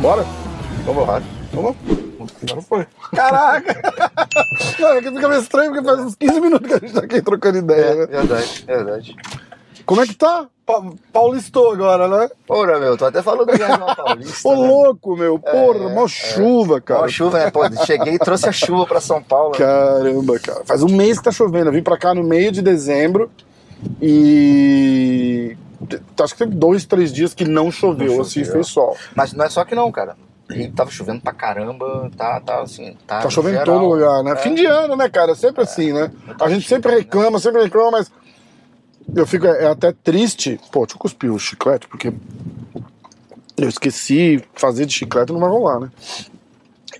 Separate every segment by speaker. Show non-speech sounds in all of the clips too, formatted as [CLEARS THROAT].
Speaker 1: Bora?
Speaker 2: Vamos lá.
Speaker 1: Vamos? Agora foi. Caraca! [LAUGHS] É que fica meio estranho porque faz uns 15 minutos que a gente tá aqui trocando ideia,
Speaker 2: É,
Speaker 1: né?
Speaker 2: verdade, verdade.
Speaker 1: Como é que tá? Pa Paulistou agora, né?
Speaker 2: Porra, meu, tô até falando do Viagem Paulista.
Speaker 1: Ô,
Speaker 2: né?
Speaker 1: louco, meu. Porra,
Speaker 2: É,
Speaker 1: mó chuva, cara.
Speaker 2: Ó, chuva, né? Pô, cheguei e trouxe a chuva pra São Paulo. né?
Speaker 1: Caramba, cara. Faz um mês que tá chovendo. Eu vim pra cá no meio de dezembro e. Acho que teve dois, três dias que não choveu,
Speaker 2: Não
Speaker 1: assim,
Speaker 2: choveu.
Speaker 1: fez sol.
Speaker 2: Mas não é só que não, cara. E tava chovendo pra caramba, tá, tá assim. Tá,
Speaker 1: Tá chovendo em todo lugar, né?
Speaker 2: É.
Speaker 1: Fim de ano, né, cara? É sempre assim, né? A gente sempre reclama, sempre reclama, mas eu fico é, é até triste. Pô, deixa eu cuspir o chiclete, porque eu esqueci fazer de chiclete, não vai rolar, né?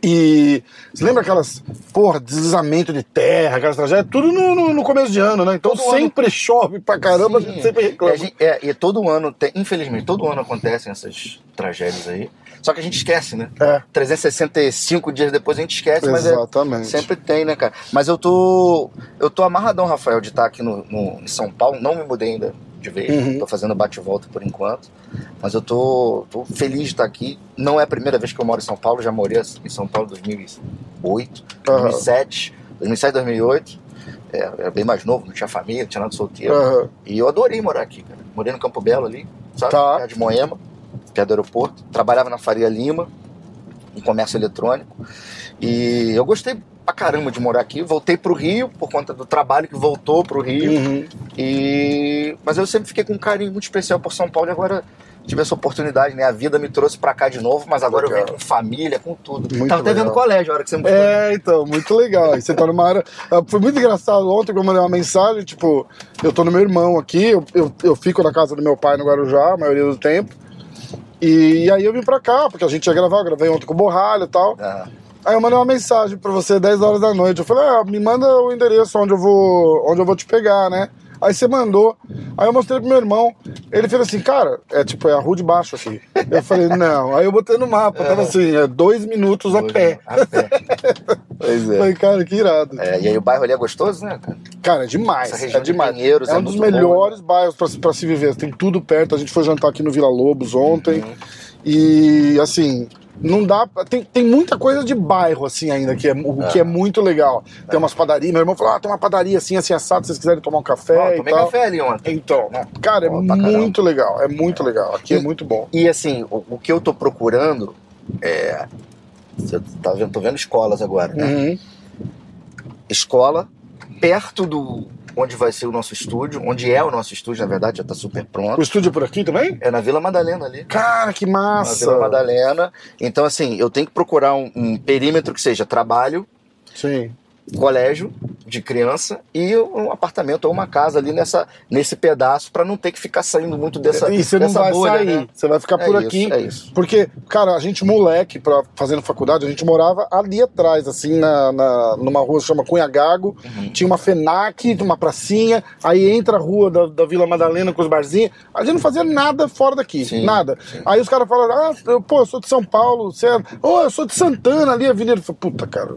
Speaker 1: E você lembra aquelas, porra, deslizamento de terra, aquelas tragédias? Tudo no, no- no começo de ano, né? Então
Speaker 2: Todo
Speaker 1: sempre chove pra caramba, a
Speaker 2: Sim.
Speaker 1: gente sempre reclama.
Speaker 2: a gente- é, e todo ano, tem, infelizmente, todo ano acontecem essas tragédias aí. Só que a gente esquece, né?
Speaker 1: É.
Speaker 2: 365 dias depois a gente esquece, mas é,
Speaker 1: Exatamente.
Speaker 2: sempre tem, né, cara? Mas eu tô. Eu tô amarradão, Rafael, de estar aqui no, no- em São Paulo. Não me mudei ainda de vez.
Speaker 1: Uhum.
Speaker 2: Tô fazendo bate-volta por enquanto. Mas eu tô, tô feliz de estar aqui. Não é a primeira vez que eu moro em São Paulo, já morei em São Paulo em 2008,
Speaker 1: Aham.
Speaker 2: 2007, 2007, 2008. É, era bem mais novo, não tinha família, não tinha nada solteiro.
Speaker 1: Aham.
Speaker 2: E eu adorei morar aqui, cara. Morei no Campo Belo ali, sabe?
Speaker 1: Tá.
Speaker 2: De Moema, é do aeroporto. Trabalhava na Faria Lima, em comércio eletrônico. E eu gostei pra caramba de morar aqui. Voltei pro Rio por conta do trabalho que voltou pro Rio.
Speaker 1: Uhum.
Speaker 2: E mas eu sempre fiquei com um carinho muito especial por São Paulo e agora tive essa oportunidade, né? A vida me trouxe pra cá de novo, mas agora eu
Speaker 1: Legal.
Speaker 2: venho com família, com tudo.
Speaker 1: Muito
Speaker 2: Tava até
Speaker 1: legal.
Speaker 2: vendo colégio a hora que você me falou.
Speaker 1: É, então, muito legal. E você tá numa área. Ah, Foi muito engraçado ontem que eu mandei uma mensagem, tipo, eu tô no meu irmão aqui, eu, eu, eu fico na casa do meu pai no Guarujá, a maioria do tempo. E aí eu vim pra cá, porque a gente ia gravar, eu gravei ontem com o Borralho e tal. Aí eu mandei uma mensagem pra você 10 horas da noite. Eu falei, ah, me manda o endereço onde eu vou, onde eu vou te pegar, né? Aí você mandou. Aí eu mostrei pro meu irmão. Ele fez assim, cara, é tipo, é a rua de baixo aqui. Eu falei, não. Aí eu botei no mapa, tava assim, é dois minutos a pé.
Speaker 2: A pé. [LAUGHS] pois é.
Speaker 1: Falei, cara, que irado.
Speaker 2: É, E aí o bairro ali é gostoso, né, cara?
Speaker 1: Cara, é demais.
Speaker 2: Essa região
Speaker 1: é demais.
Speaker 2: de Pinheiros
Speaker 1: é
Speaker 2: é
Speaker 1: um dos melhores bairros pra, se- viver. Tem tudo perto. A gente foi jantar aqui no Vila Lobos ontem.
Speaker 2: Uhum.
Speaker 1: E assim, não dá. Tem, tem muita coisa de bairro, assim, ainda, que é, o que é muito legal. Tem umas padarias. Meu irmão falou: ah, tem uma padaria assim, assim, assado, se vocês quiserem tomar um café. E
Speaker 2: tomei
Speaker 1: tal.
Speaker 2: café ali ontem.
Speaker 1: Então, cara, é muito legal. É muito legal. Aqui é
Speaker 2: E-
Speaker 1: muito bom.
Speaker 2: E assim, o, o que eu tô procurando é. Você tá vendo, tô vendo escolas agora, né?
Speaker 1: Uhum.
Speaker 2: Escola perto do onde vai ser o nosso estúdio, onde é o nosso estúdio, na verdade, já tá super
Speaker 1: O
Speaker 2: pronto.
Speaker 1: estúdio é por aqui também?
Speaker 2: É na Vila Madalena ali.
Speaker 1: Cara, que
Speaker 2: Na
Speaker 1: massa!
Speaker 2: Vila Madalena. Então, assim, eu tenho que procurar um, um perímetro que seja trabalho,
Speaker 1: Sim.
Speaker 2: Colégio de criança e um apartamento ou uma casa ali nessa, nesse pedaço para não ter que ficar saindo muito dessa,
Speaker 1: e você não vai
Speaker 2: bolha,
Speaker 1: sair,
Speaker 2: né?
Speaker 1: você vai ficar
Speaker 2: É
Speaker 1: por
Speaker 2: isso,
Speaker 1: aqui.
Speaker 2: é isso.
Speaker 1: Porque, cara, a gente, moleque, pra, fazendo faculdade, a gente morava ali atrás, assim, na, na- numa rua que chama Cunha Gago.
Speaker 2: Uhum.
Speaker 1: Tinha uma FENAC, uma pracinha, aí entra a rua da, da Vila Madalena com os barzinhos. A gente não fazia nada fora daqui,
Speaker 2: Sim,
Speaker 1: nada.
Speaker 2: sim.
Speaker 1: Aí os caras falaram, ah, eu, pô, eu sou de São Paulo, você é... Oh, eu sou de Santana, ali, a avenida. Puta, cara,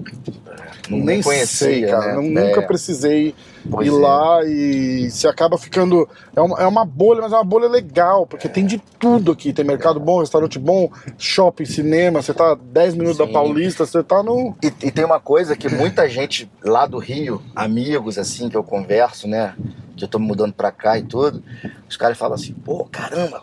Speaker 2: Não
Speaker 1: nem
Speaker 2: conhecia,
Speaker 1: sei, cara.
Speaker 2: né?
Speaker 1: não-
Speaker 2: É.
Speaker 1: Nunca precisei
Speaker 2: Pois
Speaker 1: ir
Speaker 2: é.
Speaker 1: lá e você acaba ficando. É uma, é uma bolha, mas é uma bolha legal, porque tem de tudo aqui. Tem mercado bom, restaurante bom, shopping, cinema. Você tá 10 minutos da
Speaker 2: Sim.
Speaker 1: Paulista, você tá no.
Speaker 2: E, e tem uma coisa que muita gente lá do Rio, amigos assim que eu converso, né? Que eu tô me mudando pra cá e tudo, os caras falam assim, pô, caramba,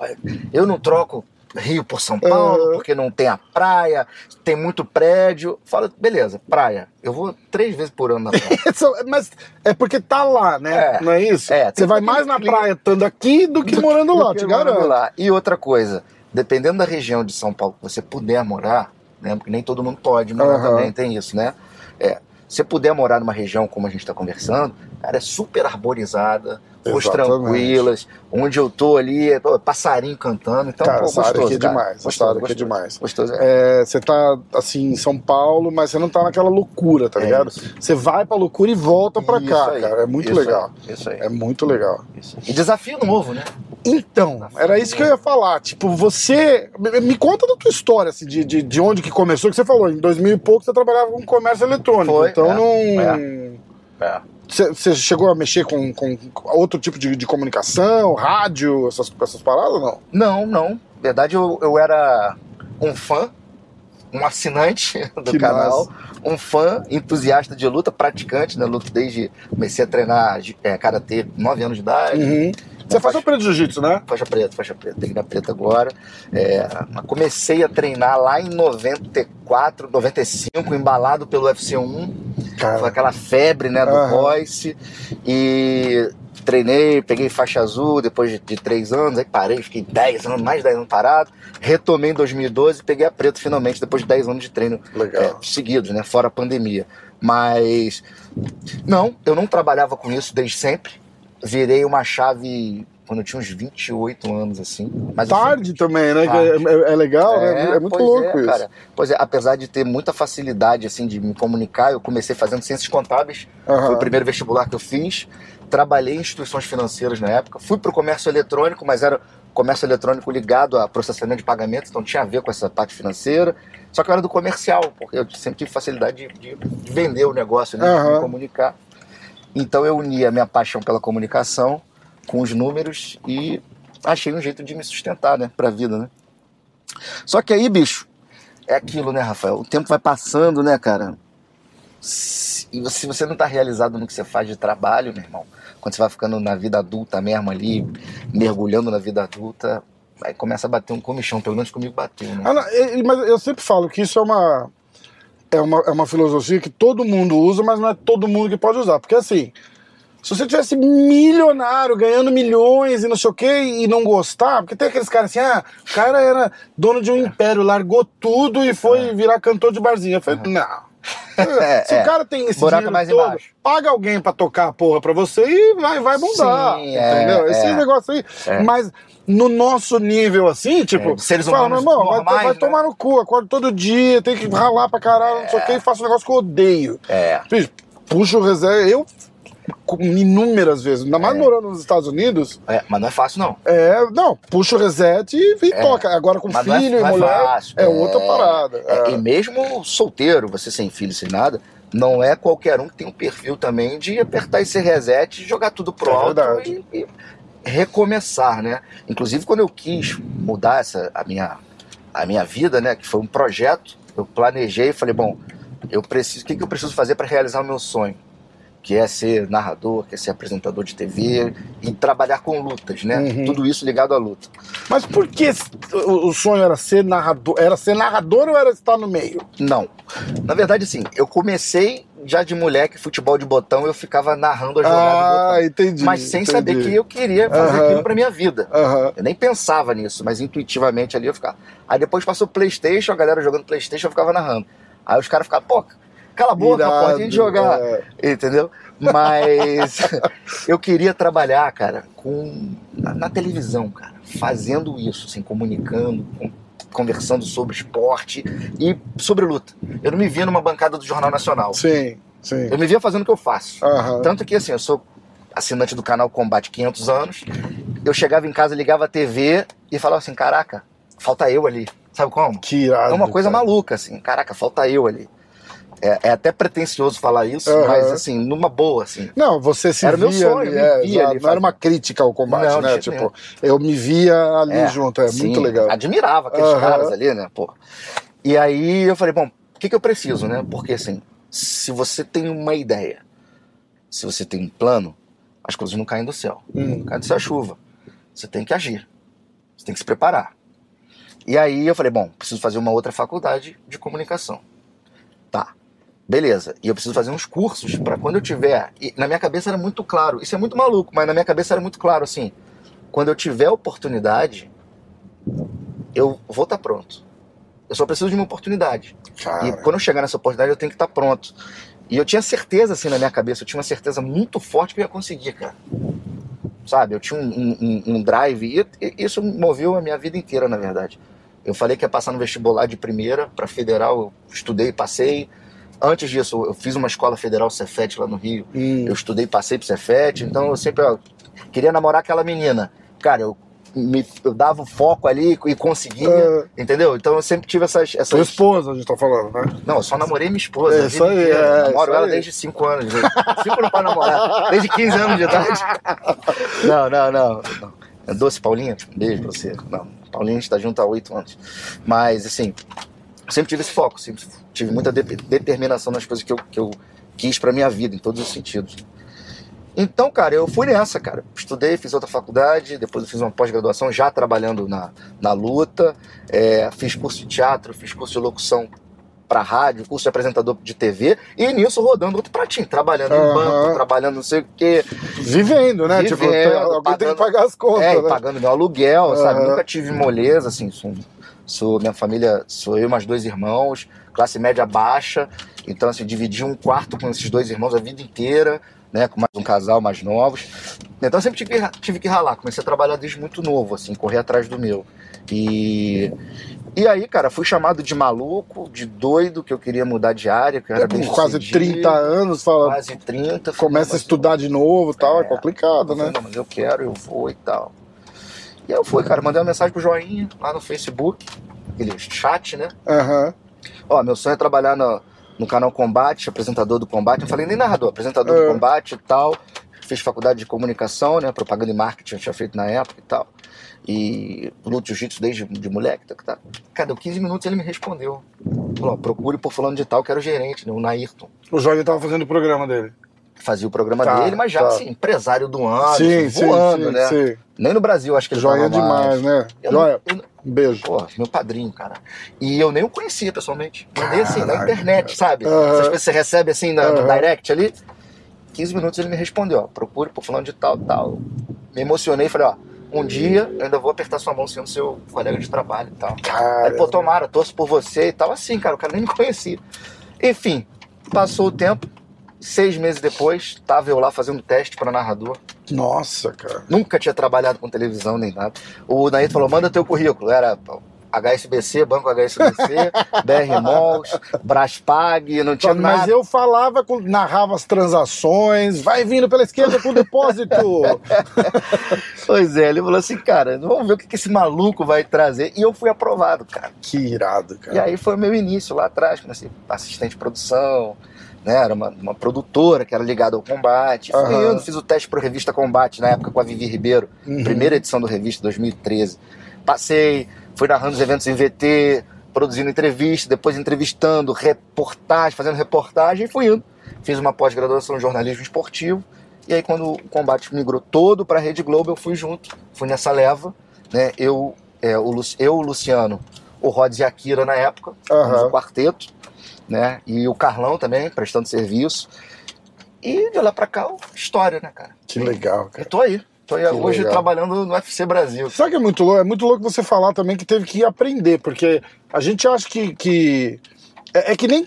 Speaker 2: eu não troco Rio por São Paulo,
Speaker 1: Uhum.
Speaker 2: porque não tem a praia, tem muito prédio. Fala, beleza, praia. Eu vou três vezes por ano na praia. [LAUGHS]
Speaker 1: Mas é porque tá lá, né?
Speaker 2: É.
Speaker 1: Não é isso?
Speaker 2: É,
Speaker 1: você vai mais na praia estando aqui do que morando lá,
Speaker 2: Do
Speaker 1: te
Speaker 2: que morando
Speaker 1: garanto.
Speaker 2: lá. E outra coisa, dependendo da região de São Paulo que você puder morar, né? Porque nem todo mundo pode morar
Speaker 1: Aham.
Speaker 2: também, tem isso, né? É, se você puder morar numa região como a gente está conversando, cara, é super arborizada, ruas tranquilas, onde eu tô ali, é, pô, passarinho cantando. Então,
Speaker 1: cara,
Speaker 2: pô,
Speaker 1: essa área
Speaker 2: gostoso,
Speaker 1: aqui é
Speaker 2: cara.
Speaker 1: demais. Essa
Speaker 2: Gostoso,
Speaker 1: área aqui é
Speaker 2: gostoso.
Speaker 1: demais.
Speaker 2: Gostoso, é.
Speaker 1: É, você tá assim em São Paulo, mas você não tá naquela loucura, tá
Speaker 2: É
Speaker 1: ligado?
Speaker 2: isso.
Speaker 1: Você vai pra loucura e volta pra
Speaker 2: Isso
Speaker 1: cá,
Speaker 2: aí,
Speaker 1: cara. É muito
Speaker 2: isso
Speaker 1: legal.
Speaker 2: aí, Isso aí.
Speaker 1: É muito legal.
Speaker 2: E desafio novo, né?
Speaker 1: Então, era isso que eu ia falar. Tipo, você. Me me conta da tua história, assim, de, de, de onde que começou, que você falou, em 2000 e pouco você trabalhava com comércio eletrônico.
Speaker 2: Foi,
Speaker 1: então
Speaker 2: é,
Speaker 1: não.
Speaker 2: É.
Speaker 1: Você você chegou a mexer com, com outro tipo de, de comunicação, rádio, essas, essas paradas, não?
Speaker 2: Não, não. Na verdade, eu, eu era um fã, um assinante [LAUGHS] do
Speaker 1: Que
Speaker 2: canal, um fã entusiasta de luta, praticante, né? Luto desde. Comecei a treinar é, karatê com 9 anos de idade.
Speaker 1: Uhum. Você faz o de jiu-jitsu, né?
Speaker 2: Faixa preta, faixa preta, treino preta agora. É, comecei a treinar lá em 94, 95, embalado pelo UFC 1.
Speaker 1: Cara,
Speaker 2: Foi aquela febre, né, do
Speaker 1: Aham.
Speaker 2: Royce. E treinei, peguei faixa azul depois de, de três anos, aí parei, fiquei 10 anos, mais de 10 anos parado. Retomei em 2012 e peguei a preta finalmente, depois de 10 anos de treino é, seguidos, né, fora a pandemia. Mas, não, eu não trabalhava com isso desde sempre. Virei uma chave quando eu tinha uns 28 anos, assim. Mas
Speaker 1: Tarde também, né?
Speaker 2: Tarde.
Speaker 1: É, é legal, né? É muito louco
Speaker 2: é,
Speaker 1: isso.
Speaker 2: Cara. Pois é, apesar de ter muita facilidade assim de me comunicar, eu comecei fazendo ciências contábeis,
Speaker 1: Aham.
Speaker 2: foi o primeiro vestibular que eu fiz. Trabalhei em instituições financeiras na época, fui para o comércio eletrônico, mas era comércio eletrônico ligado a processamento de pagamentos, então tinha a ver com essa parte financeira. Só que eu era do comercial, porque eu sempre tive facilidade de, de- de vender o negócio, né, de
Speaker 1: Aham.
Speaker 2: me comunicar. Então eu uni a minha paixão pela comunicação com os números e achei um jeito de me sustentar, né, pra vida, né? Só que aí, bicho, é aquilo, né, Rafael? O tempo vai passando, né, cara? E se você não tá realizado no que você faz de trabalho, meu irmão, quando você vai ficando na vida adulta mesmo ali, mergulhando na vida adulta, aí começa a bater um comichão, pelo menos comigo bateu, né?
Speaker 1: Ah, não, mas eu sempre falo que isso é uma, é uma. É uma filosofia que todo mundo usa, mas não é todo mundo que pode usar. Porque assim, se você tivesse milionário, ganhando milhões e não sei o quê, e não gostar, porque tem aqueles caras assim, ah, o cara era dono de um império, largou tudo e foi virar cantor de barzinho. Eu falei, não. [LAUGHS]
Speaker 2: É,
Speaker 1: Se
Speaker 2: é.
Speaker 1: o cara tem esse
Speaker 2: Buraco
Speaker 1: dinheiro todo,
Speaker 2: embaixo.
Speaker 1: paga alguém pra tocar a porra pra você e vai, vai bombar.
Speaker 2: Sim, é,
Speaker 1: entendeu? Esse
Speaker 2: é.
Speaker 1: negócio aí.
Speaker 2: É.
Speaker 1: Mas no nosso nível assim, tipo,
Speaker 2: É, seres
Speaker 1: fala, meu irmão, vai, vai
Speaker 2: né?
Speaker 1: tomar no cu, acordo todo dia, tem que ralar pra caralho, não sei o que, e faço um negócio que eu odeio.
Speaker 2: É.
Speaker 1: Puxo o reserva, eu inúmeras vezes, ainda mais
Speaker 2: É.
Speaker 1: morando nos Estados Unidos,
Speaker 2: é, mas não é fácil, não.
Speaker 1: é, não, puxa o reset e, e
Speaker 2: É.
Speaker 1: toca. Agora com
Speaker 2: Mas é-
Speaker 1: filho
Speaker 2: não
Speaker 1: e
Speaker 2: é
Speaker 1: mulher,
Speaker 2: fácil.
Speaker 1: é, outra parada.
Speaker 2: É,
Speaker 1: É.
Speaker 2: E mesmo solteiro, você sem filho, sem nada, não é qualquer um que tem um perfil também de apertar esse reset, jogar tudo pro
Speaker 1: É
Speaker 2: alto
Speaker 1: verdade.
Speaker 2: e, e recomeçar, né? Inclusive quando eu quis mudar essa, a, minha, a minha vida, né? Que foi um projeto, eu planejei e falei, bom, eu preciso, o que, que eu preciso fazer para realizar o meu sonho? Que é ser narrador, que é ser apresentador de TV e trabalhar com lutas, né?
Speaker 1: Uhum.
Speaker 2: Tudo isso ligado à luta.
Speaker 1: Mas por que o sonho era ser narrador? Era ser narrador ou era estar no meio?
Speaker 2: Não. Na verdade, assim, eu comecei já de moleque, futebol de botão, eu ficava narrando a jogada
Speaker 1: Ah, entendi.
Speaker 2: Mas sem
Speaker 1: entendi.
Speaker 2: saber que eu queria fazer
Speaker 1: Aham.
Speaker 2: aquilo pra minha vida.
Speaker 1: Aham.
Speaker 2: Eu nem pensava nisso, mas intuitivamente ali eu ficava. Aí depois passou Playstation, a galera jogando Playstation, eu ficava narrando. Aí os caras ficavam, pô, cala a boca,
Speaker 1: Irado,
Speaker 2: pô, a gente jogar.
Speaker 1: é.
Speaker 2: Entendeu? Mas [LAUGHS] eu queria trabalhar, cara, com na, na televisão, cara, fazendo isso, assim, comunicando, com- conversando sobre esporte e sobre luta. Eu não me via numa bancada do Jornal Nacional.
Speaker 1: Sim, sim.
Speaker 2: Eu me via fazendo o que eu faço.
Speaker 1: Aham.
Speaker 2: Tanto que, assim, eu sou assinante do canal Combate 500 anos. Eu chegava em casa, ligava a TV e falava assim: caraca, falta eu ali. Sabe como?
Speaker 1: Que irado.
Speaker 2: É uma coisa
Speaker 1: cara.
Speaker 2: maluca, assim. Caraca, falta eu ali. É, é até pretencioso falar isso,
Speaker 1: Aham.
Speaker 2: mas, assim, numa boa, assim.
Speaker 1: Não, você se
Speaker 2: Era
Speaker 1: via
Speaker 2: meu sonho,
Speaker 1: ali,
Speaker 2: me
Speaker 1: é,
Speaker 2: via ali
Speaker 1: Não era uma crítica ao combate,
Speaker 2: Não,
Speaker 1: né? Tipo,
Speaker 2: nenhum.
Speaker 1: eu me via ali
Speaker 2: É,
Speaker 1: junto, é
Speaker 2: Sim,
Speaker 1: muito legal.
Speaker 2: Admirava aqueles
Speaker 1: Aham.
Speaker 2: caras ali, né, pô. E aí eu falei, bom, o que, que eu preciso, né? Porque, assim, se você tem uma ideia, se você tem um plano, as coisas não caem do céu.
Speaker 1: Hum.
Speaker 2: Não cai do céu a chuva. Você tem que agir. Você tem que se preparar. E aí eu falei, bom, preciso fazer uma outra faculdade de comunicação. Tá. Beleza. E eu preciso fazer uns cursos para quando eu tiver. E na minha cabeça era muito claro. Isso é muito maluco, mas na minha cabeça era muito claro assim. Quando eu tiver oportunidade, eu vou estar pronto. Eu só preciso de uma oportunidade.
Speaker 1: Cara,
Speaker 2: E quando eu chegar nessa oportunidade, eu tenho que estar pronto. E eu tinha certeza, assim, na minha cabeça, eu tinha uma certeza muito forte que eu ia conseguir, cara. sabe? Eu tinha um, um, um drive e, e isso moveu a minha vida inteira, na verdade. Eu falei que ia passar no vestibular de primeira para federal, eu estudei, passei. Antes disso, eu fiz uma escola federal Cefet lá no Rio.
Speaker 1: Hum.
Speaker 2: Eu estudei, passei pro Cefet, então eu sempre ó, queria namorar aquela menina. Cara, eu, me, eu dava o foco ali e conseguia,
Speaker 1: É.
Speaker 2: entendeu? Então eu sempre tive essas.
Speaker 1: Sua
Speaker 2: essas...
Speaker 1: esposa, a gente tá falando, né?
Speaker 2: Não, eu só namorei minha esposa.
Speaker 1: É isso aí, é,
Speaker 2: Namoro ela
Speaker 1: aí.
Speaker 2: desde 5 anos. 5 não pode namorar. Desde 15 anos de idade. [LAUGHS] Não, não, não. não. É doce, Paulinha? Beijo pra você. Não, Paulinha a gente tá junto há 8 anos. Mas, assim, sempre tive esse foco. Sempre tive muita de- determinação nas coisas que eu, que eu quis pra minha vida, em todos os sentidos. Então, cara, eu fui nessa, cara. Estudei, fiz outra faculdade, depois fiz uma pós-graduação já trabalhando na, na luta. É, fiz curso de teatro, fiz curso de locução para rádio, curso de apresentador de TV, e nisso rodando outro pratinho, trabalhando em
Speaker 1: Aham.
Speaker 2: banco, trabalhando não sei o quê.
Speaker 1: Vivendo, né? tipo,
Speaker 2: Vivendo,
Speaker 1: tem- alguém tem que
Speaker 2: pagando-
Speaker 1: pagar as contas,
Speaker 2: É,
Speaker 1: né?
Speaker 2: pagando meu aluguel, sabe?
Speaker 1: Aham.
Speaker 2: Nunca tive moleza, assim, sou, sou- minha família, sou eu e mais dois irmãos, classe média baixa, então assim, dividi um quarto com esses dois irmãos a vida inteira, né, com mais um casal mais novos. Então eu sempre tive, que- tive que ralar, comecei a trabalhar desde muito novo, assim, correr atrás do meu. E e aí, cara, fui chamado de maluco, de doido, que eu queria mudar de área, que eu era
Speaker 1: É, quase
Speaker 2: sucedido,
Speaker 1: 30 anos, fala,
Speaker 2: quase 30. falei,
Speaker 1: começa a
Speaker 2: "Mas
Speaker 1: estudar de novo e tal, é,
Speaker 2: É.
Speaker 1: complicado,
Speaker 2: eu falei,
Speaker 1: né?
Speaker 2: não, mas eu quero, eu vou e tal. E aí eu fui, cara, mandei uma mensagem pro Joinha lá no Facebook, aquele chat, né?
Speaker 1: Aham.
Speaker 2: Ó, meu sonho é trabalhar no, no canal Combate, apresentador do Combate. Eu falei nem narrador, apresentador
Speaker 1: É.
Speaker 2: do Combate e tal. Fiz faculdade de comunicação, né? Propaganda e marketing eu tinha feito na época e tal. E luto jiu-jitsu desde de moleque. Tá, tá. Cara, deu 15 minutos ele me respondeu. Falou, procure por fulano de tal, que era o gerente, né? O Nairton.
Speaker 1: O Jorge tava fazendo o programa dele.
Speaker 2: Fazia o programa
Speaker 1: Tá,
Speaker 2: dele, mas já,
Speaker 1: tá.
Speaker 2: assim, empresário do ano,
Speaker 1: sim, sim,
Speaker 2: voando,
Speaker 1: sim,
Speaker 2: né?
Speaker 1: sim.
Speaker 2: Nem no Brasil acho que ele
Speaker 1: Joia
Speaker 2: tava mais.
Speaker 1: demais, né?
Speaker 2: Eu
Speaker 1: Joia,
Speaker 2: não- eu-
Speaker 1: um beijo.
Speaker 2: Pô, meu padrinho, cara. E eu nem o conhecia pessoalmente. Mandei assim, na internet, sabe?
Speaker 1: Aham.
Speaker 2: Essas coisas que você recebe assim na- no direct ali. 15 minutos ele me respondeu, ó, procure por fulano de tal, tal. Me emocionei e falei, ó, um dia eu ainda vou apertar sua mão sendo seu colega de trabalho e tal. Aí, pô, tomara, torço por você e tal. Assim, cara, o cara nem me conhecia. Enfim, passou o tempo. Seis meses depois, tava eu lá fazendo teste para narrador.
Speaker 1: nossa, cara.
Speaker 2: Nunca tinha trabalhado com televisão nem nada. O Nair falou: manda teu currículo. Era HSBC, Banco HSBC, [LAUGHS] BR Malls, Braspag, não tinha
Speaker 1: Mas
Speaker 2: nada.
Speaker 1: eu falava, narrava as transações, vai vindo pela esquerda com o depósito. [LAUGHS]
Speaker 2: Pois é, ele falou assim: cara, vamos ver o que esse maluco vai trazer. E eu fui aprovado, cara.
Speaker 1: que irado,
Speaker 2: E
Speaker 1: cara.
Speaker 2: aí foi o meu início lá atrás, comecei assistente de produção, né? Era uma, uma produtora que era ligada ao combate. Fui
Speaker 1: Aham.
Speaker 2: indo, fiz o teste para Revista Combate na época com a Vivi Ribeiro,
Speaker 1: Uhum.
Speaker 2: primeira edição do Revista 2013. Passei, fui narrando os eventos em VT, produzindo entrevista, depois entrevistando, reportagem, fazendo reportagem e fui indo. Fiz uma pós-graduação em jornalismo esportivo. E aí, quando o combate migrou todo para a Rede Globo, eu fui junto, fui nessa leva, né? Eu, é, o, Lu- eu, o Luciano, o Rods e a Kira na época,
Speaker 1: Aham.
Speaker 2: o quarteto, né? E o Carlão também, prestando serviço. E de lá pra cá, história, né, cara?
Speaker 1: Que legal,
Speaker 2: Eu
Speaker 1: cara.
Speaker 2: tô aí. Tô aí
Speaker 1: Que
Speaker 2: hoje
Speaker 1: legal.
Speaker 2: trabalhando no UFC Brasil.
Speaker 1: Sabe que é muito louco? É muito louco você falar também que teve que aprender, porque a gente acha que. que é, é que nem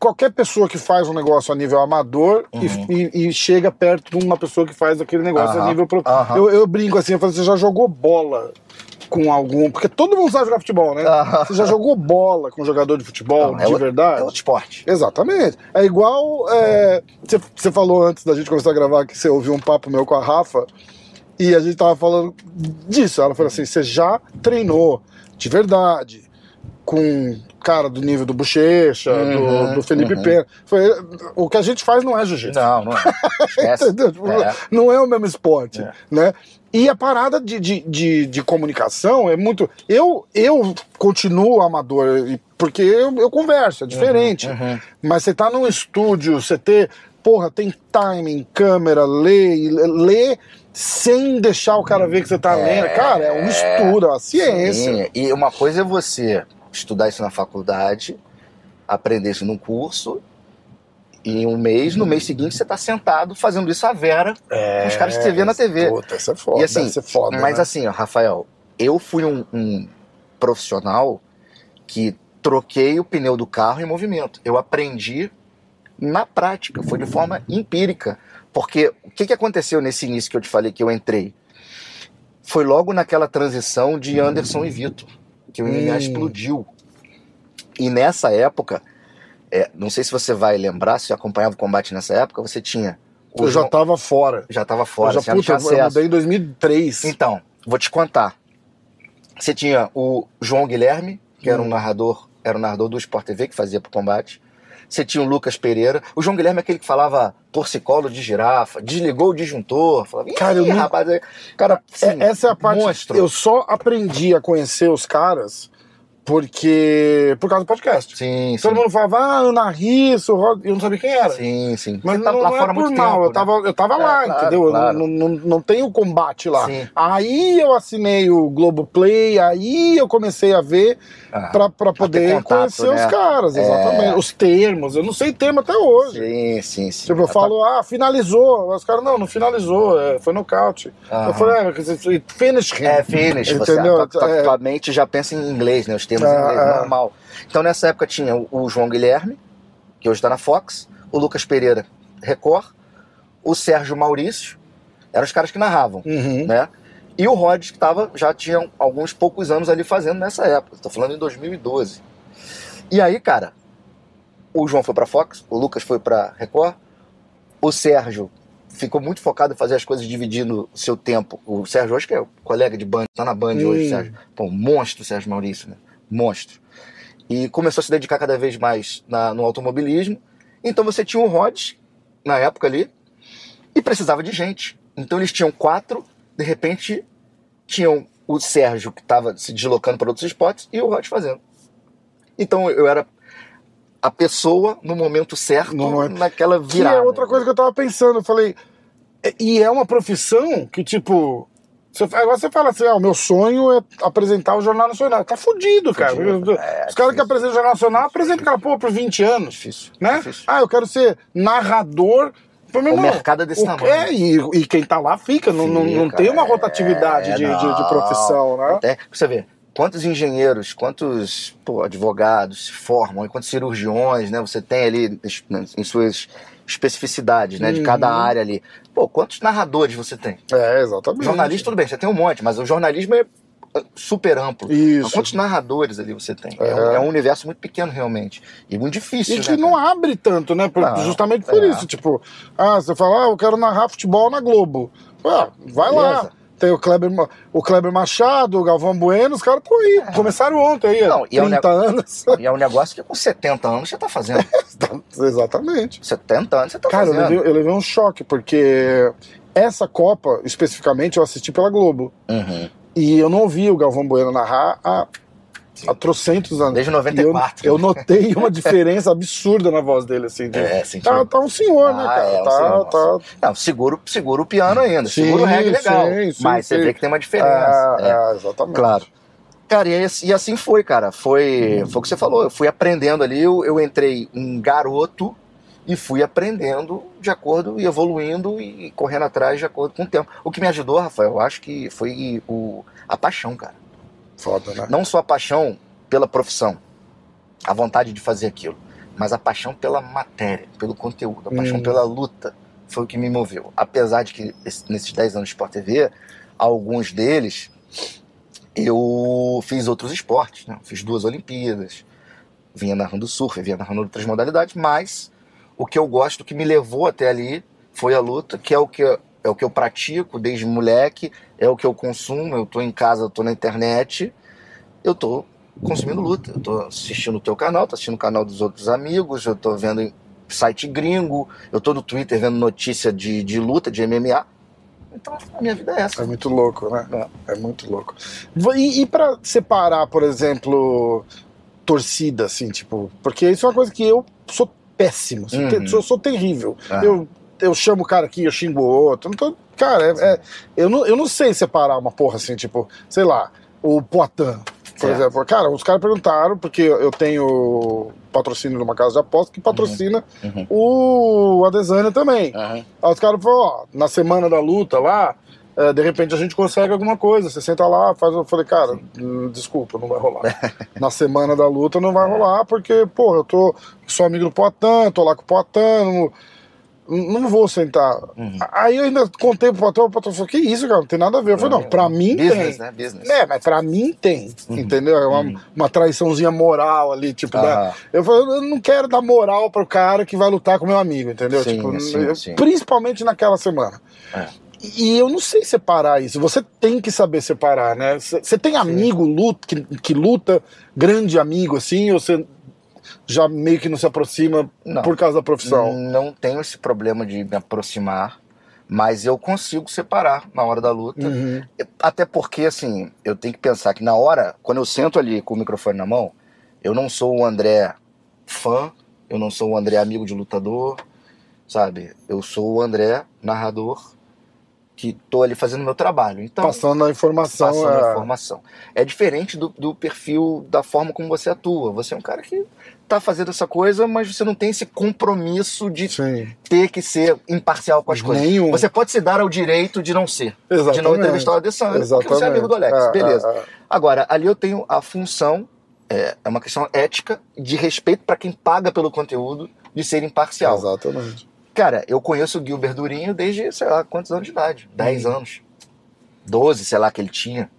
Speaker 1: qualquer pessoa que faz um negócio a nível amador e-
Speaker 2: Uhum.
Speaker 1: e, e chega perto de uma pessoa que faz aquele negócio a
Speaker 2: Aham,
Speaker 1: nível. Pro...
Speaker 2: aham.
Speaker 1: Eu, eu brinco assim, eu falo, você já jogou bola com algum. Porque todo mundo sabe jogar futebol, né?
Speaker 2: Aham.
Speaker 1: Você já jogou bola com um jogador de futebol,
Speaker 2: Não, é
Speaker 1: de
Speaker 2: outro-
Speaker 1: verdade?
Speaker 2: É outro esporte.
Speaker 1: Exatamente. É igual. é, Você você falou antes da gente começar a gravar que você ouviu um papo meu com a Rafa e a gente tava falando disso. Ela falou assim: você já treinou de verdade com cara do nível do Bochecha,
Speaker 2: Uhum,
Speaker 1: do, do Felipe
Speaker 2: uhum.
Speaker 1: Pena. Foi, o que a gente faz não é jiu-jitsu.
Speaker 2: Não, não é. [LAUGHS]
Speaker 1: Tipo,
Speaker 2: É.
Speaker 1: Não é o mesmo esporte,
Speaker 2: É.
Speaker 1: né? E a parada de, de, de, de comunicação é muito. Eu, eu continuo amador, porque eu, eu converso, é diferente.
Speaker 2: Uhum.
Speaker 1: Mas você tá num estúdio, você ter. Porra, tem timing, câmera, lê, lê sem deixar o cara ver que você tá lendo. Cara, é um estudo, é uma ciência.
Speaker 2: Sim, E uma coisa é você estudar isso na faculdade, aprender isso num curso, em um mês, no mês seguinte, você tá sentado fazendo isso à vera
Speaker 1: É,
Speaker 2: com os caras que você vê na TV.
Speaker 1: Puta, isso é foda.
Speaker 2: E assim,
Speaker 1: ser foda.
Speaker 2: mas
Speaker 1: né?
Speaker 2: assim, ó, Rafael, eu fui um, um profissional que troquei o pneu do carro em movimento. Eu aprendi na prática, foi de forma empírica. Porque o que, que aconteceu nesse início que eu te falei que eu entrei? Foi logo naquela transição de Anderson e Vitor, que o MMA
Speaker 1: Hum.
Speaker 2: explodiu. E nessa época, é, não sei se você vai lembrar, se você acompanhava o combate nessa época, você tinha. o
Speaker 1: Eu já
Speaker 2: João-
Speaker 1: tava fora.
Speaker 2: já tava fora,
Speaker 1: eu já,
Speaker 2: já não
Speaker 1: puta,
Speaker 2: tinha
Speaker 1: eu mudei em 2003.
Speaker 2: Então, vou te contar. Você tinha o João Guilherme, que era um
Speaker 1: Hum.
Speaker 2: narrador, era um narrador do Sport TV que fazia pro combate. Você tinha o Lucas Pereira. O João Guilherme é aquele que falava torcicolo de girafa, desligou o disjuntor. Falava,
Speaker 1: Cara, eu
Speaker 2: "Ih,
Speaker 1: nunca-
Speaker 2: rapaz, é- cara,
Speaker 1: É,
Speaker 2: assim,
Speaker 1: essa é a parte.
Speaker 2: monstro.
Speaker 1: Eu só aprendi a conhecer os caras porque. por causa do podcast.
Speaker 2: Sim, sim.
Speaker 1: Todo mundo falava, ah, Ana Risso, Rod... eu não sabia quem era.
Speaker 2: Sim, sim.
Speaker 1: Mas
Speaker 2: Você tá
Speaker 1: não,
Speaker 2: lá
Speaker 1: não
Speaker 2: fora
Speaker 1: é por
Speaker 2: muito
Speaker 1: mal,
Speaker 2: tempo,
Speaker 1: eu
Speaker 2: né?
Speaker 1: tava, eu tava
Speaker 2: É,
Speaker 1: lá,
Speaker 2: claro,
Speaker 1: entendeu? Eu
Speaker 2: claro.
Speaker 1: Não, não, não tem o combate lá.
Speaker 2: Sim.
Speaker 1: Aí eu assinei o Globoplay, aí eu comecei a ver
Speaker 2: Ah,
Speaker 1: pra, pra poder
Speaker 2: contato,
Speaker 1: conhecer
Speaker 2: né?
Speaker 1: os caras, exatamente.
Speaker 2: É.
Speaker 1: Os termos, eu não sei termo até hoje.
Speaker 2: Sim, sim, sim.
Speaker 1: Tipo, eu
Speaker 2: Tá-
Speaker 1: falo, ah, finalizou. Os caras, não, não finalizou, é, foi nocaute.
Speaker 2: Aham.
Speaker 1: Eu falei, é, finish him.
Speaker 2: É, finish, você,
Speaker 1: Entendeu?
Speaker 2: tua, tua-
Speaker 1: É.
Speaker 2: tua mente já pensa em inglês, né? Os termos
Speaker 1: É,
Speaker 2: inglês,
Speaker 1: é.
Speaker 2: normal. Então nessa época tinha o, o João Guilherme, que hoje está na Fox, o Lucas Pereira, Record, o Sérgio Maurício, eram os caras que narravam,
Speaker 1: Uhum.
Speaker 2: né? E o Rod, que tava, já tinha alguns poucos anos ali fazendo nessa época. Estou falando em 2012. E aí, cara, o João foi pra Fox, o Lucas foi pra Record, o Sérgio ficou muito focado em fazer as coisas dividindo o seu tempo. O Sérgio hoje que é o colega de band, tá na Band hoje,
Speaker 1: Hum.
Speaker 2: Sérgio. Pô, um monstro, Sérgio Maurício, né? Monstro. E começou a se dedicar cada vez mais na- no automobilismo. Então você tinha o Rod, na época ali, e precisava de gente. Então eles tinham quatro, de repente tinham o Sérgio, que estava se deslocando para outros esportes, e o Rod fazendo. Então eu era a pessoa no momento certo, naquela
Speaker 1: Que
Speaker 2: virada.
Speaker 1: é outra coisa que eu tava pensando. Eu falei, é- e é uma profissão que, tipo. Você, agora você fala assim, ah, o meu sonho é apresentar o Jornal Nacional. Tá fudido, cara.
Speaker 2: Fudido. É,
Speaker 1: Os caras que apresentam o Jornal Nacional apresentam aquela porra por 20 anos.
Speaker 2: Difícil.
Speaker 1: Né?
Speaker 2: difícil.
Speaker 1: Ah, eu quero ser narrador.
Speaker 2: O
Speaker 1: irmão,
Speaker 2: mercado é desse tamanho.
Speaker 1: É, e, e quem tá lá fica, não, não, não tem uma
Speaker 2: é,
Speaker 1: rotatividade de, de- de
Speaker 2: não.
Speaker 1: profissão, né?
Speaker 2: Até, você vê, quantos engenheiros, quantos pô, advogados se formam, e quantos cirurgiões, né? Você tem ali em suas especificidades, né? De cada
Speaker 1: Uhum.
Speaker 2: área ali. Pô, quantos narradores você tem?
Speaker 1: É, exatamente.
Speaker 2: Jornalista, tudo bem, você tem um monte, mas o jornalismo é é super amplo.
Speaker 1: Isso.
Speaker 2: quantos narradores ali você tem? É,
Speaker 1: É.
Speaker 2: um, é um universo muito pequeno, realmente. E muito difícil,
Speaker 1: E
Speaker 2: né?
Speaker 1: que não
Speaker 2: cara?
Speaker 1: abre tanto, né? Por-
Speaker 2: Não,
Speaker 1: justamente por
Speaker 2: é.
Speaker 1: isso. Tipo, ah, você fala, ah, eu quero narrar futebol na Globo. Ah, vai lá. Tem o Kleber, o Kleber Machado, o Galvão Bueno, os caras estão aí. Começaram ontem aí,
Speaker 2: Não, e é um
Speaker 1: 30 anos.
Speaker 2: E é um negócio que com 70 anos você tá fazendo. [LAUGHS]
Speaker 1: Exatamente.
Speaker 2: 70 anos você tá
Speaker 1: Cara, eu
Speaker 2: fazendo.
Speaker 1: levei, eu levei um choque, porque essa Copa, especificamente, eu assisti pela Globo.
Speaker 2: Uhum.
Speaker 1: E eu não ouvi o Galvão Bueno narrar há, há trocentos anos.
Speaker 2: Desde
Speaker 1: E eu,
Speaker 2: 94.
Speaker 1: eu notei uma diferença [LAUGHS] absurda na voz dele, assim. de-
Speaker 2: É, sim,
Speaker 1: tá,
Speaker 2: sim.
Speaker 1: tá um senhor, né,
Speaker 2: Ah,
Speaker 1: cara?
Speaker 2: é um
Speaker 1: tá,
Speaker 2: senhor,
Speaker 1: tá,
Speaker 2: Não, segura, segura o piano ainda,
Speaker 1: Sim,
Speaker 2: segura o reggae legal.
Speaker 1: sim, sim,
Speaker 2: mas você
Speaker 1: sim.
Speaker 2: vê que tem uma diferença.
Speaker 1: É,
Speaker 2: é.
Speaker 1: é, exatamente.
Speaker 2: Claro. Cara, e, e assim foi, cara. Foi, foi o que você falou. Eu fui aprendendo ali, eu, eu entrei um garoto e fui aprendendo de acordo e evoluindo e correndo atrás de acordo com o tempo. O que me ajudou, Rafael, eu acho que foi o, a paixão, cara.
Speaker 1: Foda, né?
Speaker 2: Não só a paixão pela profissão, a vontade de fazer aquilo, mas a paixão pela matéria, pelo conteúdo, a paixão
Speaker 1: Hum.
Speaker 2: pela luta foi o que me moveu. Apesar de que esse- nesses 10 anos de Sport TV, alguns deles eu fiz outros esportes, né? fiz duas Olimpíadas, vinha narrando surf, vinha narrando outras modalidades, mas o que eu gosto, o que me levou até ali foi a luta, que é o que é o que eu pratico desde moleque, é o que eu consumo, eu tô em casa, eu tô na internet, eu tô consumindo luta, eu tô assistindo o teu canal, tô assistindo o canal dos outros amigos, eu tô vendo site gringo, eu tô no Twitter vendo notícia de, de luta, de MMA. Então a minha vida é essa.
Speaker 1: É muito louco, né? É muito louco. E, e para separar, por exemplo, torcida, assim, tipo, porque isso é uma coisa que eu sou péssimo,
Speaker 2: Uhum.
Speaker 1: sou, sou terrível.
Speaker 2: Ah.
Speaker 1: Eu, eu chamo o cara aqui, eu xingo o outro. Não tô, cara, é- é- eu, não, eu não sei separar uma porra assim, tipo, sei lá, o Poitin, por
Speaker 2: Certo.
Speaker 1: exemplo. Cara, os caras perguntaram, porque eu tenho patrocínio numa casa de aposta que patrocina
Speaker 2: Uhum.
Speaker 1: o Adesanya também.
Speaker 2: Aham.
Speaker 1: Aí os caras falaram, ó, na semana da luta lá, é, de repente a gente consegue alguma coisa. Você senta lá, faz. Eu falei, cara, hum, desculpa, não vai rolar. [LAUGHS] Na semana da luta não vai rolar, porque, pô, eu tô. Sou amigo do Poitin, tô lá com o Poitin, não, vou sentar.
Speaker 2: Uhum.
Speaker 1: Aí eu ainda contei pro Poitin, o Poitin falou, que isso, cara, não tem nada a ver. Eu falei, não, pra mim
Speaker 2: Business,
Speaker 1: tem.
Speaker 2: né? Business.
Speaker 1: É, mas pra mim tem, entendeu? É uma, uma traiçãozinha moral ali, tipo,
Speaker 2: Ah.
Speaker 1: da- eu falei, eu não quero dar moral pro cara que vai lutar com meu amigo, entendeu?
Speaker 2: Sim,
Speaker 1: tipo,
Speaker 2: sim,
Speaker 1: eu-
Speaker 2: sim.
Speaker 1: principalmente naquela semana.
Speaker 2: É.
Speaker 1: E eu não sei separar isso. Você tem que saber separar, né? Você tem amigo luta, que, que luta, grande amigo, assim, ou você já meio que não se aproxima
Speaker 2: Não.
Speaker 1: por causa da profissão?
Speaker 2: Não tenho esse problema de me aproximar, mas eu consigo separar na hora da luta.
Speaker 1: Uhum.
Speaker 2: Até porque, assim, eu tenho que pensar que na hora, quando eu sento ali com o microfone na mão, eu não sou o André fã, eu não sou o André amigo de lutador, sabe? Eu sou o André narrador que tô ali fazendo meu trabalho. Então,
Speaker 1: Passando a informação.
Speaker 2: passando
Speaker 1: é...
Speaker 2: a informação. É diferente do, do perfil, da forma como você atua. Você é um cara que tá fazendo essa coisa, mas você não tem esse compromisso de
Speaker 1: Sim.
Speaker 2: ter que ser imparcial com as coisas.
Speaker 1: Nenhum.
Speaker 2: Você pode se dar ao direito de não ser. De não
Speaker 1: Exatamente.
Speaker 2: entrevistar o Adesanya, porque
Speaker 1: Exatamente.
Speaker 2: você é amigo do Alex,
Speaker 1: É,
Speaker 2: beleza.
Speaker 1: é.
Speaker 2: Agora, ali eu tenho a função, é, é uma questão ética, de respeito para quem paga pelo conteúdo, de ser imparcial.
Speaker 1: Exatamente.
Speaker 2: Cara, eu conheço o Gilbert Durinho desde, sei lá, quantos anos de idade? 10 anos. 12, sei lá, que ele tinha.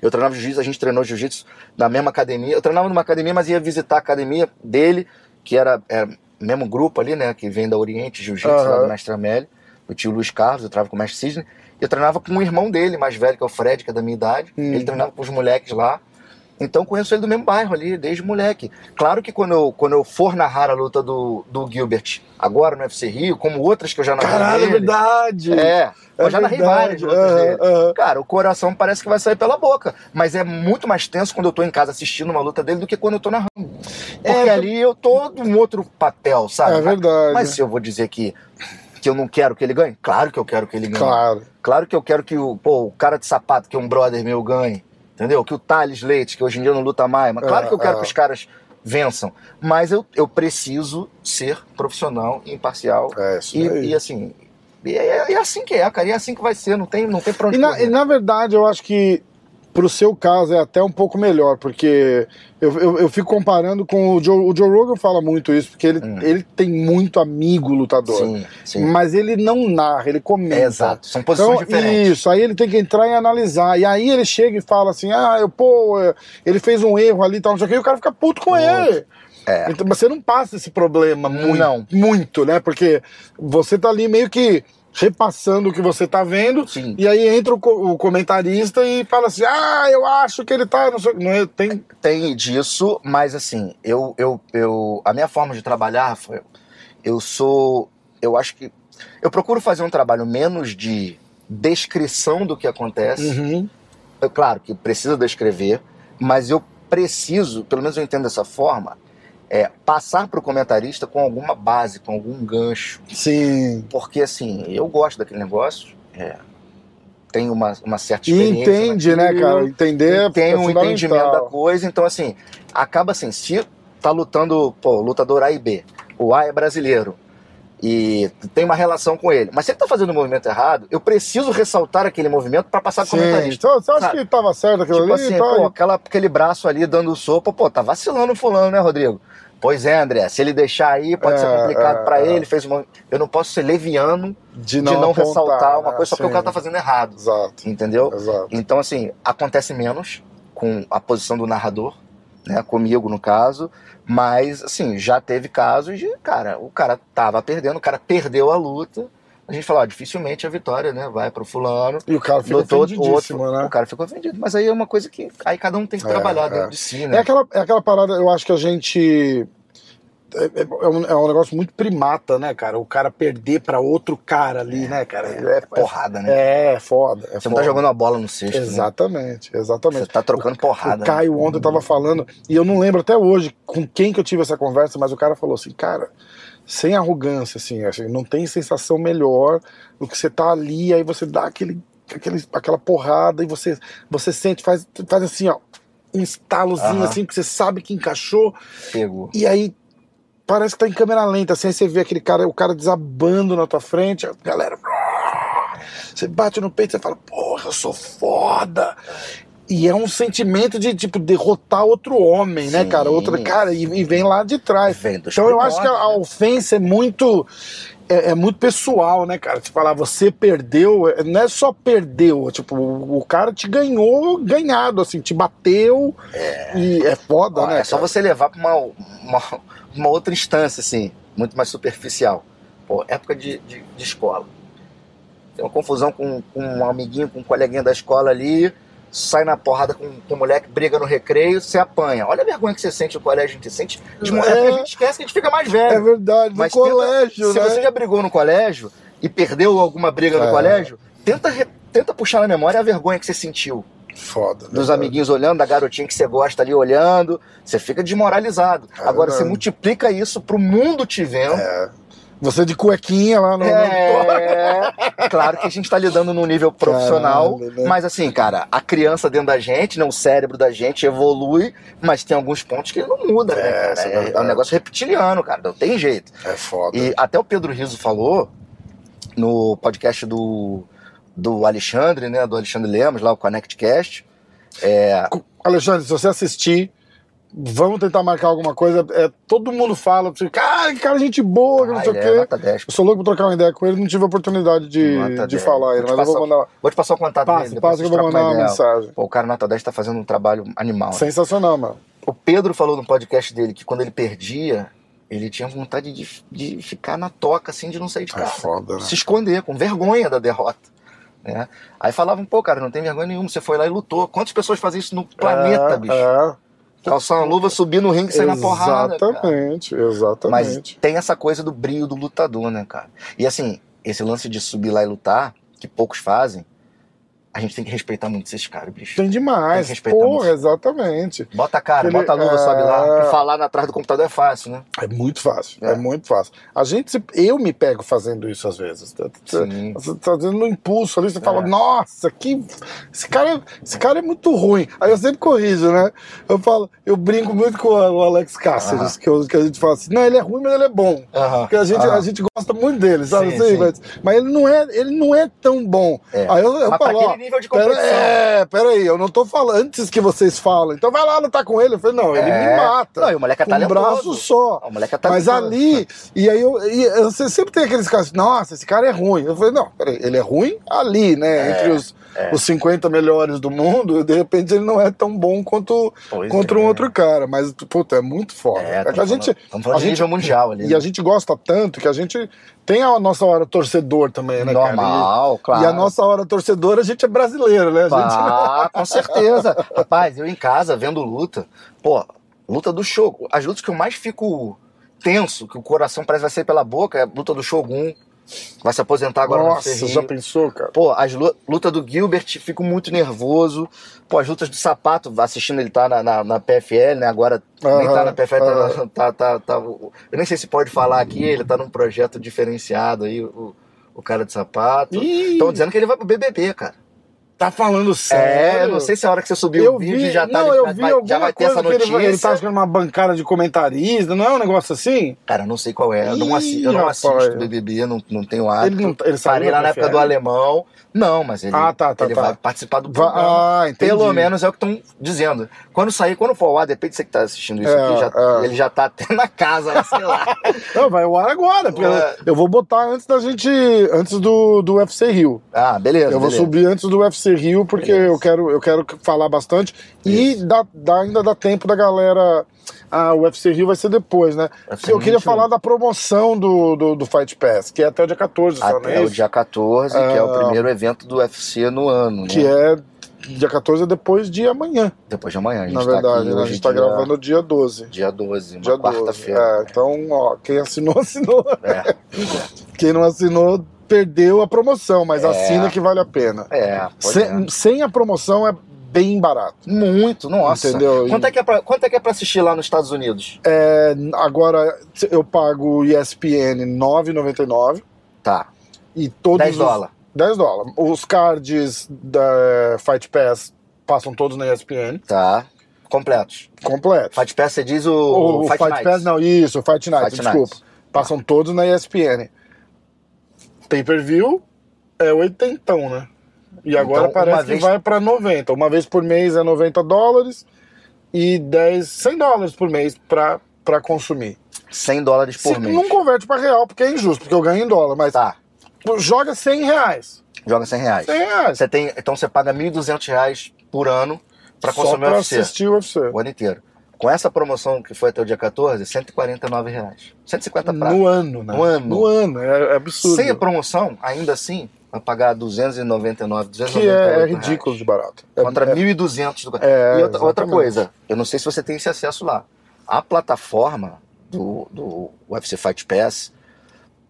Speaker 2: Eu treinava jiu-jitsu, a gente treinou jiu-jitsu na mesma academia. Eu treinava numa academia, mas ia visitar a academia dele, que era, era o mesmo grupo ali, né? Que vem da Oriente Jiu-Jitsu, lá
Speaker 1: Aham.
Speaker 2: do Mestre Amélio. O tio Luiz Carlos, eu treinava com o Mestre Sidney. Eu treinava com um irmão dele, mais velho, que é o Fred, que é da minha idade.
Speaker 1: Hum.
Speaker 2: Ele treinava com os moleques lá. Então conheço ele do mesmo bairro ali, desde moleque. Claro que quando eu, quando eu for narrar a luta do, do Gilbert, agora no UFC Rio, como outras que eu já narrei
Speaker 1: Caralho, é
Speaker 2: dele,
Speaker 1: verdade.
Speaker 2: é, eu já narrei várias lutas dele. Cara, o coração parece que vai sair pela boca. Mas é muito mais tenso quando eu tô em casa assistindo uma luta dele do que quando eu tô narrando. Porque
Speaker 1: É,
Speaker 2: ali eu tô num outro papel, sabe?
Speaker 1: É verdade.
Speaker 2: Mas se eu vou dizer que, que eu não quero que ele ganhe, claro que eu quero que ele ganhe.
Speaker 1: Claro.
Speaker 2: Claro que eu quero que o, pô, o cara de sapato, que é um brother meu, ganhe. Entendeu? Que o Thales Leite, que hoje em dia não luta mais. Mas claro
Speaker 1: É,
Speaker 2: que eu quero
Speaker 1: é.
Speaker 2: que os caras vençam. Mas eu, eu preciso ser profissional e imparcial.
Speaker 1: É isso
Speaker 2: E, e assim, e é, é assim que é, cara. E é assim que vai ser. Não tem, não tem pra onde
Speaker 1: E na, e na verdade, eu acho que pro seu caso é até um pouco melhor, porque eu, eu, eu fico comparando com o Joe, o Joe Rogan fala muito isso, porque ele,
Speaker 2: Hum.
Speaker 1: ele tem muito amigo lutador.
Speaker 2: Sim, sim.
Speaker 1: Mas ele não narra, ele comenta.
Speaker 2: É, exato. São posições
Speaker 1: Então,
Speaker 2: diferentes.
Speaker 1: Isso, aí ele tem que entrar e analisar. E aí ele chega e fala assim: ah, eu, pô, é, ele fez um erro ali e tal, não sei o que, e o cara fica puto com
Speaker 2: Puto.
Speaker 1: ele.
Speaker 2: É.
Speaker 1: Então, mas você não passa esse problema muito,
Speaker 2: Não.
Speaker 1: muito, né? Porque você tá ali meio que repassando o que você tá vendo,
Speaker 2: Sim.
Speaker 1: e aí entra o, co- o comentarista e fala assim: ah, eu acho que ele tá. Não sei, não é, tem.
Speaker 2: Tem disso, mas assim, eu, eu, eu. A minha forma de trabalhar, Rafael, eu sou. Eu acho que. Eu procuro fazer um trabalho menos de descrição do que acontece.
Speaker 1: Uhum.
Speaker 2: É claro que precisa descrever, mas eu preciso, pelo menos eu entendo dessa forma, é, passar para o comentarista com alguma base, com algum gancho.
Speaker 1: Sim.
Speaker 2: Porque assim, eu gosto daquele negócio, é, tenho uma, uma certa
Speaker 1: E
Speaker 2: experiência.
Speaker 1: entende, né,
Speaker 2: naquilo,
Speaker 1: cara? Entender
Speaker 2: e tem
Speaker 1: é
Speaker 2: um entendimento da coisa, então assim, acaba assim, se tá lutando, pô, lutador A e B, o A é brasileiro, e tem uma relação com ele, mas se ele tá fazendo o movimento errado, eu preciso ressaltar aquele movimento para passar
Speaker 1: Sim.
Speaker 2: comentarista.
Speaker 1: Então, você acha
Speaker 2: Sabe?
Speaker 1: que tava certo aquilo
Speaker 2: Tipo
Speaker 1: ali?
Speaker 2: assim,
Speaker 1: Tá-
Speaker 2: pô, aquela, aquele braço ali dando sopa, pô, tá vacilando o fulano, né, Rodrigo? Pois é, André, se ele deixar aí, pode
Speaker 1: É,
Speaker 2: ser complicado
Speaker 1: é,
Speaker 2: pra
Speaker 1: é.
Speaker 2: ele. Fez uma... Eu não posso ser leviano
Speaker 1: de
Speaker 2: de não,
Speaker 1: apontar,
Speaker 2: ressaltar uma
Speaker 1: né?
Speaker 2: coisa só porque o
Speaker 1: Sim.
Speaker 2: cara tá fazendo errado.
Speaker 1: Exato,
Speaker 2: Entendeu?
Speaker 1: exato.
Speaker 2: Então, assim, acontece menos com a posição do narrador, né? Comigo, no caso. Mas, assim, já teve casos de, cara, o cara tava perdendo, o cara perdeu a luta. A gente fala, ó, dificilmente a vitória, né? Vai pro fulano.
Speaker 1: E o cara fica
Speaker 2: Lutou
Speaker 1: ofendidíssimo,
Speaker 2: outro,
Speaker 1: né?
Speaker 2: o cara ficou ofendido. Mas aí é uma coisa que aí cada um tem que
Speaker 1: É,
Speaker 2: trabalhar
Speaker 1: é.
Speaker 2: dentro de si,
Speaker 1: É
Speaker 2: né?
Speaker 1: aquela, é aquela parada, eu acho que a gente. É, é- é um, é um negócio muito primata, né, cara? O cara perder pra outro cara ali, né, cara? É,
Speaker 2: Porrada, né?
Speaker 1: É, é foda. É
Speaker 2: Você não
Speaker 1: foda.
Speaker 2: tá jogando a bola no cesto, né?
Speaker 1: Exatamente, exatamente.
Speaker 2: Você tá trocando porrada.
Speaker 1: O Caio ontem tava falando, e eu não lembro até hoje com quem que eu tive essa conversa, mas o cara falou assim, cara, sem arrogância, assim, assim, não tem sensação melhor do que você tá ali, aí você dá aquele, aquele, aquela porrada e você, você sente, faz, faz assim, ó, um estalozinho
Speaker 2: Aham.
Speaker 1: assim, que você sabe que encaixou?
Speaker 2: Pegou.
Speaker 1: e aí parece que tá em câmera lenta, assim, aí você vê aquele cara, o cara desabando na tua frente, a galera. Você bate no peito e fala, porra, eu sou foda. E é um sentimento de, tipo, derrotar outro homem, né,
Speaker 2: Sim.
Speaker 1: cara? Outro cara, e, e vem lá de trás. Então eu acho que a, a
Speaker 2: primórdios,
Speaker 1: ofensa é muito. É, é muito pessoal, né, cara? Você falar, você perdeu, é- não é só perdeu, tipo, o, o cara te ganhou ganhado, assim, te bateu e é foda,
Speaker 2: Ó,
Speaker 1: né?
Speaker 2: é só
Speaker 1: cara?
Speaker 2: você levar pra uma, uma, uma outra instância, assim, muito mais superficial. Pô, época de, de, de escola. Tem uma confusão com, com um amiguinho, com um coleguinha da escola ali, sai na porrada com, com o moleque, briga no recreio, você apanha. Olha a vergonha que você sente no colégio, a gente sente. De moleque,
Speaker 1: É.
Speaker 2: a gente esquece que a gente fica mais velho.
Speaker 1: É verdade, no
Speaker 2: Mas tenta-
Speaker 1: colégio,
Speaker 2: se
Speaker 1: né?
Speaker 2: você já brigou no colégio e perdeu alguma briga no
Speaker 1: É.
Speaker 2: colégio, tenta, tenta puxar na memória a vergonha que você sentiu
Speaker 1: Foda.
Speaker 2: dos
Speaker 1: verdade.
Speaker 2: amiguinhos olhando, da garotinha que você gosta ali olhando, você fica desmoralizado.
Speaker 1: É
Speaker 2: Agora você
Speaker 1: verdade.
Speaker 2: multiplica isso pro mundo te vendo.
Speaker 1: É. Você de cuequinha lá no.
Speaker 2: É, [LAUGHS] claro que a gente tá lidando num nível profissional,
Speaker 1: Caralho, né?
Speaker 2: mas assim, cara, a criança dentro da gente, né, o cérebro da gente evolui, mas tem alguns pontos que ele não muda, né,
Speaker 1: É, isso é
Speaker 2: É, é um negócio reptiliano, cara, não tem jeito.
Speaker 1: É foda.
Speaker 2: E até o Pedro Riso falou no podcast do, do Alexandre, né, do Alexandre Lemos, lá o ConnectCast, é,
Speaker 1: Alexandre, se você assistir, vamos tentar marcar alguma coisa. É, todo mundo fala, cara, que cara, gente boa, que não
Speaker 2: ah,
Speaker 1: sei o
Speaker 2: ele
Speaker 1: quê.
Speaker 2: é nota 10.
Speaker 1: Eu sou louco pra trocar uma ideia com ele, não tive a oportunidade de,
Speaker 2: Nota
Speaker 1: de
Speaker 2: 10.
Speaker 1: falar ele, mas eu vou
Speaker 2: passar-
Speaker 1: mandar.
Speaker 2: Vou te passar o contato
Speaker 1: Passa,
Speaker 2: dele.
Speaker 1: passa que eu vou mandar uma mensagem.
Speaker 2: Pô, o cara nota 10 tá fazendo um trabalho animal. né?
Speaker 1: Sensacional, mano.
Speaker 2: O Pedro falou no podcast dele que quando ele perdia, ele tinha vontade de, de ficar na toca, assim, de não sair de
Speaker 1: É
Speaker 2: casa.
Speaker 1: foda, né?
Speaker 2: Se esconder, com vergonha da derrota. Né? Aí falavam, pô, cara, não tem vergonha nenhuma, você foi lá e lutou. Quantas pessoas fazem isso no planeta,
Speaker 1: é,
Speaker 2: bicho?
Speaker 1: É,
Speaker 2: Calçar uma luva, subir no ringue e sair na porrada. cara.
Speaker 1: Exatamente,
Speaker 2: Mas
Speaker 1: exatamente.
Speaker 2: tem essa coisa do brilho do lutador, né, cara? E assim, esse lance de subir lá e lutar, que poucos fazem, a gente tem que respeitar muito esses caras, bicho.
Speaker 1: Tem
Speaker 2: Tem
Speaker 1: demais.
Speaker 2: que respeitar
Speaker 1: Porra,
Speaker 2: muito.
Speaker 1: exatamente.
Speaker 2: Bota a cara,
Speaker 1: Ele-
Speaker 2: bota a luva,
Speaker 1: é-
Speaker 2: sobe lá. Falar atrás do computador é fácil, né?
Speaker 1: É muito fácil, é.
Speaker 2: É.
Speaker 1: muito fácil. A gente, se- eu me pego fazendo isso às vezes.
Speaker 2: Sim.
Speaker 1: Você tá fazendo no impulso ali, você fala,
Speaker 2: É.
Speaker 1: nossa, que. Esse cara, esse cara é muito ruim. Aí eu sempre corrijo, né? Eu falo, eu brinco muito com o Alex Cáceres, que, eu- que a gente fala assim, não, ele é ruim, mas ele é bom.
Speaker 2: Aham.
Speaker 1: Porque a gente,
Speaker 2: Aham.
Speaker 1: a gente gosta muito dele, sabe?
Speaker 2: Sim,
Speaker 1: assim?
Speaker 2: sim.
Speaker 1: Mas, mas ele, não é, ele não é tão bom.
Speaker 2: É.
Speaker 1: Aí eu, eu falo,
Speaker 2: nível de
Speaker 1: pera,
Speaker 2: competição.
Speaker 1: é, peraí, eu não tô falando antes que vocês falam. Então vai lá lutar com ele. Eu falei, não, ele
Speaker 2: É.
Speaker 1: me mata.
Speaker 2: Não, e o moleque
Speaker 1: com um braço só.
Speaker 2: O moleque é
Speaker 1: Mas ali, e aí eu, e você sempre tem aqueles casos, nossa, esse cara é ruim. Eu falei, não, peraí, ele é ruim ali, né?
Speaker 2: É,
Speaker 1: Entre os,
Speaker 2: é.
Speaker 1: os 50 melhores do mundo, de repente ele não é tão bom quanto
Speaker 2: Pois
Speaker 1: contra um outro cara. Mas, puta, é muito foda.
Speaker 2: É,
Speaker 1: É que a gente,
Speaker 2: falando,
Speaker 1: a
Speaker 2: de
Speaker 1: gente-
Speaker 2: nível mundial ali.
Speaker 1: e
Speaker 2: né?
Speaker 1: a gente gosta tanto que a gente tem a nossa hora torcedor também, né, cara?
Speaker 2: Normal,
Speaker 1: E-
Speaker 2: claro.
Speaker 1: E a nossa hora torcedora, a gente é brasileiro, né? A gente...
Speaker 2: Ah, [LAUGHS] com certeza. Rapaz, eu em casa vendo luta, pô, luta do Shogun. As lutas que eu mais fico tenso, que o coração parece que vai sair pela boca, é a luta do Shogun. Vai se aposentar agora no
Speaker 1: Nossa,
Speaker 2: UFC
Speaker 1: já pensou, cara?
Speaker 2: Pô, as lu- luta do Gilbert, fico muito nervoso. Pô, as lutas do Sapato, assistindo ele tá na, na, na PFL, né? Agora nem tá na PFL, tá- tá, tá, tá- Eu nem sei se pode falar aqui, ele tá num projeto diferenciado aí, o, o cara de sapato. Estão dizendo que ele vai pro BBB, cara.
Speaker 1: Tá falando sério?
Speaker 2: É, eu não sei se a hora que você subiu
Speaker 1: Eu
Speaker 2: o vídeo
Speaker 1: vi,
Speaker 2: já tá
Speaker 1: não, eu vi
Speaker 2: vai- já vai ter essa
Speaker 1: ele,
Speaker 2: notícia.
Speaker 1: vai- ele tá achando uma bancada de comentarista, não é um negócio assim?
Speaker 2: Cara, não sei qual é. Eu não, assi- eu
Speaker 1: Ih,
Speaker 2: não
Speaker 1: rapaz.
Speaker 2: assisto BBB, não, não tenho hábito.
Speaker 1: Ele não ele
Speaker 2: Parei lá na época do alemão. Não, mas ele,
Speaker 1: Ah, tá, tá,
Speaker 2: ele
Speaker 1: tá.
Speaker 2: vai participar do programa.
Speaker 1: ah, entendi.
Speaker 2: Pelo menos é o que estão dizendo. Quando sair, quando for ao ar, depende de você que tá assistindo isso
Speaker 1: É,
Speaker 2: aqui, já-
Speaker 1: é.
Speaker 2: ele já tá até na casa, sei lá. [LAUGHS]
Speaker 1: Não, vai ao ar agora, porque
Speaker 2: Ué.
Speaker 1: eu vou botar antes da gente. Antes do, do UFC Rio.
Speaker 2: Ah, beleza.
Speaker 1: Eu vou
Speaker 2: beleza.
Speaker 1: subir antes do UFC Rio, porque
Speaker 2: Beleza.
Speaker 1: eu quero, eu quero falar bastante. E dá, dá- ainda dá tempo da galera. Ah, o UFC Rio vai ser depois, né? Eu queria
Speaker 2: 21.
Speaker 1: falar da promoção do, do, do Fight Pass, que é até o dia 14, só, não
Speaker 2: Até
Speaker 1: é
Speaker 2: o dia 14, que é o
Speaker 1: Ah.
Speaker 2: primeiro evento do UFC no ano, né?
Speaker 1: Que é dia 14 é depois de amanhã,
Speaker 2: Depois de amanhã. A gente
Speaker 1: na
Speaker 2: tá
Speaker 1: verdade.
Speaker 2: aqui
Speaker 1: né? A gente tá
Speaker 2: dia-
Speaker 1: gravando dia 12.
Speaker 2: Dia 12, uma
Speaker 1: Dia 12.
Speaker 2: quarta-feira.
Speaker 1: É, então, ó, quem assinou, [LAUGHS] assinou.
Speaker 2: É.
Speaker 1: Quem não assinou, perdeu a promoção, mas
Speaker 2: É.
Speaker 1: assina que vale a pena.
Speaker 2: É, é.
Speaker 1: sem a promoção é bem barato.
Speaker 2: Muito, nossa.
Speaker 1: Entendeu?
Speaker 2: Quanto é, que é pra, quanto é que é pra assistir lá nos Estados Unidos?
Speaker 1: É, agora eu pago o ESPN 9,99
Speaker 2: Tá,
Speaker 1: e todos
Speaker 2: 10
Speaker 1: os-
Speaker 2: dólares.
Speaker 1: 10 dólares. Os cards da Fight Pass passam todos na ESPN,
Speaker 2: Tá. Completos.
Speaker 1: completo.
Speaker 2: Fight Pass, você diz o,
Speaker 1: o,
Speaker 2: Fight,
Speaker 1: Fight,
Speaker 2: Nights.
Speaker 1: Pass não, isso, o Fight Night,
Speaker 2: Fight
Speaker 1: desculpa.
Speaker 2: Nights.
Speaker 1: Passam todos na ESPN. Pay per view é oitentão, né? E agora
Speaker 2: Então,
Speaker 1: parece
Speaker 2: uma
Speaker 1: que
Speaker 2: vez-
Speaker 1: vai pra 90. Uma vez por mês é 90 dólares e 10, 100 dólares por mês pra consumir.
Speaker 2: 100 dólares por
Speaker 1: Se
Speaker 2: mês.
Speaker 1: não converte pra real, porque é injusto, porque eu ganho em dólar, mas
Speaker 2: Tá,
Speaker 1: joga 100 reais.
Speaker 2: joga 100 reais.
Speaker 1: 100 reais.
Speaker 2: Você tem, então você paga 1.200 reais por ano
Speaker 1: Só
Speaker 2: consumir o
Speaker 1: pra
Speaker 2: UFC.
Speaker 1: assistir o UFC.
Speaker 2: O ano inteiro. Com essa promoção que foi até o dia 14, 149 reais. 150 pratos.
Speaker 1: No ano, né?
Speaker 2: No ano.
Speaker 1: No ano, é, absurdo.
Speaker 2: Sem a promoção, ainda assim, vai pagar 299, 298
Speaker 1: que é, é
Speaker 2: reais.
Speaker 1: ridículo de barato. É-
Speaker 2: Contra
Speaker 1: é-
Speaker 2: 1.200 do...
Speaker 1: É,
Speaker 2: E outra, outra coisa, eu não sei se você tem esse acesso lá. A plataforma do, do UFC Fight Pass,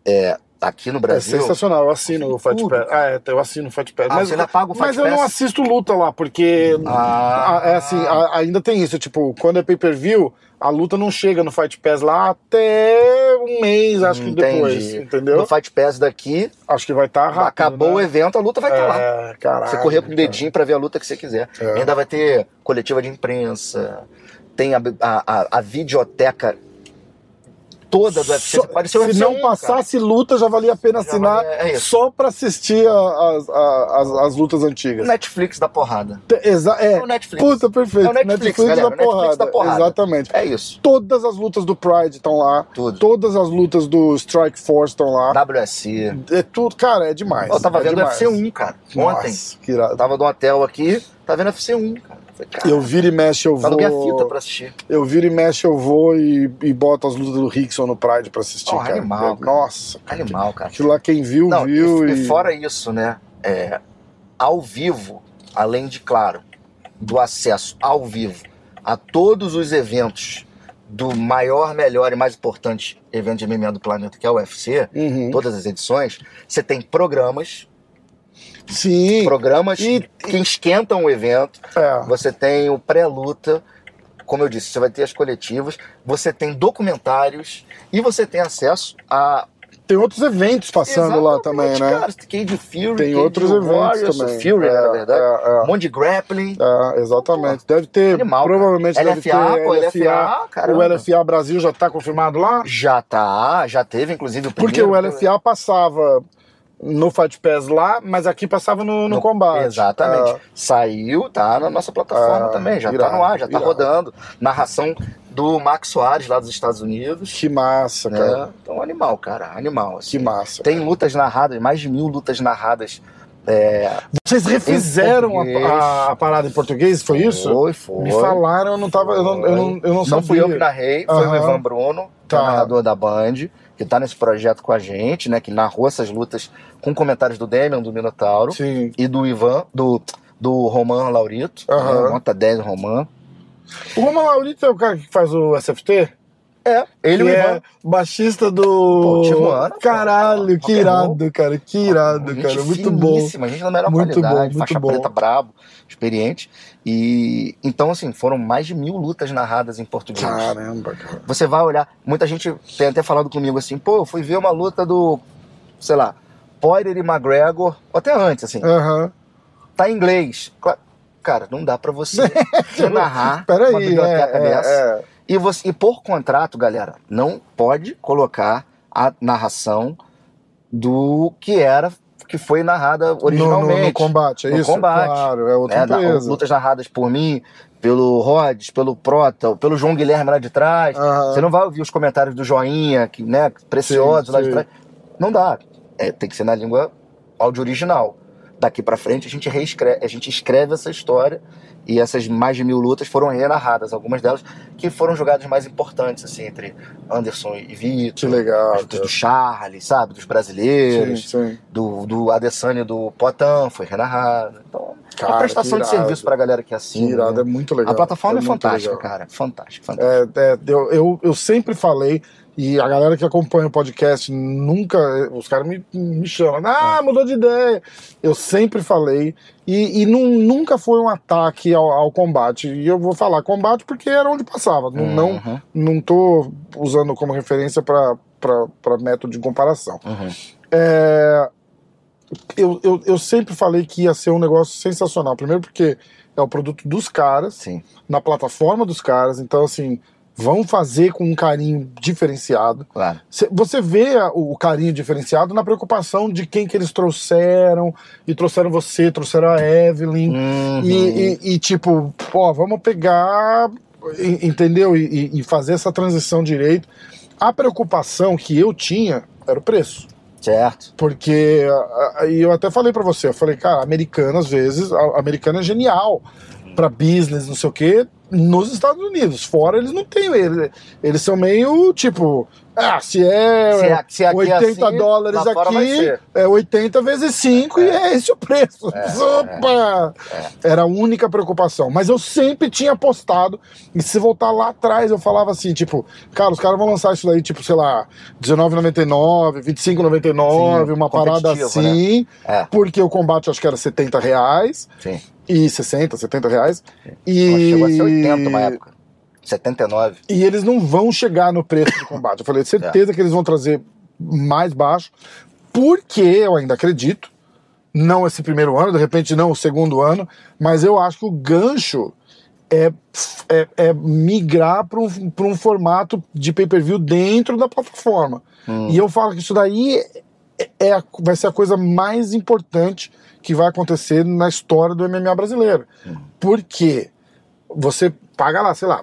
Speaker 2: é, aqui no
Speaker 1: É
Speaker 2: Brasil...
Speaker 1: sensacional, eu assino o Fight. Pass. Ah, é, eu assino o Fight Pass.
Speaker 2: Ah,
Speaker 1: mas
Speaker 2: você ainda paga o Fight
Speaker 1: mas eu não
Speaker 2: Pass?
Speaker 1: assisto luta lá, porque
Speaker 2: Ah.
Speaker 1: é assim, a- ainda tem isso, tipo, quando é pay-per-view, a luta não chega no Fight Pass lá até um mês, acho que
Speaker 2: Entendi.
Speaker 1: depois, entendeu?
Speaker 2: No Fight Pass daqui,
Speaker 1: Acho que vai estar rápido,
Speaker 2: acabou o
Speaker 1: né?
Speaker 2: evento, a luta vai estar lá.
Speaker 1: É, caralho,
Speaker 2: Você correr com o dedinho pra ver a luta que você quiser.
Speaker 1: É.
Speaker 2: Ainda vai ter coletiva de imprensa, tem a, a, a, a videoteca toda do UFC.
Speaker 1: Só- se
Speaker 2: UFC
Speaker 1: não
Speaker 2: 1, cara.
Speaker 1: passasse luta, já valia a pena
Speaker 2: Já
Speaker 1: assinar
Speaker 2: valia- é
Speaker 1: só pra assistir as, lutas antigas.
Speaker 2: Netflix da porrada.
Speaker 1: Te- Exa é,
Speaker 2: É o Netflix.
Speaker 1: puta, perfeito.
Speaker 2: É o Netflix, galera, o
Speaker 1: da,
Speaker 2: Netflix
Speaker 1: porrada.
Speaker 2: da porrada.
Speaker 1: Exatamente.
Speaker 2: É isso.
Speaker 1: Todas as lutas do Pride estão lá.
Speaker 2: Tudo.
Speaker 1: Todas as lutas do Strike Force estão lá.
Speaker 2: WSC.
Speaker 1: É tudo, cara, é demais.
Speaker 2: Eu tava
Speaker 1: é
Speaker 2: vendo o
Speaker 1: demais.
Speaker 2: UFC 1, cara. Ontem.
Speaker 1: Nossa, que irado.
Speaker 2: Eu tava no hotel aqui, tá vendo UFC 1, cara. Cara,
Speaker 1: Eu viro e mexe, eu
Speaker 2: Tá no minha fita
Speaker 1: vou.
Speaker 2: pra assistir.
Speaker 1: Eu viro e mexe, eu vou e, e boto as lutas do Rickson no Pride pra assistir,
Speaker 2: Oh,
Speaker 1: cara.
Speaker 2: animal, cara.
Speaker 1: Nossa, cara.
Speaker 2: Animal, cara.
Speaker 1: Aquilo lá quem viu,
Speaker 2: Não,
Speaker 1: viu.
Speaker 2: e,
Speaker 1: E,
Speaker 2: e fora isso, né? É, ao vivo, além de, claro, do acesso ao vivo a todos os eventos do maior, melhor e mais importante evento de MMA do planeta, que é o UFC,
Speaker 1: Uhum.
Speaker 2: todas as edições, você tem programas,
Speaker 1: Sim.
Speaker 2: programas
Speaker 1: E-
Speaker 2: que esquentam o evento,
Speaker 1: É.
Speaker 2: você tem o pré-luta, como eu disse, você vai ter as coletivas, você tem documentários e você tem acesso a
Speaker 1: Tem outros eventos passando lá também,
Speaker 2: Exatamente,
Speaker 1: né?
Speaker 2: Cara, Cage Fury,
Speaker 1: Tem
Speaker 2: Cage
Speaker 1: outros eventos
Speaker 2: Warriors,
Speaker 1: também.
Speaker 2: Fury,
Speaker 1: É,
Speaker 2: na verdade.
Speaker 1: é, é.
Speaker 2: Um monte de grappling.
Speaker 1: É, exatamente. Deve ter,
Speaker 2: Animal, cara.
Speaker 1: provavelmente deve
Speaker 2: LFA,
Speaker 1: ter
Speaker 2: pô, LFA, caramba.
Speaker 1: O LFA Brasil já tá confirmado lá?
Speaker 2: Já tá, já teve, inclusive, o
Speaker 1: Porque
Speaker 2: primeiro.
Speaker 1: o LFA passava no Fight Pass lá, mas aqui passava no, no, combate.
Speaker 2: Exatamente.
Speaker 1: É,
Speaker 2: Saiu, tá na nossa plataforma
Speaker 1: Ah,
Speaker 2: também, já
Speaker 1: irado,
Speaker 2: tá no ar, já tá
Speaker 1: irado.
Speaker 2: rodando. Narração do Max Soares, lá dos Estados Unidos.
Speaker 1: que massa, cara.
Speaker 2: Né? Então, animal, cara, animal. assim.
Speaker 1: Que massa.
Speaker 2: Tem lutas narradas, mais de mil lutas narradas. É,
Speaker 1: Vocês refizeram a, a- parada em português, foi isso?
Speaker 2: Foi, foi.
Speaker 1: Me falaram, eu não tava. Eu não, eu não, eu não
Speaker 2: Não fui eu que narrei, foi o. Ivan Bruno, que é
Speaker 1: Tá.
Speaker 2: o narrador da Band, que tá nesse projeto com a gente, né? Que narrou essas lutas com comentários do Demian, do Minotauro,
Speaker 1: Sim.
Speaker 2: e do Ivan, do, do Roman Laurito,
Speaker 1: Aham.
Speaker 2: né, nota 10 Roman.
Speaker 1: O Roman Laurito é o cara que faz o SFT?
Speaker 2: É, ele
Speaker 1: que é baixista do.
Speaker 2: Pô, Tijuana, pô.
Speaker 1: Caralho, que
Speaker 2: roll.
Speaker 1: irado, cara. Que irado,
Speaker 2: Gente
Speaker 1: cara. Muito bom.
Speaker 2: finíssima, gente da melhor
Speaker 1: Muito
Speaker 2: qualidade,
Speaker 1: bom, muito
Speaker 2: faixa
Speaker 1: bom.
Speaker 2: preta brabo, experiente. E então, assim, foram mais de mil lutas narradas em português.
Speaker 1: Caramba, cara.
Speaker 2: Você vai olhar, muita gente tem até falado comigo assim, pô, eu fui ver uma luta do, sei lá, Poirier e McGregor, ou até antes, assim,
Speaker 1: Aham.
Speaker 2: tá em inglês. Cara, não dá pra você, [LAUGHS] narrar uma
Speaker 1: Peraí,
Speaker 2: biblioteca
Speaker 1: é,
Speaker 2: dessa.
Speaker 1: é, é.
Speaker 2: E, você, e por contrato, galera, não pode colocar a narração do que era, que foi narrada
Speaker 1: No,
Speaker 2: originalmente.
Speaker 1: no, no combate, é
Speaker 2: No
Speaker 1: isso?
Speaker 2: combate.
Speaker 1: Claro, é outra
Speaker 2: na-
Speaker 1: empresa.
Speaker 2: lutas narradas por mim, pelo Rhodes, pelo Prota, pelo João Guilherme lá de trás.
Speaker 1: Aham.
Speaker 2: Você não vai ouvir os comentários do joinha, que, né, preciosos
Speaker 1: Sim,
Speaker 2: lá de
Speaker 1: sim.
Speaker 2: trás. Não dá. É, tem que ser na língua áudio original. Daqui pra frente a gente reescreve, a gente escreve essa história e essas mais de mil lutas foram renarradas, algumas delas que foram jogadas mais importantes, assim, entre Anderson e
Speaker 1: Que
Speaker 2: Vitor,
Speaker 1: legal.
Speaker 2: as lutas do Charles, sabe, dos brasileiros,
Speaker 1: Sim, sim.
Speaker 2: do, do Adesanya do Poitin, foi renarrada. Então, é
Speaker 1: Cara,
Speaker 2: uma prestação
Speaker 1: que
Speaker 2: de serviço pra galera que
Speaker 1: Que
Speaker 2: assina.
Speaker 1: irado,
Speaker 2: né?
Speaker 1: é muito legal.
Speaker 2: A plataforma é,
Speaker 1: muito
Speaker 2: fantástica,
Speaker 1: legal.
Speaker 2: cara. Fantástica, fantástica.
Speaker 1: É, é, eu, eu, eu sempre falei, e a galera que acompanha o podcast nunca. Os caras me, me chamam, ah, mudou de ideia. Eu sempre falei, e, e nun- nunca foi um ataque ao, ao combate. E eu vou falar combate porque era onde passava. Não, não,
Speaker 2: Uhum,
Speaker 1: não tô usando como referência para método de comparação.
Speaker 2: uhum.
Speaker 1: É, eu, eu, eu sempre falei que ia ser um negócio sensacional. Primeiro porque é o produto dos caras
Speaker 2: Sim.
Speaker 1: na plataforma dos caras. Então, assim, vão fazer com um carinho diferenciado.
Speaker 2: Claro.
Speaker 1: Cê- Você vê o carinho diferenciado na preocupação de quem que eles trouxeram, e trouxeram você, trouxeram a Evelyn,
Speaker 2: Uhum.
Speaker 1: e, e- e, tipo, pô, vamos pegar, entendeu? E, e- fazer essa transição direito. A preocupação que eu tinha era o preço.
Speaker 2: Certo.
Speaker 1: Porque, e eu até falei pra você, eu falei, cara, americano às vezes, a americana é genial pra business, não sei o quê, nos Estados Unidos. Fora eles não têm, eles, eles são meio tipo, ah, se é,
Speaker 2: Se é- se é
Speaker 1: 80
Speaker 2: assim,
Speaker 1: dólares aqui, é 80 vezes 5 e é esse o preço. [LAUGHS] Opa! Era a única preocupação. Mas eu sempre tinha apostado, e se voltar lá atrás, eu falava assim, tipo, cara, os caras vão lançar isso daí, tipo, sei lá, R$19,99, R$25,99,
Speaker 2: Sim,
Speaker 1: uma parada
Speaker 2: né?
Speaker 1: assim,
Speaker 2: É.
Speaker 1: porque o combate acho que era 70 reais,
Speaker 2: Sim.
Speaker 1: e 60, 70 reais,
Speaker 2: Ela
Speaker 1: e...
Speaker 2: chegou a ser 80 uma época. 79.
Speaker 1: E eles não vão chegar no preço do combate. Eu falei, [LAUGHS] certeza que eles vão trazer mais baixo, porque eu ainda acredito, não esse primeiro ano, de repente não o segundo ano, mas eu acho que o gancho é, é, é migrar para um, pra um formato de pay-per-view dentro da plataforma. E eu falo que isso daí é, é a- vai ser a coisa mais importante que vai acontecer na história do MMA brasileiro. Porque você paga lá, sei lá,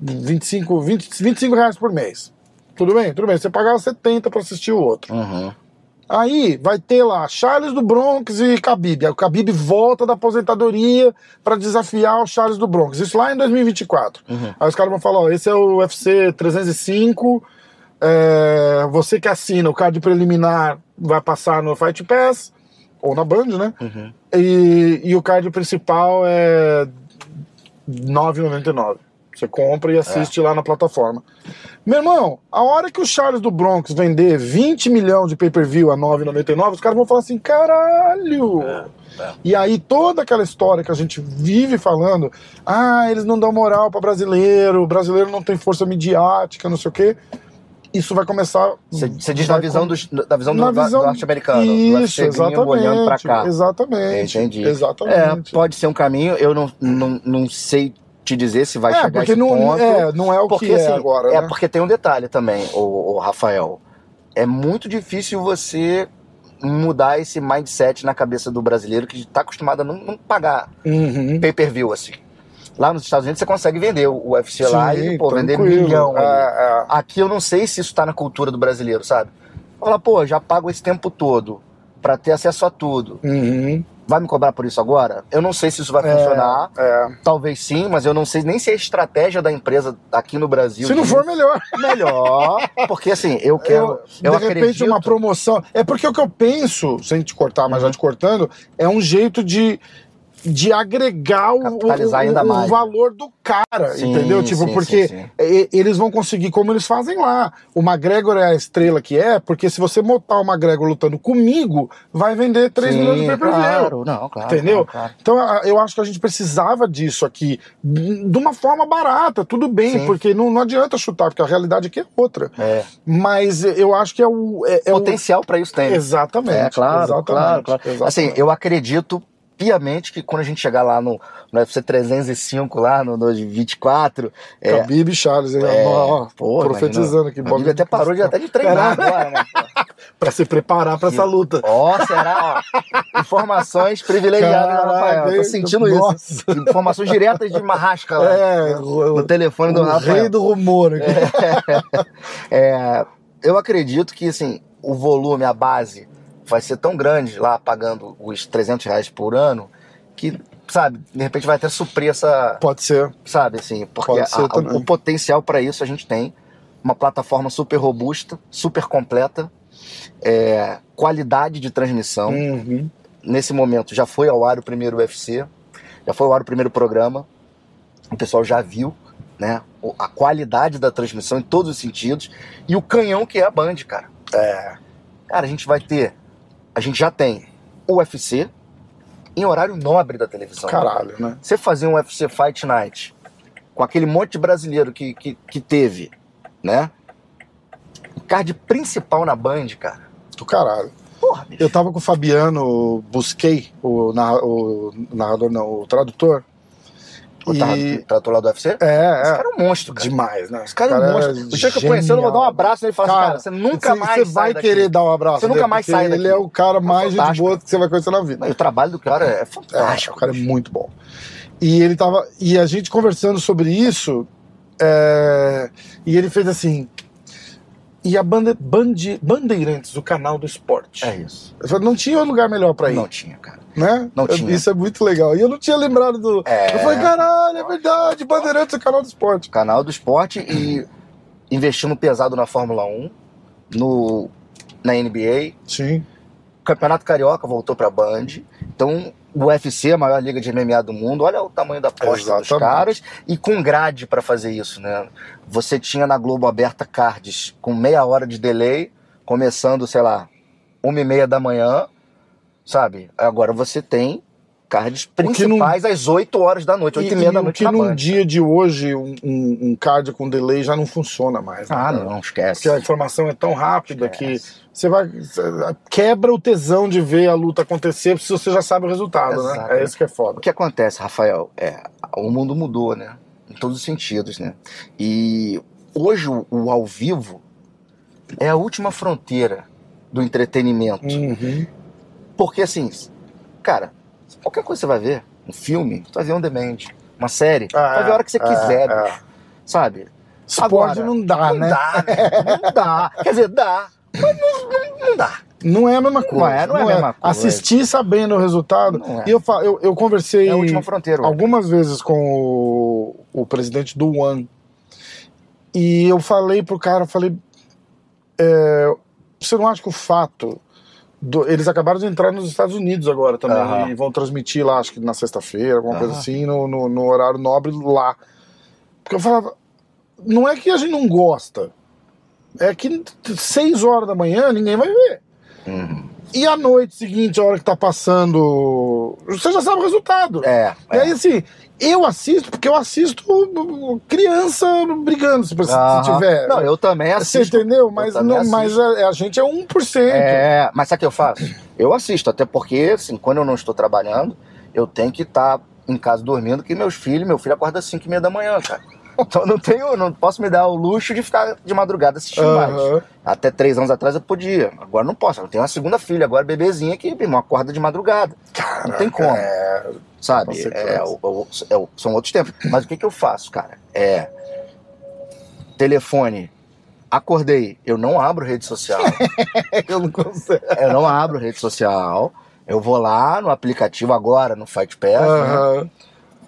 Speaker 1: 25, 20, 25 reais por mês. Tudo bem? Tudo bem. Você pagava 70 para assistir o outro.
Speaker 2: Uhum.
Speaker 1: Aí vai ter lá Charles do Bronx e Khabib. Aí o Khabib volta da aposentadoria para desafiar o Charles do Bronx. Isso lá em 2024. Aí os caras vão falar: ó, esse é o UFC 305. é, você que assina o card preliminar vai passar no Fight Pass ou na Band, né? E, e o card principal é 9,99. Você compra e assiste lá na plataforma. Meu irmão, a hora que o Charles do Bronx vender 20 milhões de pay-per-view a 9,99, os caras vão falar assim, caralho! E aí toda aquela história que a gente vive falando, ah, eles não dão moral para brasileiro, o brasileiro não tem força midiática, não sei o quê. Isso vai começar.
Speaker 2: Você, diz na visão,
Speaker 1: com-
Speaker 2: dos, da visão do,
Speaker 1: na
Speaker 2: do
Speaker 1: visão-
Speaker 2: norte-americano. do
Speaker 1: Isso,
Speaker 2: UFC gringo
Speaker 1: exatamente.
Speaker 2: olhando pra cá.
Speaker 1: Exatamente.
Speaker 2: Entendi.
Speaker 1: Exatamente.
Speaker 2: É, pode ser um caminho, eu não, não, não sei te dizer se vai
Speaker 1: É,
Speaker 2: chegar esse
Speaker 1: não
Speaker 2: ponto.
Speaker 1: é, não é o
Speaker 2: porque
Speaker 1: que é
Speaker 2: assim,
Speaker 1: agora.
Speaker 2: é
Speaker 1: né?
Speaker 2: porque tem um detalhe também, o, Rafael. É muito difícil você mudar esse mindset na cabeça do brasileiro que está acostumado a não, não pagar
Speaker 1: Uhum.
Speaker 2: pay-per-view assim. Lá nos Estados Unidos você consegue vender o UFC lá e
Speaker 1: Sim,
Speaker 2: pô, vender milhão.
Speaker 1: É, é.
Speaker 2: Aqui eu não sei se isso tá na cultura do brasileiro, sabe? Fala, pô, já pago esse tempo todo pra ter acesso a tudo.
Speaker 1: Uhum.
Speaker 2: Vai me cobrar por isso agora? Eu não sei se isso vai
Speaker 1: É,
Speaker 2: funcionar.
Speaker 1: é.
Speaker 2: Talvez sim, mas eu não sei nem se é estratégia da empresa aqui no Brasil.
Speaker 1: Se não
Speaker 2: de-
Speaker 1: for melhor.
Speaker 2: melhor, porque assim, eu quero. Eu,
Speaker 1: de repente,
Speaker 2: acredito.
Speaker 1: uma promoção. É porque o que eu penso, sem te cortar, mas
Speaker 2: Uhum.
Speaker 1: já te cortando, é um jeito de, de agregar o, o- o valor do cara,
Speaker 2: Sim,
Speaker 1: entendeu? Tipo,
Speaker 2: sim,
Speaker 1: porque
Speaker 2: sim,
Speaker 1: eles vão conseguir, como eles fazem lá. O McGregor é a estrela que é, porque se você botar o McGregor lutando comigo, vai vender 3
Speaker 2: Sim,
Speaker 1: milhões de pay-per-view.
Speaker 2: Claro, não, claro.
Speaker 1: Entendeu?
Speaker 2: claro, claro.
Speaker 1: Então eu acho que a gente precisava disso aqui, de uma forma barata, tudo bem, porque não, não adianta chutar, porque a realidade aqui é outra.
Speaker 2: É.
Speaker 1: Mas eu acho que é o. É, é o-
Speaker 2: Potencial pra isso tem.
Speaker 1: Exatamente.
Speaker 2: É, claro,
Speaker 1: exatamente,
Speaker 2: claro, claro.
Speaker 1: exatamente.
Speaker 2: Assim, eu acredito piamente que quando a gente chegar lá no, no UFC 305, lá no, no 24, é,
Speaker 1: Khabib Charles, hein?
Speaker 2: é,
Speaker 1: Ó,
Speaker 2: pô,
Speaker 1: profetizando aqui.
Speaker 2: Até parou de, até de treinar agora, né? [LAUGHS]
Speaker 1: Pra se preparar pra essa luta.
Speaker 2: Ó, será? Ó, informações privilegiadas da
Speaker 1: Caraca,
Speaker 2: Rafael. Tô sentindo
Speaker 1: Nossa.
Speaker 2: isso. Informações diretas de Marrasca lá.
Speaker 1: É,
Speaker 2: no
Speaker 1: o,
Speaker 2: telefone do
Speaker 1: o
Speaker 2: Rafael.
Speaker 1: rei do rumor aqui.
Speaker 2: É, [LAUGHS] eu acredito que assim, o volume, a base, vai ser tão grande lá, pagando os 300 reais por ano, que, sabe, de repente vai até suprir essa,
Speaker 1: Pode ser.
Speaker 2: sabe, assim, porque a- o potencial para isso a gente tem. Uma plataforma super robusta, super completa, é, qualidade de transmissão.
Speaker 1: Uhum.
Speaker 2: Nesse momento já foi ao ar o primeiro UFC, já foi ao ar o primeiro programa, o pessoal já viu né, a qualidade da transmissão em todos os sentidos e o canhão que é a Band, cara.
Speaker 1: É.
Speaker 2: Cara, a gente vai ter, a gente já tem o UFC em horário nobre da televisão.
Speaker 1: Caralho, né?
Speaker 2: Você fazer um UFC Fight Night com aquele monte de brasileiro que, que, que teve, né? O card principal na Band, cara.
Speaker 1: Do caralho.
Speaker 2: Porra, bicho.
Speaker 1: Eu tava com o Fabiano Busquei, o, narra- o narrador, não, o tradutor.
Speaker 2: O
Speaker 1: E-
Speaker 2: e... trator lá do UFC?
Speaker 1: É,
Speaker 2: Esse
Speaker 1: é.
Speaker 2: cara é um monstro, cara.
Speaker 1: Demais, né?
Speaker 2: Esse cara é um monstro. O dia que eu conheci, eu vou dar um abraço nele e falar assim, cara, você nunca
Speaker 1: você-
Speaker 2: mais
Speaker 1: Você vai
Speaker 2: daqui.
Speaker 1: querer dar um abraço.
Speaker 2: Você nunca mais sai
Speaker 1: Ele
Speaker 2: daqui.
Speaker 1: é o cara mais gente
Speaker 2: fantástico.
Speaker 1: boa que você vai conhecer na vida.
Speaker 2: E o trabalho do cara é
Speaker 1: É,
Speaker 2: fantástico.
Speaker 1: o cara é muito bom. E ele tava. E a gente conversando sobre isso. é, e ele fez assim. E a bande, bande, Bandeirantes, o canal do esporte.
Speaker 2: É isso.
Speaker 1: Eu falei, não tinha lugar melhor pra ir,
Speaker 2: Não tinha, cara.
Speaker 1: Né?
Speaker 2: não tinha.
Speaker 1: Isso é muito legal. E eu não tinha lembrado do.
Speaker 2: É.
Speaker 1: Eu falei, caralho, é verdade, Bandeirantes, o canal do esporte.
Speaker 2: Canal do esporte e investindo pesado na Fórmula 1, no, na NBA.
Speaker 1: Sim.
Speaker 2: O Campeonato Carioca voltou pra Band. Então, o UFC, a maior liga de MMA do mundo, olha o tamanho da aposta dos caras. E com grade pra fazer isso, né? Você tinha na Globo aberta cards com meia hora de delay, começando, sei lá, uma e meia da manhã, sabe? Agora você tem cards
Speaker 1: que
Speaker 2: principais às 8 horas da noite, 8 e, meia da noite
Speaker 1: que num dia de hoje, um, um, um card com delay já não funciona mais. né?
Speaker 2: Ah, não, esquece.
Speaker 1: Porque a informação é tão rápida que
Speaker 2: Esquece.
Speaker 1: você vai. você quebra o tesão de ver a luta acontecer se você já sabe o resultado, né? É isso que é foda.
Speaker 2: O que acontece, Rafael, é o mundo mudou, né? Em todos os sentidos, né? E hoje o, o ao vivo é a última fronteira do entretenimento.
Speaker 1: Uhum.
Speaker 2: Porque assim, cara, qualquer coisa você vai ver, um filme, tu vai ver on demand, uma série, tu vai ver a hora que você
Speaker 1: É,
Speaker 2: quiser,
Speaker 1: é.
Speaker 2: sabe?
Speaker 1: Esporte não dá,
Speaker 2: não
Speaker 1: né?
Speaker 2: dá, [LAUGHS] né? Não dá. Quer dizer, dá, mas não, não, não dá.
Speaker 1: Não é a mesma coisa.
Speaker 2: é, não é a mesma coisa.
Speaker 1: Assistir sabendo o resultado.
Speaker 2: Não é.
Speaker 1: E eu, eu, eu conversei
Speaker 2: É
Speaker 1: algumas vezes com o, o presidente do One. E eu falei pro cara, falei, é, você não acha que o fato do- eles acabaram de entrar nos Estados Unidos agora também
Speaker 2: Aham.
Speaker 1: e vão transmitir lá, acho que na sexta-feira, alguma coisa assim, no, no, no horário nobre lá. Porque eu falava, não é que a gente não gosta, é que seis horas da manhã ninguém vai ver.
Speaker 2: Uhum.
Speaker 1: E à noite seguinte, a hora que tá passando, você já sabe o resultado.
Speaker 2: É,
Speaker 1: E
Speaker 2: é.
Speaker 1: aí, assim, eu assisto, porque eu assisto criança brigando, se, se tiver.
Speaker 2: Não, eu também
Speaker 1: Você
Speaker 2: assisto.
Speaker 1: entendeu? Mas, não, mas a, a gente é 1%.
Speaker 2: É, mas sabe o que eu faço? Eu assisto, até porque, assim, quando eu não estou trabalhando, eu tenho que estar em casa dormindo, que meus filhos, meu filho acorda às 5 e meia da manhã, cara. Então não tenho, não posso me dar o luxo de ficar de madrugada assistindo mais.
Speaker 1: Aham.
Speaker 2: Até três anos atrás eu podia. Agora não posso. Eu tenho uma segunda filha, agora bebezinha que irmão, acorda de madrugada. não tem como.
Speaker 1: É,
Speaker 2: Sabe?
Speaker 1: consequência.
Speaker 2: É, é são outros tempos. Mas o que, que eu faço, cara? É. Telefone. Acordei. Eu não abro rede social. [LAUGHS]
Speaker 1: eu não consigo.
Speaker 2: eu não abro rede social. Eu vou lá no aplicativo agora, no Fight Pass, né?
Speaker 1: Aham.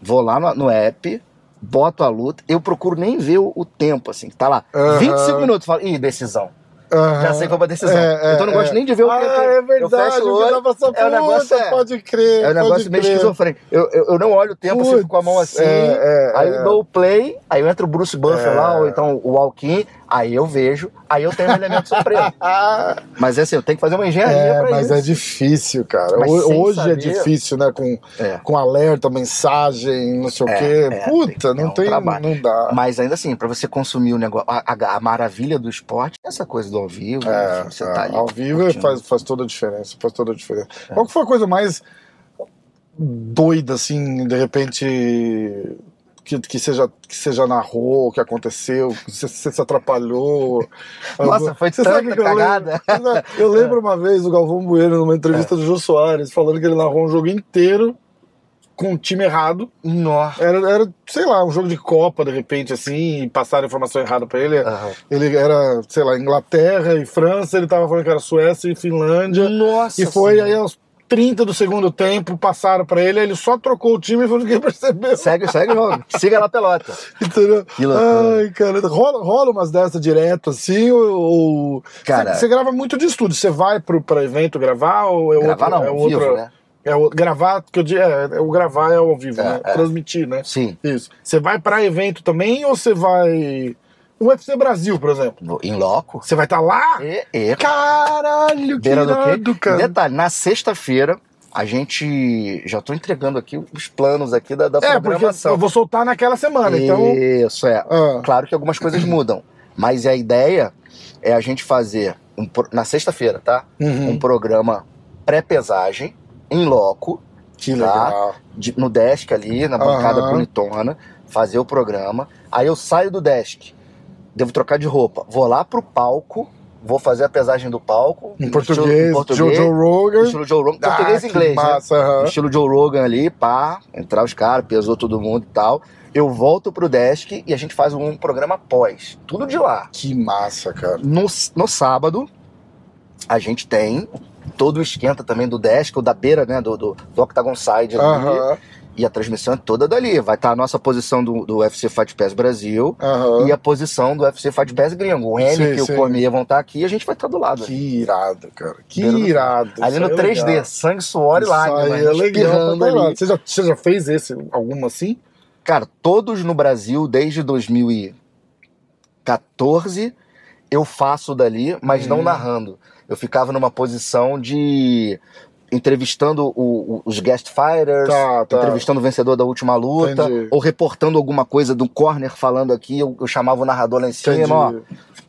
Speaker 2: vou lá no, no app, boto a luta, eu procuro nem ver o, o tempo, assim, tá lá,
Speaker 1: Aham.
Speaker 2: 25 minutos, falo, ih, decisão.
Speaker 1: Aham.
Speaker 2: Já sei qual é a decisão.
Speaker 1: É, é,
Speaker 2: então eu não gosto
Speaker 1: é.
Speaker 2: nem de ver o
Speaker 1: ah,
Speaker 2: tempo.
Speaker 1: é
Speaker 2: Eu
Speaker 1: verdade,
Speaker 2: fecho o
Speaker 1: que
Speaker 2: olho,
Speaker 1: sua
Speaker 2: é, o negócio é-
Speaker 1: pode crer.
Speaker 2: É um negócio meio esquizofrênico. Eu, eu, eu não olho o tempo, eu fico com a mão assim,
Speaker 1: é, é,
Speaker 2: aí
Speaker 1: é.
Speaker 2: dou o play, aí entra o Bruce Buffer lá, ou então o Alkin, aí eu vejo, aí eu tenho um elemento surpresa. [LAUGHS] Mas é assim, eu tenho que fazer uma engenharia
Speaker 1: é,
Speaker 2: pra
Speaker 1: mas
Speaker 2: isso.
Speaker 1: é difícil, cara.
Speaker 2: Mas
Speaker 1: Hoje é
Speaker 2: saber-
Speaker 1: difícil, né? Com,
Speaker 2: É.
Speaker 1: com alerta, mensagem, não sei o
Speaker 2: É,
Speaker 1: quê.
Speaker 2: é,
Speaker 1: Puta,
Speaker 2: tem-
Speaker 1: não
Speaker 2: é um
Speaker 1: tem. não dá.
Speaker 2: Mas ainda assim, pra você consumir o negócio, a, a- a maravilha do esporte, essa coisa do ao vivo,
Speaker 1: É,
Speaker 2: você
Speaker 1: é,
Speaker 2: tá ali.
Speaker 1: ao vivo
Speaker 2: curtindo.
Speaker 1: faz, faz toda a diferença, faz toda a diferença.
Speaker 2: É.
Speaker 1: Qual que foi a coisa mais doida, assim, de repente, que, que, seja, que seja narrou, que aconteceu, que você, se atrapalhou? [LAUGHS]
Speaker 2: Nossa, foi
Speaker 1: Você sabe
Speaker 2: tanta
Speaker 1: que eu
Speaker 2: cagada. É.
Speaker 1: lembro- Eu lembro uma vez o Galvão Bueno, numa entrevista do Jô Soares, falando que ele narrou um jogo inteiro com o time errado.
Speaker 2: Nossa.
Speaker 1: Era, era, sei lá, um jogo de Copa, de repente, assim, e passaram informação errada pra ele.
Speaker 2: Aham.
Speaker 1: Ele era, sei lá, Inglaterra e França, ele tava falando que era Suécia e Finlândia.
Speaker 2: Nossa.
Speaker 1: e foi
Speaker 2: Senhora.
Speaker 1: aí aos 30 do segundo tempo, passaram pra ele, ele só trocou o time e falou que ninguém percebeu.
Speaker 2: Segue, segue o jogo. Siga lá a pelota.
Speaker 1: Entendeu?
Speaker 2: Que loucura.
Speaker 1: Ai, cara, rola, rola umas dessas direto assim, ou.
Speaker 2: Cara-
Speaker 1: Você, grava muito de estúdio, você vai pro, pra evento gravar ou é
Speaker 2: Gravar
Speaker 1: outro,
Speaker 2: não,
Speaker 1: é
Speaker 2: vivo, né?
Speaker 1: É o, gravar, que eu digo, é, é o gravar é ao vivo,
Speaker 2: É,
Speaker 1: né?
Speaker 2: é.
Speaker 1: Transmitir, né?
Speaker 2: Sim.
Speaker 1: Isso. Você vai pra evento também ou você vai. O UFC Brasil, por exemplo.
Speaker 2: Em loco.
Speaker 1: Você vai estar lá?
Speaker 2: E, e
Speaker 1: Caralho, que
Speaker 2: beira do
Speaker 1: irado,
Speaker 2: quê?
Speaker 1: cara.
Speaker 2: Detalhe, na sexta-feira, a gente. Já tô entregando aqui os planos aqui da, da
Speaker 1: É,
Speaker 2: programação.
Speaker 1: eu vou soltar naquela semana, então.
Speaker 2: Isso, é.
Speaker 1: Ah.
Speaker 2: Claro que algumas coisas mudam. Mas a ideia é a gente fazer, um na sexta-feira, tá?
Speaker 1: Uhum.
Speaker 2: Um programa pré-pesagem, em loco,
Speaker 1: Que
Speaker 2: Tá.
Speaker 1: legal.
Speaker 2: de- no desk ali, na bancada
Speaker 1: Aham.
Speaker 2: bonitona, fazer o programa. Aí eu saio do desk, devo trocar de roupa, vou lá pro palco, vou fazer a pesagem do palco.
Speaker 1: Em português,
Speaker 2: estilo- em português
Speaker 1: Joe Rogan.
Speaker 2: estilo Joe Rogan,
Speaker 1: Ah,
Speaker 2: português e inglês, né?
Speaker 1: massa, aham.
Speaker 2: Estilo Joe Rogan ali, pá, entrar os caras, pesou todo mundo e tal. Eu volto pro desk e a gente faz um programa pós. Tudo de lá.
Speaker 1: Que massa, cara.
Speaker 2: No, no sábado, a gente tem todo o esquenta também do desk, ou da beira, né, do, do, do Octagon Side ali. E a transmissão é toda dali. Vai estar a nossa posição do, do UFC Fight Pass Brasil
Speaker 1: aham.
Speaker 2: e a posição do UFC Fight Pass Gringo. O Henrique e o Cormier vão estar aqui e a gente vai estar do lado.
Speaker 1: Que irado, cara. Que
Speaker 2: Beira do-
Speaker 1: irado.
Speaker 2: ali no
Speaker 1: é
Speaker 2: 3D,
Speaker 1: legal.
Speaker 2: sangue, suor e lágrimas.
Speaker 1: é legal. Você já, você já fez esse, alguma assim?
Speaker 2: Cara, todos no Brasil, desde 2014, eu faço dali, mas não
Speaker 1: Hum.
Speaker 2: narrando. Eu ficava numa posição de entrevistando o- o- os guest fighters,
Speaker 1: Tá, tá.
Speaker 2: entrevistando o vencedor da última luta,
Speaker 1: Entendi.
Speaker 2: ou reportando alguma coisa do corner falando aqui, eu, eu chamava o narrador lá em
Speaker 1: Entendi.
Speaker 2: cima, ó,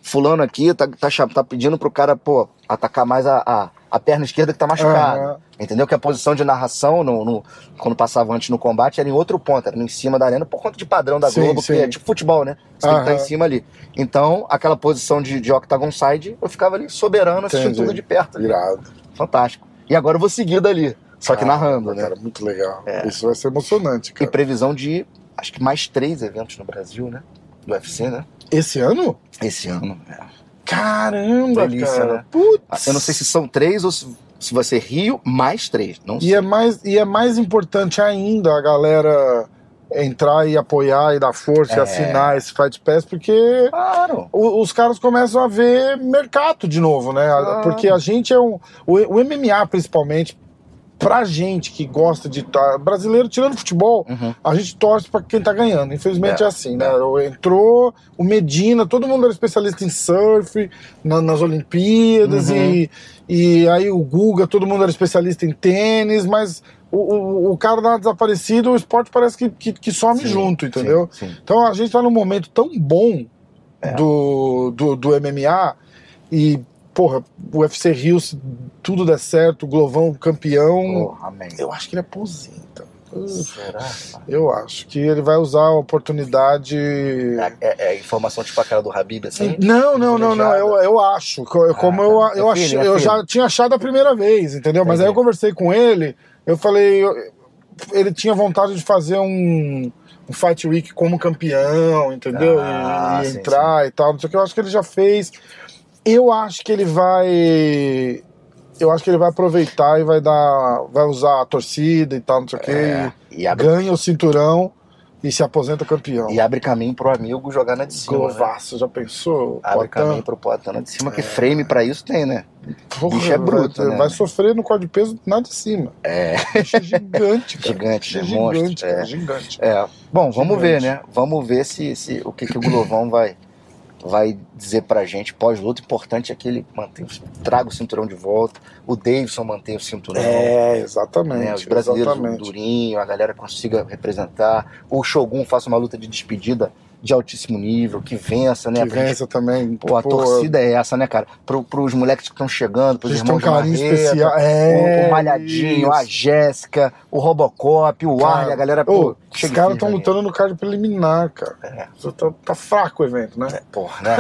Speaker 2: fulano aqui tá, tá, tá pedindo pro cara, pô, atacar mais a, a, a perna esquerda que tá machucada.
Speaker 1: Aham.
Speaker 2: Entendeu? Que a posição de narração, no, no- quando passava antes no combate, era em outro ponto, era em cima da arena, por conta de padrão da
Speaker 1: Sim,
Speaker 2: Globo,
Speaker 1: sim.
Speaker 2: que é tipo futebol, né? Você tem que estar
Speaker 1: Aham.
Speaker 2: em cima ali. Então, aquela posição de, de octagon side, eu ficava ali soberano, assistindo
Speaker 1: Entendi.
Speaker 2: tudo de perto.
Speaker 1: Irado.
Speaker 2: Fantástico. E agora eu vou seguir dali, só que
Speaker 1: Caramba,
Speaker 2: narrando, né?
Speaker 1: Cara, muito legal.
Speaker 2: É.
Speaker 1: Isso vai ser emocionante,
Speaker 2: E
Speaker 1: cara.
Speaker 2: previsão de, acho que mais três eventos no Brasil, né? Do UFC, né?
Speaker 1: Esse ano?
Speaker 2: Esse ano. é.
Speaker 1: Caramba,
Speaker 2: Delícia,
Speaker 1: cara.
Speaker 2: né?
Speaker 1: Putz.
Speaker 2: Eu não sei se são três ou se, se vai ser Rio mais três. Não
Speaker 1: E
Speaker 2: sei.
Speaker 1: é, mais, e é mais importante ainda a galera entrar e apoiar e dar força e
Speaker 2: É.
Speaker 1: assinar esse Fight Pass, porque
Speaker 2: Claro.
Speaker 1: o- os caras começam a ver mercado de novo, né?
Speaker 2: Claro.
Speaker 1: Porque a gente é um. O, o MMA, principalmente, pra gente que gosta de estar. brasileiro tirando futebol,
Speaker 2: Uhum.
Speaker 1: a gente torce pra quem tá ganhando. Infelizmente é,
Speaker 2: É,
Speaker 1: assim, né? Entrou o Medina, todo mundo era especialista em surf, na- nas Olimpíadas,
Speaker 2: Uhum.
Speaker 1: e, e aí o Guga, todo mundo era especialista em tênis, mas o, o, o cara dá uma desaparecida, o esporte parece que, que, que some
Speaker 2: Sim,
Speaker 1: junto, entendeu?
Speaker 2: Sim, sim.
Speaker 1: Então a gente tá num momento tão bom
Speaker 2: É.
Speaker 1: do, do, do MMA e, porra, o UFC Rio, se tudo der certo, o Glovão campeão,
Speaker 2: Porra, amém.
Speaker 1: eu acho que ele aposenta.
Speaker 2: Será?
Speaker 1: Eu acho que ele vai usar a oportunidade.
Speaker 2: É, é- é informação tipo aquela do Habib, assim?
Speaker 1: Não, não, não, não. Eu, eu acho. co- Como eu,
Speaker 2: tá.
Speaker 1: eu,
Speaker 2: É
Speaker 1: achei,
Speaker 2: feeling, é
Speaker 1: eu já tinha achado a primeira vez, entendeu? Mas aí eu conversei com ele, eu falei. eu- ele tinha vontade de fazer um, um Fight Week como campeão, entendeu? E-
Speaker 2: Ah,
Speaker 1: e,
Speaker 2: sim,
Speaker 1: entrar e tal. Não sei o que. Eu acho que ele já fez. Eu acho que ele vai. Eu acho que ele vai aproveitar e vai dar. Vai usar a torcida e tal, não sei o que.
Speaker 2: É, e, abre,
Speaker 1: ganha o cinturão e se aposenta campeão.
Speaker 2: e abre caminho pro amigo jogar na de cima. Né?
Speaker 1: Glovaço, já pensou?
Speaker 2: Abre
Speaker 1: Poitin?
Speaker 2: caminho pro Poitin na de cima, que frame pra isso tem, né?
Speaker 1: Porra,
Speaker 2: bicho é bruto,
Speaker 1: vai,
Speaker 2: né?
Speaker 1: vai sofrer no corte de peso nada de cima.
Speaker 2: É,
Speaker 1: Bicho é gigante, cara.
Speaker 2: Gigante,
Speaker 1: Bicho é
Speaker 2: né? Monstro,
Speaker 1: gigante,
Speaker 2: é.
Speaker 1: Gigante.
Speaker 2: é. Bom, vamos
Speaker 1: Gigante.
Speaker 2: ver, né? Vamos ver se, se o que, que o Glovão vai, vai dizer pra gente pós-luta. Importante é que ele mantenha, o- traga o cinturão de volta, o Davidson mantenha o cinturão.
Speaker 1: É, exatamente.
Speaker 2: né, os brasileiros, o
Speaker 1: exatamente.
Speaker 2: Durinho, a galera consiga representar. O Shogun faça uma luta de despedida de altíssimo nível, que vença, né?
Speaker 1: Que
Speaker 2: Pra gente-
Speaker 1: vença também.
Speaker 2: Pô, a torcida é essa, né, cara? Pro, pros moleques que estão chegando, pros
Speaker 1: um
Speaker 2: irmãos de
Speaker 1: carinho
Speaker 2: Marreta,
Speaker 1: especial.
Speaker 2: o,
Speaker 1: É,
Speaker 2: o Malhadinho, a
Speaker 1: isso.
Speaker 2: Jéssica, o Robocop, o
Speaker 1: Cara,
Speaker 2: Arley, a galera, pô,
Speaker 1: os caras estão lutando no card preliminar, cara.
Speaker 2: É.
Speaker 1: Tá, tá fraco o evento, né?
Speaker 2: É, porra, né?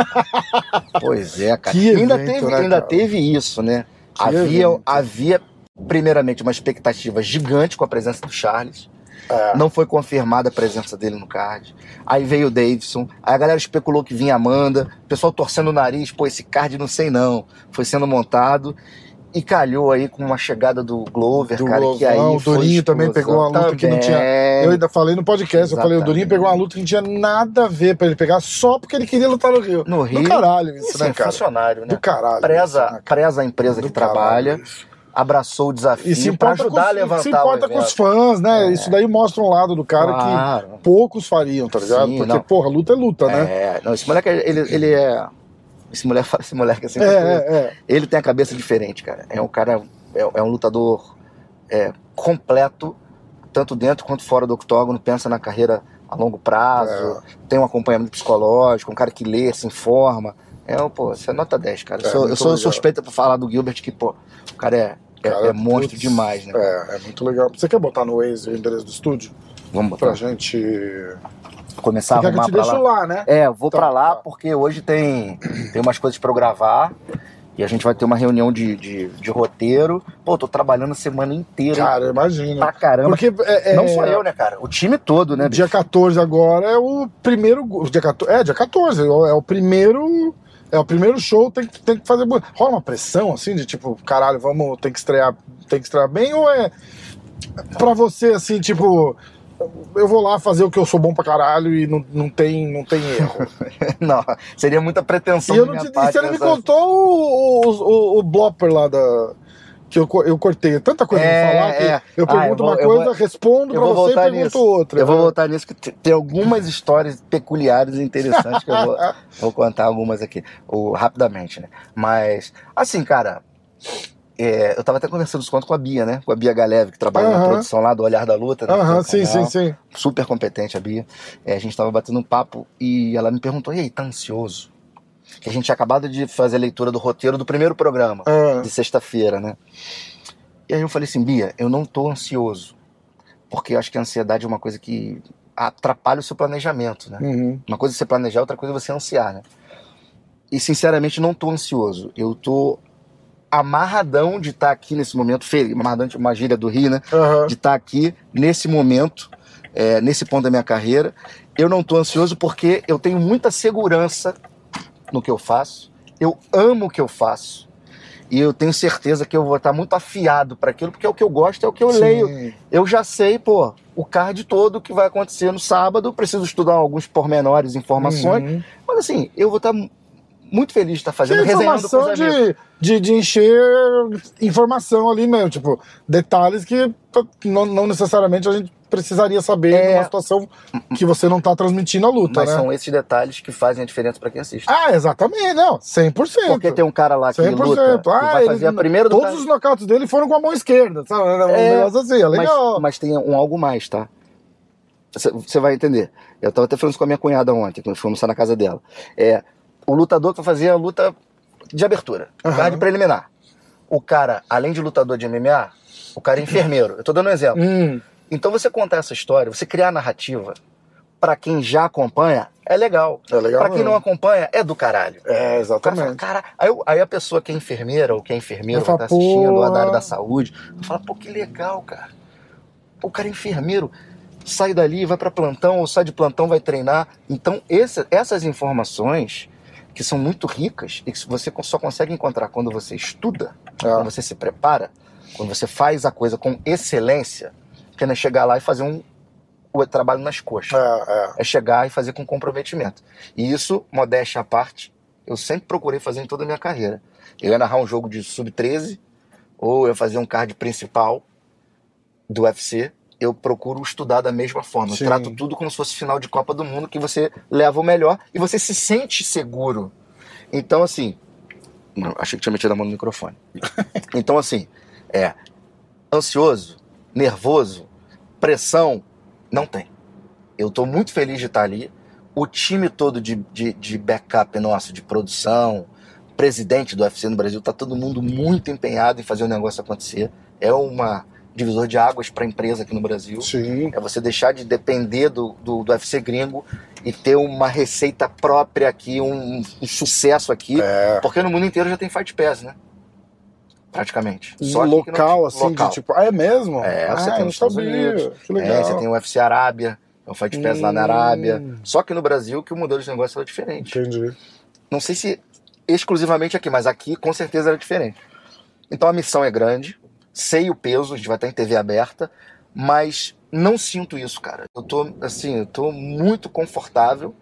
Speaker 2: [LAUGHS] pois é, cara.
Speaker 1: Que
Speaker 2: ainda
Speaker 1: evento,
Speaker 2: teve,
Speaker 1: né,
Speaker 2: ainda
Speaker 1: cara?
Speaker 2: teve isso, né?
Speaker 1: Que
Speaker 2: Havia,
Speaker 1: evento.
Speaker 2: havia, primeiramente, uma expectativa gigante com a presença do Charles.
Speaker 1: É.
Speaker 2: Não foi confirmada a presença dele no card. Aí veio o Davidson. Aí a galera especulou que vinha Amanda. O pessoal torcendo o nariz. Pô, esse card não sei não. Foi sendo montado. E calhou aí com uma chegada do Glover,
Speaker 1: Do
Speaker 2: cara, que aí
Speaker 1: Glovão, o Durinho também pegou uma luta que não tinha-
Speaker 2: também.
Speaker 1: Eu ainda falei no podcast, eu falei, o Durinho
Speaker 2: Exatamente.
Speaker 1: pegou uma luta que não tinha nada a ver pra ele pegar só porque ele queria lutar no Rio.
Speaker 2: No Rio,
Speaker 1: Do caralho isso,
Speaker 2: Sim,
Speaker 1: né, cara?
Speaker 2: funcionário, né?
Speaker 1: Do caralho.
Speaker 2: Preza,
Speaker 1: isso, né,
Speaker 2: preza a empresa
Speaker 1: Do
Speaker 2: que trabalha,
Speaker 1: isso.
Speaker 2: Abraçou o desafio para
Speaker 1: importa,
Speaker 2: ajudar
Speaker 1: com,
Speaker 2: a levantar
Speaker 1: se importa com os fãs, né?
Speaker 2: É.
Speaker 1: Isso daí mostra um lado do cara
Speaker 2: Claro.
Speaker 1: que poucos fariam, tá ligado?
Speaker 2: Sim,
Speaker 1: Porque,
Speaker 2: não.
Speaker 1: porra, luta é luta, né?
Speaker 2: É, não, esse moleque, ele, ele é... Esse moleque, fala- [LAUGHS] esse moleque assim,
Speaker 1: É, é, é.
Speaker 2: ele tem a cabeça diferente, cara. É um cara, é, é um lutador é, completo, tanto dentro quanto fora do octógono, pensa na carreira a longo prazo,
Speaker 1: É.
Speaker 2: tem um acompanhamento psicológico, um cara que lê, se informa. É, pô, você é nota 10, cara. Eu
Speaker 1: É,
Speaker 2: sou, eu sou suspeita pra falar do Gilbert que, pô, cara é é,
Speaker 1: Cara,
Speaker 2: é monstro
Speaker 1: putz,
Speaker 2: demais, né?
Speaker 1: É, é muito legal. Você quer botar no Waze o endereço do estúdio?
Speaker 2: Vamos
Speaker 1: Pra
Speaker 2: botar.
Speaker 1: gente.
Speaker 2: começar a
Speaker 1: Você quer que eu
Speaker 2: arrumar
Speaker 1: te
Speaker 2: pra lá.
Speaker 1: lá, né?
Speaker 2: É, vou
Speaker 1: Tá,
Speaker 2: pra lá
Speaker 1: tá.
Speaker 2: porque hoje tem, tem umas coisas pra eu gravar e a gente vai ter uma reunião de, de, de roteiro. Pô, tô trabalhando a semana inteira
Speaker 1: Cara, imagina.
Speaker 2: pra caramba.
Speaker 1: Porque é, é-
Speaker 2: Não só eu, né, cara? O time todo, né?
Speaker 1: Dia
Speaker 2: bicho?
Speaker 1: 14 agora é o primeiro. Dia 14, é, dia 14. É é o primeiro. É o primeiro show, tem que, tem que fazer. Rola uma pressão, assim, de tipo, caralho, vamos, tem que estrear, tem que estrear bem, ou é pra você, assim, tipo, eu vou lá fazer o que eu sou bom pra caralho e não, não, tem, não tem erro. [LAUGHS]
Speaker 2: Não, seria muita pretensão
Speaker 1: e eu não te, e
Speaker 2: parte
Speaker 1: você não me contou o, o, o, o blopper lá da. Que eu, eu cortei. É Tanta coisa
Speaker 2: É,
Speaker 1: pra falar que
Speaker 2: é.
Speaker 1: eu
Speaker 2: Ah,
Speaker 1: pergunto
Speaker 2: eu vou-
Speaker 1: uma
Speaker 2: eu
Speaker 1: coisa,
Speaker 2: vou-
Speaker 1: respondo
Speaker 2: eu
Speaker 1: pra você e pergunto
Speaker 2: nisso.
Speaker 1: outra.
Speaker 2: Eu vou voltar nisso, que te- tem algumas histórias peculiares e interessantes que eu vou, [LAUGHS] vou contar algumas aqui, ou, rapidamente, né? Mas, assim, cara, é, eu tava até conversando isso com a Bia, né? Com a Bia Galeve, que trabalha na
Speaker 1: Aham.
Speaker 2: produção lá do Olhar da Luta. né?
Speaker 1: Aham,
Speaker 2: do
Speaker 1: sim, sim,
Speaker 2: canal.
Speaker 1: sim.
Speaker 2: Super competente a Bia. É, a gente tava batendo um papo e ela me perguntou, e aí, tá ansioso? Que a gente tinha acabado de fazer a leitura do roteiro do primeiro programa
Speaker 1: Ah,
Speaker 2: de sexta-feira, né? E aí eu falei assim, Bia, eu não tô ansioso, porque eu acho que a ansiedade é uma coisa que atrapalha o seu planejamento, né?
Speaker 1: uhum.
Speaker 2: Uma coisa é você planejar, outra coisa é você ansiar, né? E sinceramente não tô ansioso, eu tô amarradão de estar aqui nesse momento, feliz, amarradão de uma gíria do Rio, né?
Speaker 1: Aham.
Speaker 2: De estar aqui nesse momento, é, nesse ponto da minha carreira. Eu não tô ansioso porque eu tenho muita segurança no que eu faço, eu amo o que eu faço. E eu tenho certeza que eu vou estar muito afiado para aquilo, porque é o que eu gosto, é o que eu
Speaker 1: Sim.
Speaker 2: leio. Eu já sei, pô, o card todo que vai acontecer no sábado, preciso estudar alguns pormenores, informações,
Speaker 1: Uhum.
Speaker 2: mas assim, eu vou estar mu- muito feliz de estar fazendo, resenhando com os amigos.
Speaker 1: de, de, de encher informação ali mesmo, tipo, detalhes que não, não necessariamente a gente precisaria saber
Speaker 2: É.
Speaker 1: numa situação que você não tá transmitindo a luta,
Speaker 2: Mas
Speaker 1: né?
Speaker 2: são esses detalhes que fazem a diferença para quem assiste.
Speaker 1: Ah, exatamente, não, 100%.
Speaker 2: Porque tem um cara lá que
Speaker 1: 100%.
Speaker 2: luta
Speaker 1: Ah,
Speaker 2: vai fazer
Speaker 1: ele-
Speaker 2: a primeira do
Speaker 1: Todos
Speaker 2: cara.
Speaker 1: os knockouts dele foram com a mão esquerda, sabe? Era um
Speaker 2: É,
Speaker 1: assim, é legal.
Speaker 2: Mas, mas tem um algo mais, tá? Você- vai entender. Eu tava até falando isso com a minha cunhada ontem, quando fomos na casa dela. É, o lutador que vai fazer a luta de abertura, card preliminar. O cara, além de lutador de MMA, o cara é enfermeiro. Eu tô dando um exemplo.
Speaker 1: Hum,
Speaker 2: Então você contar essa história, você criar narrativa, pra quem já acompanha, é legal.
Speaker 1: é legal.
Speaker 2: Pra quem
Speaker 1: mesmo.
Speaker 2: não acompanha, é do caralho.
Speaker 1: É,
Speaker 2: O cara fala,
Speaker 1: exatamente.
Speaker 2: cara, aí, eu- aí a pessoa que é enfermeira ou que é enfermeiro,
Speaker 1: falo,
Speaker 2: estar assistindo, ou a da área da saúde, fala, pô, que legal, cara. O cara é enfermeiro, sai dali, vai para plantão, ou sai de plantão, vai treinar. Então, esse- essas informações, que são muito ricas, e que você só consegue encontrar quando você estuda,
Speaker 1: Ah,
Speaker 2: quando você se prepara, quando você faz a coisa com excelência, que não é chegar lá e fazer um, o trabalho nas coxas
Speaker 1: é, é.
Speaker 2: é chegar e fazer com comprometimento. E isso, modéstia à parte, eu sempre procurei fazer em toda a minha carreira. Eu ia narrar um jogo de sub-13, ou eu ia fazer um card principal do UFC, eu procuro estudar da mesma forma.
Speaker 1: Sim.
Speaker 2: Eu trato tudo como se fosse final de Copa do Mundo, que você leva o melhor e você se sente seguro. Então, assim. Não, achei que tinha metido a mão no microfone. [LAUGHS] Então, assim, é. Ansioso, nervoso, pressão, não tem. Eu tô muito feliz de estar ali. O time todo de, de, de backup nosso, de produção, presidente do UFC no Brasil, tá todo mundo muito empenhado em fazer o negócio acontecer. É uma divisor de águas para a empresa aqui no Brasil.
Speaker 1: Sim.
Speaker 2: É você deixar de depender do, do, do UFC gringo e ter uma receita própria aqui, um, um sucesso aqui.
Speaker 1: É.
Speaker 2: Porque no mundo inteiro já tem Fight Pass, né? Praticamente. Só não-
Speaker 1: local, assim,
Speaker 2: local.
Speaker 1: de tipo. Ah, é mesmo?
Speaker 2: É,
Speaker 1: ah,
Speaker 2: você tem
Speaker 1: eu não
Speaker 2: nos Estados
Speaker 1: sabia.
Speaker 2: Unidos.
Speaker 1: Que legal.
Speaker 2: É, você tem o UFC Arábia, é o Fight Pass lá na Arábia.
Speaker 1: Hum,
Speaker 2: Só que no Brasil que o modelo de negócio era diferente.
Speaker 1: Entendi.
Speaker 2: Não sei se exclusivamente aqui, mas aqui com certeza era diferente. Então a missão é grande, sei o peso, a gente vai estar em TV aberta, mas não sinto isso, cara. Eu tô, assim, eu tô muito confortável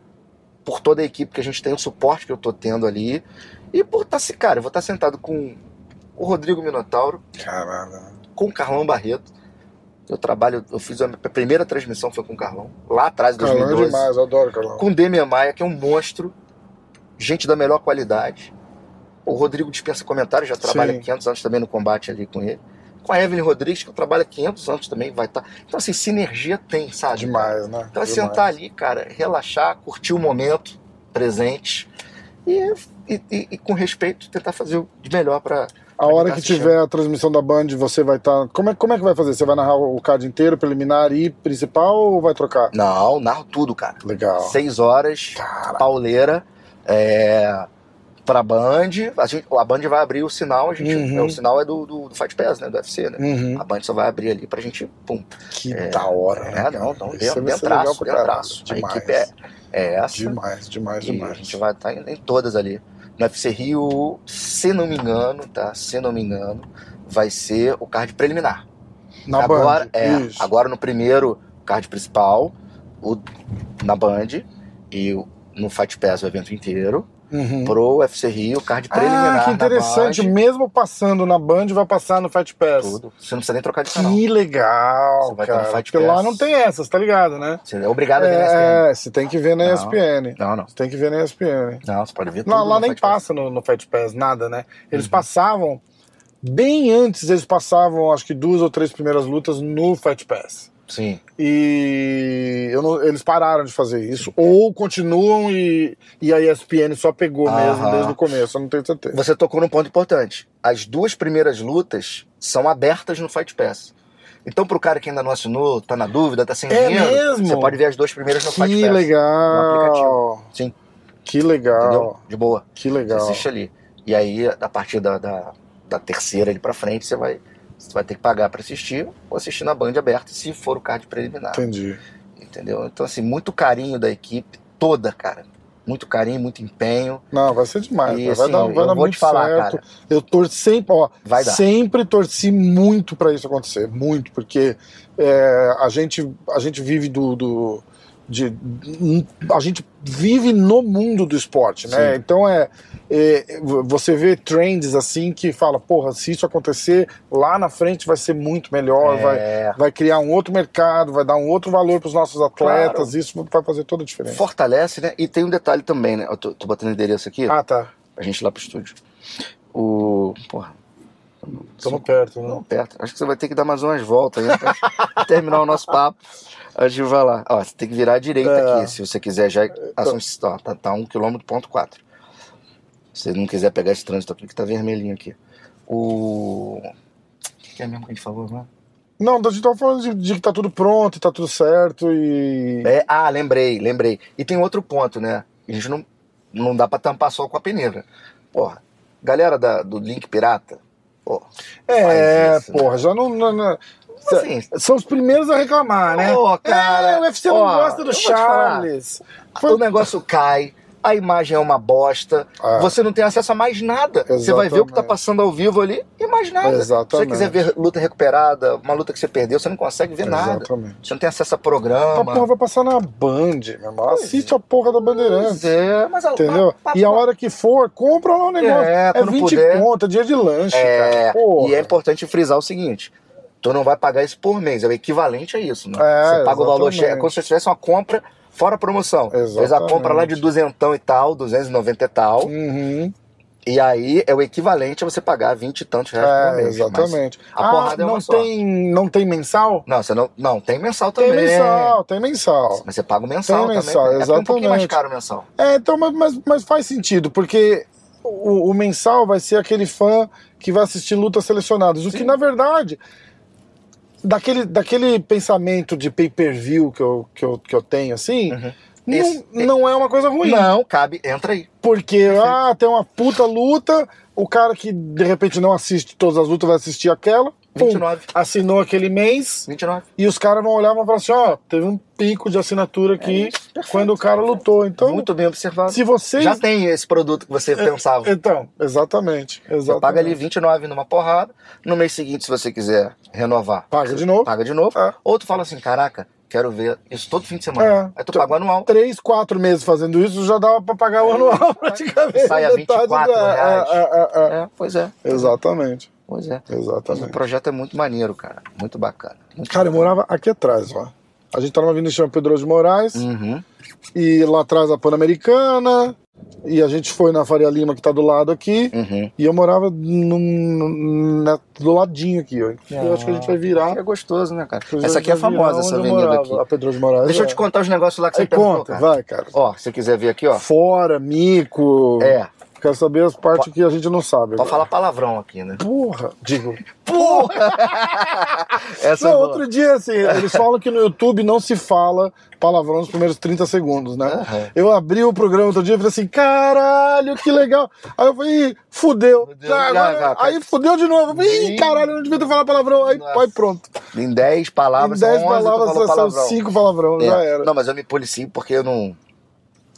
Speaker 2: por toda a equipe que a gente tem, o suporte que eu tô tendo ali, e por estar, se cara, eu vou estar sentado com o Rodrigo Minotauro,
Speaker 1: Caralho.
Speaker 2: com o Carlão Barreto. Eu trabalho, eu fiz a minha primeira transmissão foi com o Carlão, lá atrás, em
Speaker 1: Carlão é
Speaker 2: 2012
Speaker 1: demais, eu adoro Carlão.
Speaker 2: com o Demian Maia, que é um monstro, gente da melhor qualidade. O Rodrigo dispensa comentários, já trabalha
Speaker 1: Sim.
Speaker 2: 500 anos também no combate ali com ele. Com a Evelyn Rodrigues, que trabalha 500 anos também, vai estar. Então, assim, sinergia tem, sabe?
Speaker 1: Demais, né?
Speaker 2: Então, é
Speaker 1: Demais.
Speaker 2: sentar ali, cara, relaxar, curtir o momento presente e, e, e- e, com respeito, tentar fazer o de melhor para
Speaker 1: A hora
Speaker 2: tá
Speaker 1: que
Speaker 2: assistindo.
Speaker 1: tiver a transmissão da Band, você vai estar. Como, é, como é que vai fazer? Você vai narrar o card inteiro, preliminar e principal ou vai trocar?
Speaker 2: Não, narro tudo, cara.
Speaker 1: Legal.
Speaker 2: Seis horas, pauleira, é, pra Band. A, gente, a Band vai abrir o sinal, a gente,
Speaker 1: Uhum.
Speaker 2: é, o sinal é do, do, do Fight Pass, né? Do UFC, né?
Speaker 1: Uhum.
Speaker 2: A Band só vai abrir ali pra gente, pum.
Speaker 1: Que da hora, né?
Speaker 2: É,
Speaker 1: cara?
Speaker 2: não, não,
Speaker 1: Isso
Speaker 2: dentro, dentro,
Speaker 1: caralho.
Speaker 2: A
Speaker 1: Demais.
Speaker 2: equipe é, é essa.
Speaker 1: Demais, demais,
Speaker 2: E a
Speaker 1: demais.
Speaker 2: gente vai estar em, em todas ali. No UFC Rio, se não me engano, tá? Se não me engano, vai ser o card preliminar.
Speaker 1: Na
Speaker 2: agora,
Speaker 1: Band.
Speaker 2: é,
Speaker 1: Isso.
Speaker 2: agora no primeiro card principal, o, na Band, e no Fight Pass o evento inteiro.
Speaker 1: Uhum.
Speaker 2: Pro UFC Rio, card preliminar.
Speaker 1: Ah, que interessante. Mesmo passando na Band, vai passar no Fight Pass.
Speaker 2: tudo. Você não precisa nem trocar de canal.
Speaker 1: Que legal,
Speaker 2: Você vai
Speaker 1: cara.
Speaker 2: Fight
Speaker 1: Porque lá não tem essas, tá ligado, né?
Speaker 2: Você é obrigado a ver na ESPN.
Speaker 1: É, você tem que ver na
Speaker 2: Não.
Speaker 1: ESPN.
Speaker 2: Não, não.
Speaker 1: Você tem que ver na ESPN.
Speaker 2: Não, você pode ver tudo.
Speaker 1: Lá, lá nem
Speaker 2: Fight Pass.
Speaker 1: passa no, no Fight Pass nada, né? Eles
Speaker 2: Uhum.
Speaker 1: passavam, bem antes, eles passavam acho que duas ou três primeiras lutas no Fight Pass.
Speaker 2: Sim.
Speaker 1: E não- eles pararam de fazer isso. Ou continuam e, e a ESPN só pegou mesmo
Speaker 2: Aham.
Speaker 1: desde o começo, eu não tenho certeza.
Speaker 2: Você tocou num ponto importante. As duas primeiras lutas são abertas no Fight Pass. Então, pro cara que ainda não assinou, tá na dúvida, tá sem
Speaker 1: É
Speaker 2: dinheiro,
Speaker 1: mesmo?
Speaker 2: você pode ver as duas primeiras no Fight
Speaker 1: Que
Speaker 2: Pass. no
Speaker 1: legal!
Speaker 2: aplicativo. Sim,
Speaker 1: Que legal!
Speaker 2: entendeu? De boa.
Speaker 1: Que
Speaker 2: Você
Speaker 1: legal!
Speaker 2: assiste ali. E aí, a partir da, da, da terceira ali pra frente, você vai, você vai ter que pagar pra assistir ou assistir na Band aberta, se for o card preliminar.
Speaker 1: Entendi.
Speaker 2: Entendeu? Então, assim, muito carinho da equipe toda, cara. Muito carinho, muito empenho.
Speaker 1: Não, vai ser demais.
Speaker 2: E,
Speaker 1: vai
Speaker 2: assim,
Speaker 1: dar,
Speaker 2: eu
Speaker 1: vai dar
Speaker 2: vou
Speaker 1: muito
Speaker 2: te falar,
Speaker 1: certo.
Speaker 2: cara.
Speaker 1: Eu torci sempre, ó,
Speaker 2: Vai dar.
Speaker 1: sempre torci muito pra isso acontecer, muito, porque é, a gente a gente vive do, do de, a gente vive no mundo do esporte, né?
Speaker 2: Sim.
Speaker 1: Então é, é, você vê trends assim que fala, porra, se isso acontecer lá na frente vai ser muito melhor, vai
Speaker 2: É,
Speaker 1: vai criar um outro mercado, vai dar um outro valor para os nossos atletas, isso vai fazer toda a diferença.
Speaker 2: fortalece, né? E tem um detalhe também, né? Eu tô, tô botando endereço aqui,
Speaker 1: Ah, tá.
Speaker 2: pra gente ir lá pro estúdio. O. Porra.
Speaker 1: Estamos perto, né?
Speaker 2: Não, perto. Acho que você vai ter que dar mais umas voltas aí pra [LAUGHS] terminar o nosso papo. A gente vai lá. Ó, você tem que virar à direita
Speaker 1: É.
Speaker 2: aqui, se você quiser já. Ó, tá, tá 1 km ponto 4. Se você não quiser pegar esse trânsito aqui, que tá vermelhinho aqui. O. O que que é mesmo que a gente falou, né?
Speaker 1: Não, a gente tava falando de, de que tá tudo pronto, tá tudo certo e.
Speaker 2: É, ah, lembrei, lembrei. E tem outro ponto, né? A gente não, não dá pra tampar só com a peneira. Porra, galera da, do Link Pirata,
Speaker 1: É,
Speaker 2: faz isso, né?
Speaker 1: porra, já não. não- não-
Speaker 2: Assim,
Speaker 1: São os primeiros a reclamar, né?
Speaker 2: Pô, cara,
Speaker 1: é, o UFC não gosta do
Speaker 2: te falar.
Speaker 1: Charles.
Speaker 2: o negócio cai, a imagem é uma bosta,
Speaker 1: Ah.
Speaker 2: você não tem acesso a mais nada. Você vai ver o que tá
Speaker 1: Exatamente.
Speaker 2: passando ao vivo ali e mais nada. Se você
Speaker 1: Exatamente.
Speaker 2: quiser ver luta recuperada, uma luta que você perdeu, você não consegue ver nada.
Speaker 1: Exatamente.
Speaker 2: Você não tem acesso a
Speaker 1: A
Speaker 2: programa.
Speaker 1: porra vai passar na Band, meu irmão. Assiste a porra da Bandeirantes.
Speaker 2: Pois é, mas a-
Speaker 1: Entendeu?
Speaker 2: pa- pa-
Speaker 1: E a hora que for, compra lá o negócio.
Speaker 2: É,
Speaker 1: É,
Speaker 2: quando
Speaker 1: 20
Speaker 2: puder.
Speaker 1: conto, é dia de lanche,
Speaker 2: É, e é importante frisar o seguinte: tu não vai pagar isso por mês, é o equivalente a isso, né?
Speaker 1: É,
Speaker 2: você paga o valor
Speaker 1: exatamente.
Speaker 2: cheio, é como se tivesse uma compra fora a promoção. Fez a
Speaker 1: Exatamente.
Speaker 2: compra lá de duzentão e tal, 290 e tal,
Speaker 1: Uhum.
Speaker 2: e aí é o equivalente a você pagar 20 e tantos reais por
Speaker 1: É,
Speaker 2: mês. mas
Speaker 1: exatamente.
Speaker 2: a
Speaker 1: ah,
Speaker 2: porrada é uma
Speaker 1: não
Speaker 2: só.
Speaker 1: tem, não tem mensal?
Speaker 2: Não, você não, não, tem mensal
Speaker 1: Tem
Speaker 2: também.
Speaker 1: mensal, tem mensal.
Speaker 2: Mas você paga o mensal
Speaker 1: Tem
Speaker 2: também.
Speaker 1: mensal,
Speaker 2: é porque é um pouquinho mais
Speaker 1: exatamente.
Speaker 2: caro o mensal.
Speaker 1: É, então, mas, mas, faz sentido, porque o, o mensal vai ser aquele fã que vai assistir lutas selecionadas. O que, na verdade, daquele, daquele pensamento de pay-per-view que eu, que, eu, que eu tenho, assim,
Speaker 2: Uhum.
Speaker 1: não,
Speaker 2: Esse-
Speaker 1: não é uma coisa ruim.
Speaker 2: Não, cabe, entra aí.
Speaker 1: Porque, ah, tem uma puta luta, o cara que de repente não assiste todas as lutas vai assistir aquela, pum,
Speaker 2: 29.
Speaker 1: assinou aquele mês,
Speaker 2: 29.
Speaker 1: e os caras vão olhar e vão falar assim, ó, teve um pico de assinatura aqui
Speaker 2: É isso, perfeito.
Speaker 1: quando o cara lutou. Então,
Speaker 2: Muito bem observado.
Speaker 1: se vocês...
Speaker 2: Já tem esse produto que você pensava.
Speaker 1: Então, exatamente.
Speaker 2: Você
Speaker 1: exatamente.
Speaker 2: paga ali 29 numa porrada. No mês seguinte, se você quiser renovar,
Speaker 1: Paga de novo.
Speaker 2: paga de novo.
Speaker 1: É.
Speaker 2: Ou tu fala assim, caraca, quero ver isso todo fim de semana.
Speaker 1: É.
Speaker 2: Aí tu paga o anual.
Speaker 1: Três, quatro meses fazendo isso já dava pra pagar o anual praticamente.
Speaker 2: Sai a
Speaker 1: metade
Speaker 2: 24
Speaker 1: da-
Speaker 2: reais.
Speaker 1: é, é, é, é.
Speaker 2: Pois é.
Speaker 1: Exatamente.
Speaker 2: É. O projeto é muito maneiro, cara. Muito bacana. Muito
Speaker 1: Cara, eu
Speaker 2: bacana.
Speaker 1: morava aqui atrás, ó. A gente tava vindo chama Pedro de Moraes,
Speaker 2: Uhum.
Speaker 1: e lá atrás a Pan-Americana, e a gente foi na Faria Lima, que tá do lado aqui,
Speaker 2: Uhum.
Speaker 1: e eu morava num- na- do ladinho aqui, ó. Eu acho que a gente vai virar.
Speaker 2: É gostoso, né, cara? Essa aqui é famosa, essa
Speaker 1: eu
Speaker 2: avenida
Speaker 1: morava,
Speaker 2: aqui.
Speaker 1: A Pedro de Moraes.
Speaker 2: Deixa eu
Speaker 1: é.
Speaker 2: te contar os negócios lá que você
Speaker 1: Aí
Speaker 2: perguntou,
Speaker 1: conta,
Speaker 2: cara.
Speaker 1: vai, cara.
Speaker 2: Ó, se você quiser ver aqui, ó.
Speaker 1: Fora, mico.
Speaker 2: É.
Speaker 1: Quero saber as partes que a gente não sabe.
Speaker 3: Pode
Speaker 1: agora.
Speaker 3: falar palavrão aqui, né?
Speaker 1: Porra! Digo. [LAUGHS]
Speaker 3: Porra! [LAUGHS] Essa é
Speaker 1: Não,
Speaker 3: boa.
Speaker 1: outro dia, assim, eles falam que no YouTube não se fala palavrão nos primeiros 30 segundos, né?
Speaker 3: Aham.
Speaker 1: Eu abri o programa outro dia e falei assim, caralho, que legal. Aí eu falei, "Ih, fudeu.
Speaker 3: Já, já,
Speaker 1: aí fudeu de novo. Ih, caralho, não devia ter falado palavrão. Aí,
Speaker 3: Nossa.
Speaker 1: aí pronto.
Speaker 3: Em 10 palavras,
Speaker 1: em 10
Speaker 3: são 11 tu
Speaker 1: palavras são
Speaker 3: palavrão.
Speaker 1: 5 palavrão,
Speaker 3: É.
Speaker 1: já era.
Speaker 3: Não, mas eu me policio porque eu não.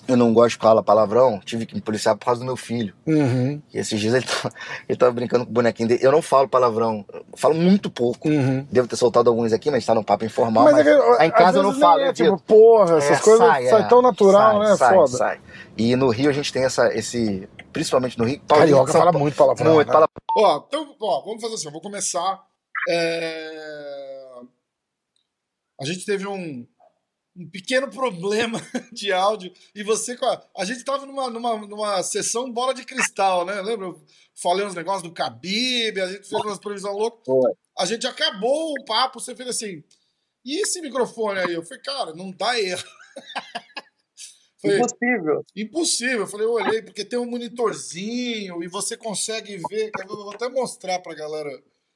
Speaker 3: Eu não gosto de falar palavrão. Tive que me policiar por causa do meu filho.
Speaker 1: Uhum,
Speaker 3: E esses dias ele tava, [LAUGHS] ele tava brincando com o bonequinho dele. Eu não falo palavrão. Falo muito pouco.
Speaker 1: uhum.
Speaker 3: Devo ter soltado alguns aqui, mas tá no papo informal.
Speaker 1: Mas
Speaker 3: Mas,
Speaker 1: é que,
Speaker 3: aí em casa eu não falo.
Speaker 1: É,
Speaker 3: eu
Speaker 1: tipo, porra, essas
Speaker 3: é,
Speaker 1: coisas
Speaker 3: sai,
Speaker 1: saem
Speaker 3: é.
Speaker 1: tão natural,
Speaker 3: Sai,
Speaker 1: né?
Speaker 3: sai,
Speaker 1: Foda.
Speaker 3: sai. E no Rio a gente tem essa, esse. Principalmente no Rio.
Speaker 1: Carioca fala muito palavrão.
Speaker 3: Muito
Speaker 1: né?
Speaker 3: palavrão.
Speaker 1: Ó, então, ó, vamos fazer assim, eu vou começar. é, A gente teve um, um pequeno problema [LAUGHS] de áudio e você com a... a gente tava numa, numa, numa sessão bola de cristal, né? Lembra? Eu falei uns negócios do Khabib, a gente fez umas previsões loucas.
Speaker 2: Foi.
Speaker 1: A gente acabou o papo, você fez assim, e esse microfone aí? Eu falei, cara, não dá erro. [LAUGHS] Falei,
Speaker 2: Impossível.
Speaker 1: Impossível. Eu falei, eu olhei, porque tem um monitorzinho e você consegue ver. Eu vou até mostrar pra galera.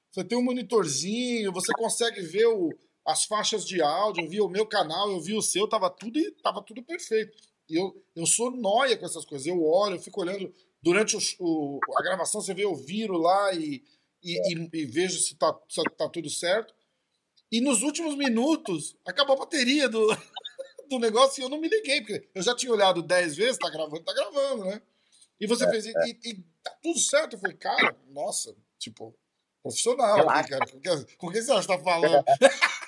Speaker 1: Você tem um monitorzinho, você consegue ver o, as faixas de áudio. Eu vi o meu canal, eu vi o seu, tava tudo, tava tudo perfeito. E eu, eu sou nóia com essas coisas. Eu olho, eu fico olhando. Durante o, o- a gravação, você vê, eu viro lá e, e, e- e vejo se tá, se tá tudo certo. E nos últimos minutos, acabou a bateria do, [LAUGHS] do negócio e eu não me liguei, porque eu já tinha olhado 10 vezes, tá gravando, tá gravando, né? E você fez, e, e- e tá tudo certo. Eu falei, cara, nossa, tipo, profissional
Speaker 2: Relaxa.
Speaker 1: cara. Com que, com que você acha que tá falando? [LAUGHS]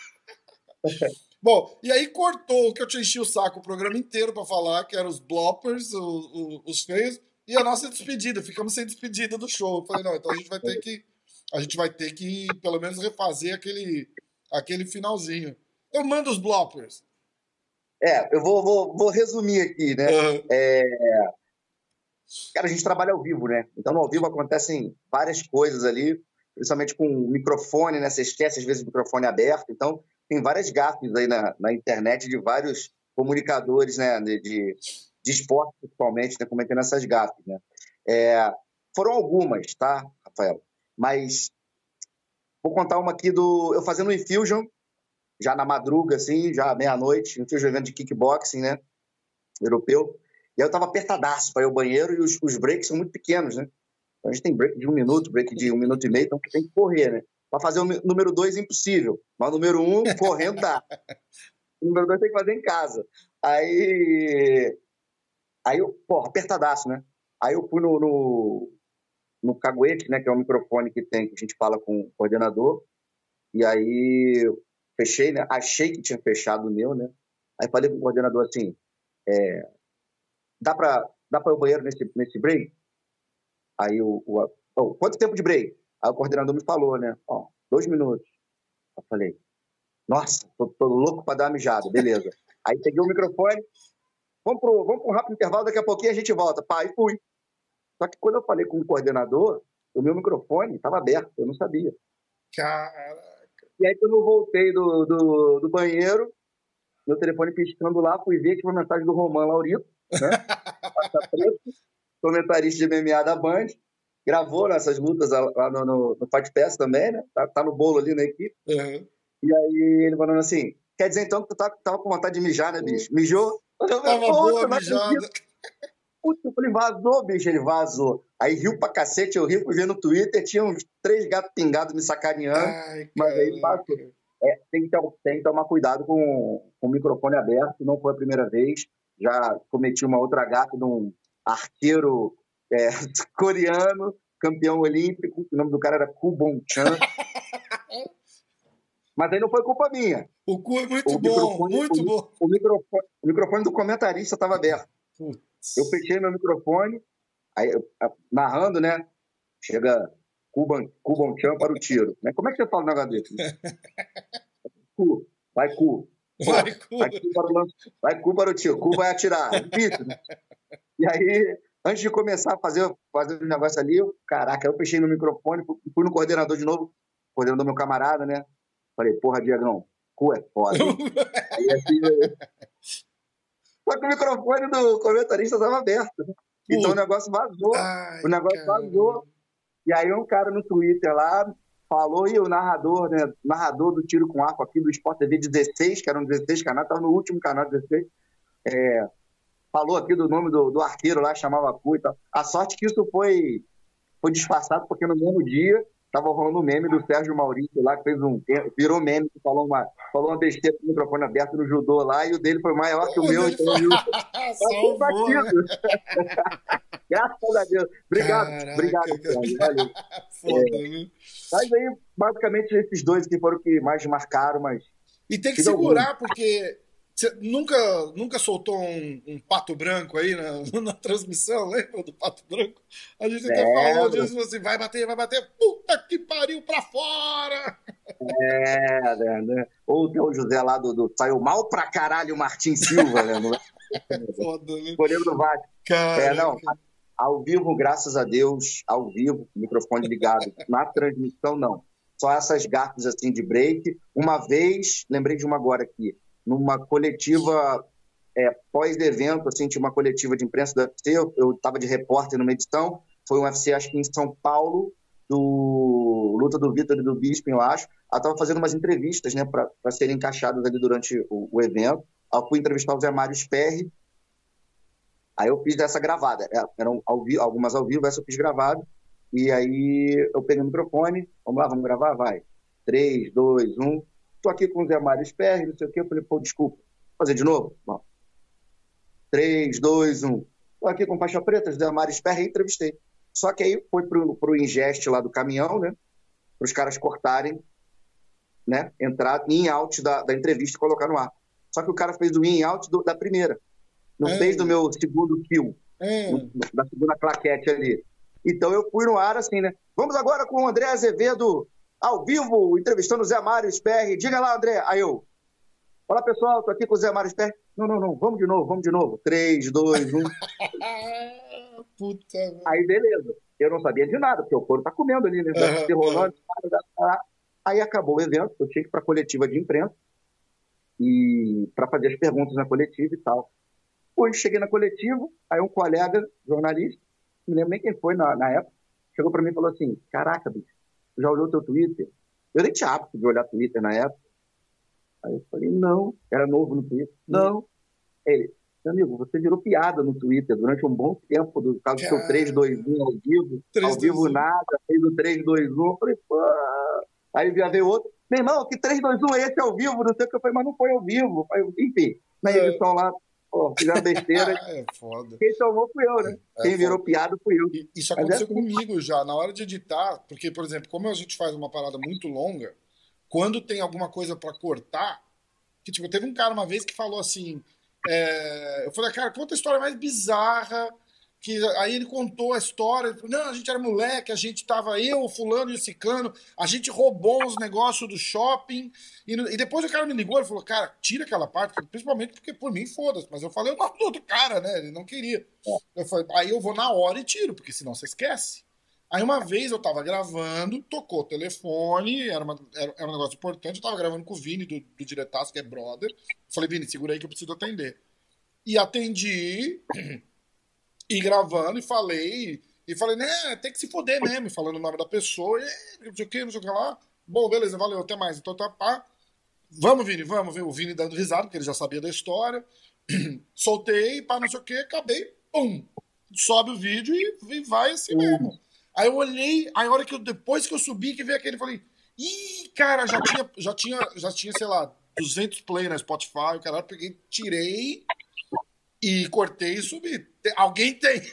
Speaker 1: Bom, e aí cortou o que eu te enchi o saco o programa inteiro pra falar, que eram os bloppers, os feios, e a nossa despedida. Ficamos sem despedida do show. Eu falei, não, então a gente vai ter que. A gente vai ter que, pelo menos, refazer aquele, aquele finalzinho. Então manda os bloppers.
Speaker 2: É, eu vou, vou, vou resumir aqui, né?
Speaker 1: Aham.
Speaker 2: Cara, a gente trabalha ao vivo, né? Então, no ao vivo acontecem várias coisas ali, principalmente com o microfone, né? Você esquece, às vezes, o microfone aberto. Então, tem várias gafes aí na, na internet de vários comunicadores, né? De, de, esporte, principalmente, né? Cometendo essas gafes, né? É, foram algumas, tá, Rafael? Mas vou contar uma aqui do... Eu fazendo o Infusion, já na madruga, assim, já meia-noite, Infusion evento de kickboxing, né? Europeu. E eu tava apertadaço para ir ao banheiro e os, os breaks são muito pequenos, né? Então a gente tem break de um minuto, break de um minuto e meio, então tem que correr, né? Para fazer o número dois, impossível. Mas o número um, correndo dá. O número dois tem que fazer em casa. Aí. Aí eu, porra, apertadaço, né? Aí eu fui no, no, no caguete, né? Que é o microfone que tem, que a gente fala com o coordenador. E aí fechei, né? Achei que tinha fechado o meu, né? Aí falei com o coordenador assim: é, dá pra, dá pra ir ao banheiro nesse, nesse break? Aí o, o, "Ô, quanto tempo de break? Aí o coordenador me falou, né? Ó, dois minutos. Eu falei, nossa, tô, tô louco pra dar uma mijada, beleza. [LAUGHS] Aí peguei o microfone, vamos pro, vamos pro um rápido intervalo, daqui a pouquinho a gente volta. E fui. Só que quando eu falei com o coordenador, o meu microfone estava aberto, eu não sabia.
Speaker 1: Cara.
Speaker 2: E aí, quando eu voltei do, do, do banheiro, meu telefone piscando lá, fui ver que uma mensagem do Roman Laurito, né? [LAUGHS] Faixa preta, comentarista de MMA da Band. Gravou nessas lutas lá no, no, no Fight Pass também, né? Tá, tá no bolo ali na equipe.
Speaker 1: Aham.
Speaker 2: E aí ele falando assim: quer dizer então que tu tá, tava com vontade de mijar, né, bicho? Mijou? Eu falei,
Speaker 1: Tava
Speaker 2: "Puta,
Speaker 1: boa a
Speaker 2: não acredito."
Speaker 1: mijada.
Speaker 2: Putz, eu falei, vazou, bicho, ele vazou. Aí riu pra cacete, eu ri, fui ver no Twitter, tinha uns três gatos pingados me sacaneando.
Speaker 1: Ai,
Speaker 2: Mas aí passou. É, tem, que ter- tem que tomar cuidado com, com o microfone aberto, não foi a primeira vez. Já cometi uma outra gafe de um arqueiro é, [LAUGHS] coreano, campeão olímpico, o nome do cara era Kubon Chan. [LAUGHS] Mas aí não foi culpa minha.
Speaker 1: O cu é muito
Speaker 2: O
Speaker 1: bom,
Speaker 2: microfone-
Speaker 1: muito
Speaker 2: o-
Speaker 1: bom.
Speaker 2: O microfone, o microfone do comentarista estava aberto.
Speaker 1: Putz.
Speaker 2: Eu fechei meu microfone, aí narrando, né? Chega Kuban, Kuban Chan para o tiro. Né? Como é que você fala um negócio desse? [LAUGHS] Cu, vai cu.
Speaker 1: Vai, cu.
Speaker 2: Vai cu para o vai cu para o tiro, cu vai atirar. É difícil, né? E aí, antes de começar a fazer, fazer o negócio ali, eu, caraca, eu fechei no microfone, fui- no coordenador de novo, coordenador meu camarada, né? Falei, porra, Diagão, cu é foda. [LAUGHS] Aí assim, eu- Só que o microfone do comentarista estava aberto. né? Então o negócio vazou. Ai, o negócio cara. vazou. E aí um cara no Twitter lá falou, e o narrador, né? Narrador do tiro com arco aqui do Sport TV 16, que eram 16 canais, estava no último canal 16. É, falou aqui do nome do, do arqueiro lá, chamava Cu e tal. A sorte que isso foi, foi disfarçado, porque no mesmo dia Tava rolando um meme do Sérgio Maurício lá, que fez um. Virou meme, que falou uma, falou uma besteira com o microfone aberto no judô lá, e o dele foi maior que o meu, então eu. [LAUGHS] batido. [LAUGHS] Graças a Deus. Obrigado. Caraca, obrigado, Sérgio. Valeu. [LAUGHS] Foda, é, né? Mas aí, basicamente, esses dois que foram que mais marcaram, mas.
Speaker 1: E tem que segurar, algum. porque você nunca, nunca soltou um, um, pato branco aí na, [LAUGHS] na, transmissão, lembra do pato branco? A gente até é, falou disso, assim, vai bater, vai bater, puta que pariu pra fora!
Speaker 2: É, né? né? Ou o José lá do, do saiu mal pra caralho o Martin Silva, né? [LAUGHS] Foda, né? Goleiro do Vasco. É, não, ao vivo, graças a Deus, ao vivo, microfone ligado. [LAUGHS] Na transmissão, não. Só essas gafes assim de break. Uma vez, lembrei de uma agora aqui numa coletiva é, pós-evento, assim, tinha uma coletiva de imprensa do UFC, eu estava de repórter numa edição, foi um UFC, acho que em São Paulo, do Luta do Vitor e do Bisping, eu acho. Ela estava fazendo umas entrevistas, né, para serem encaixadas ali durante o, o evento. Eu fui entrevistar o Zé Mário Sperry, aí eu fiz dessa gravada. É, eram ao algumas ao vivo, essa eu fiz gravada. E aí eu peguei o microfone, vamos lá, vamos gravar? Vai. 3, 2, 1 Estou aqui com o Zé Mário Sperry, não sei o quê. Eu falei, pô, desculpa. Vou fazer de novo? Bom. 3, 2, 1. Estou aqui com Faixa Preta, Zé Mário Sperry, e entrevistei. Só que aí foi pro, pro ingeste lá do caminhão, né? Para os caras cortarem, né? Entrar em out da, da entrevista e colocar no ar. Só que o cara fez o in out do, da primeira. Não é. fez do meu segundo kill. É. da segunda claquete ali. Então eu fui no ar assim, né? Vamos agora com o André Azevedo ao vivo, entrevistando o Zé Mário Sperry. Diga lá, André. Aí eu. Olá, pessoal, tô aqui com o Zé Mário Sperry. Não, não, não, vamos de novo, vamos de novo. 3, 2, 1. Puta. Aí, beleza. Eu não sabia de nada, porque o couro tá comendo ali, né? Uhum, rolando, Aí acabou o evento, eu tinha que ir pra coletiva de imprensa e para fazer as perguntas na coletiva e tal. Hoje cheguei na coletiva, aí um colega jornalista, não lembro nem quem foi na, na época, chegou para mim e falou assim: Caraca, bicho, já olhou teu Twitter? Eu nem tinha hábito de olhar Twitter na época. Aí eu falei, não, era novo no Twitter. Não. Ele, meu amigo, você virou piada no Twitter durante um bom tempo, do caso do seu 321 ao vivo, 3, ao vivo 2, nada, fez o 321. Eu falei, pô. Aí já veio outro, meu irmão, que 321 é esse ao vivo? Não sei o que eu falei, mas não foi ao vivo. Enfim, na é. edição lá, Pô, fizeram besteira. [LAUGHS] é foda. Quem tomou fui eu, né? É, Quem virou foda. piada fui eu.
Speaker 1: E, isso aconteceu é comigo já, na hora de editar, porque, por exemplo, como a gente faz uma parada muito longa, quando tem alguma coisa para cortar, que tipo, teve um cara uma vez que falou assim. É, eu falei, cara, conta a história mais bizarra que aí ele contou a história, não, a gente era moleque, a gente tava eu, o fulano e o ciclano, a gente roubou os negócios do shopping, e, e, depois o cara me ligou e falou, cara, tira aquela parte, principalmente porque por mim foda-se, mas eu falei o nome do outro cara, né, ele não queria. É. Eu falei, aí eu vou na hora e tiro, porque senão você esquece. Aí uma vez eu tava gravando, tocou o telefone, era, uma, era, era um negócio importante, eu tava gravando com o Vini, do, do Diretaço, que é brother, falei, Vini, segura aí que eu preciso atender. E atendi e gravando, e falei, e falei, né, tem que se foder mesmo, falando o nome da pessoa, e não sei o que, não sei o que lá. Bom, beleza, valeu, até mais. Então tá, pá. Vamos, Vini, vamos, o Vini dando risada, porque ele já sabia da história. [CLEARS THROAT] Soltei, pá, não sei o que, acabei, pum. Sobe o vídeo e, e vai assim uhum. mesmo. Aí eu olhei, aí a hora que eu, depois que eu subi, que veio aquele, falei, ih, cara, já tinha, já tinha, já tinha, sei lá, 200 play na Spotify, o cara, peguei, tirei e cortei e subi. Alguém tem. [LAUGHS]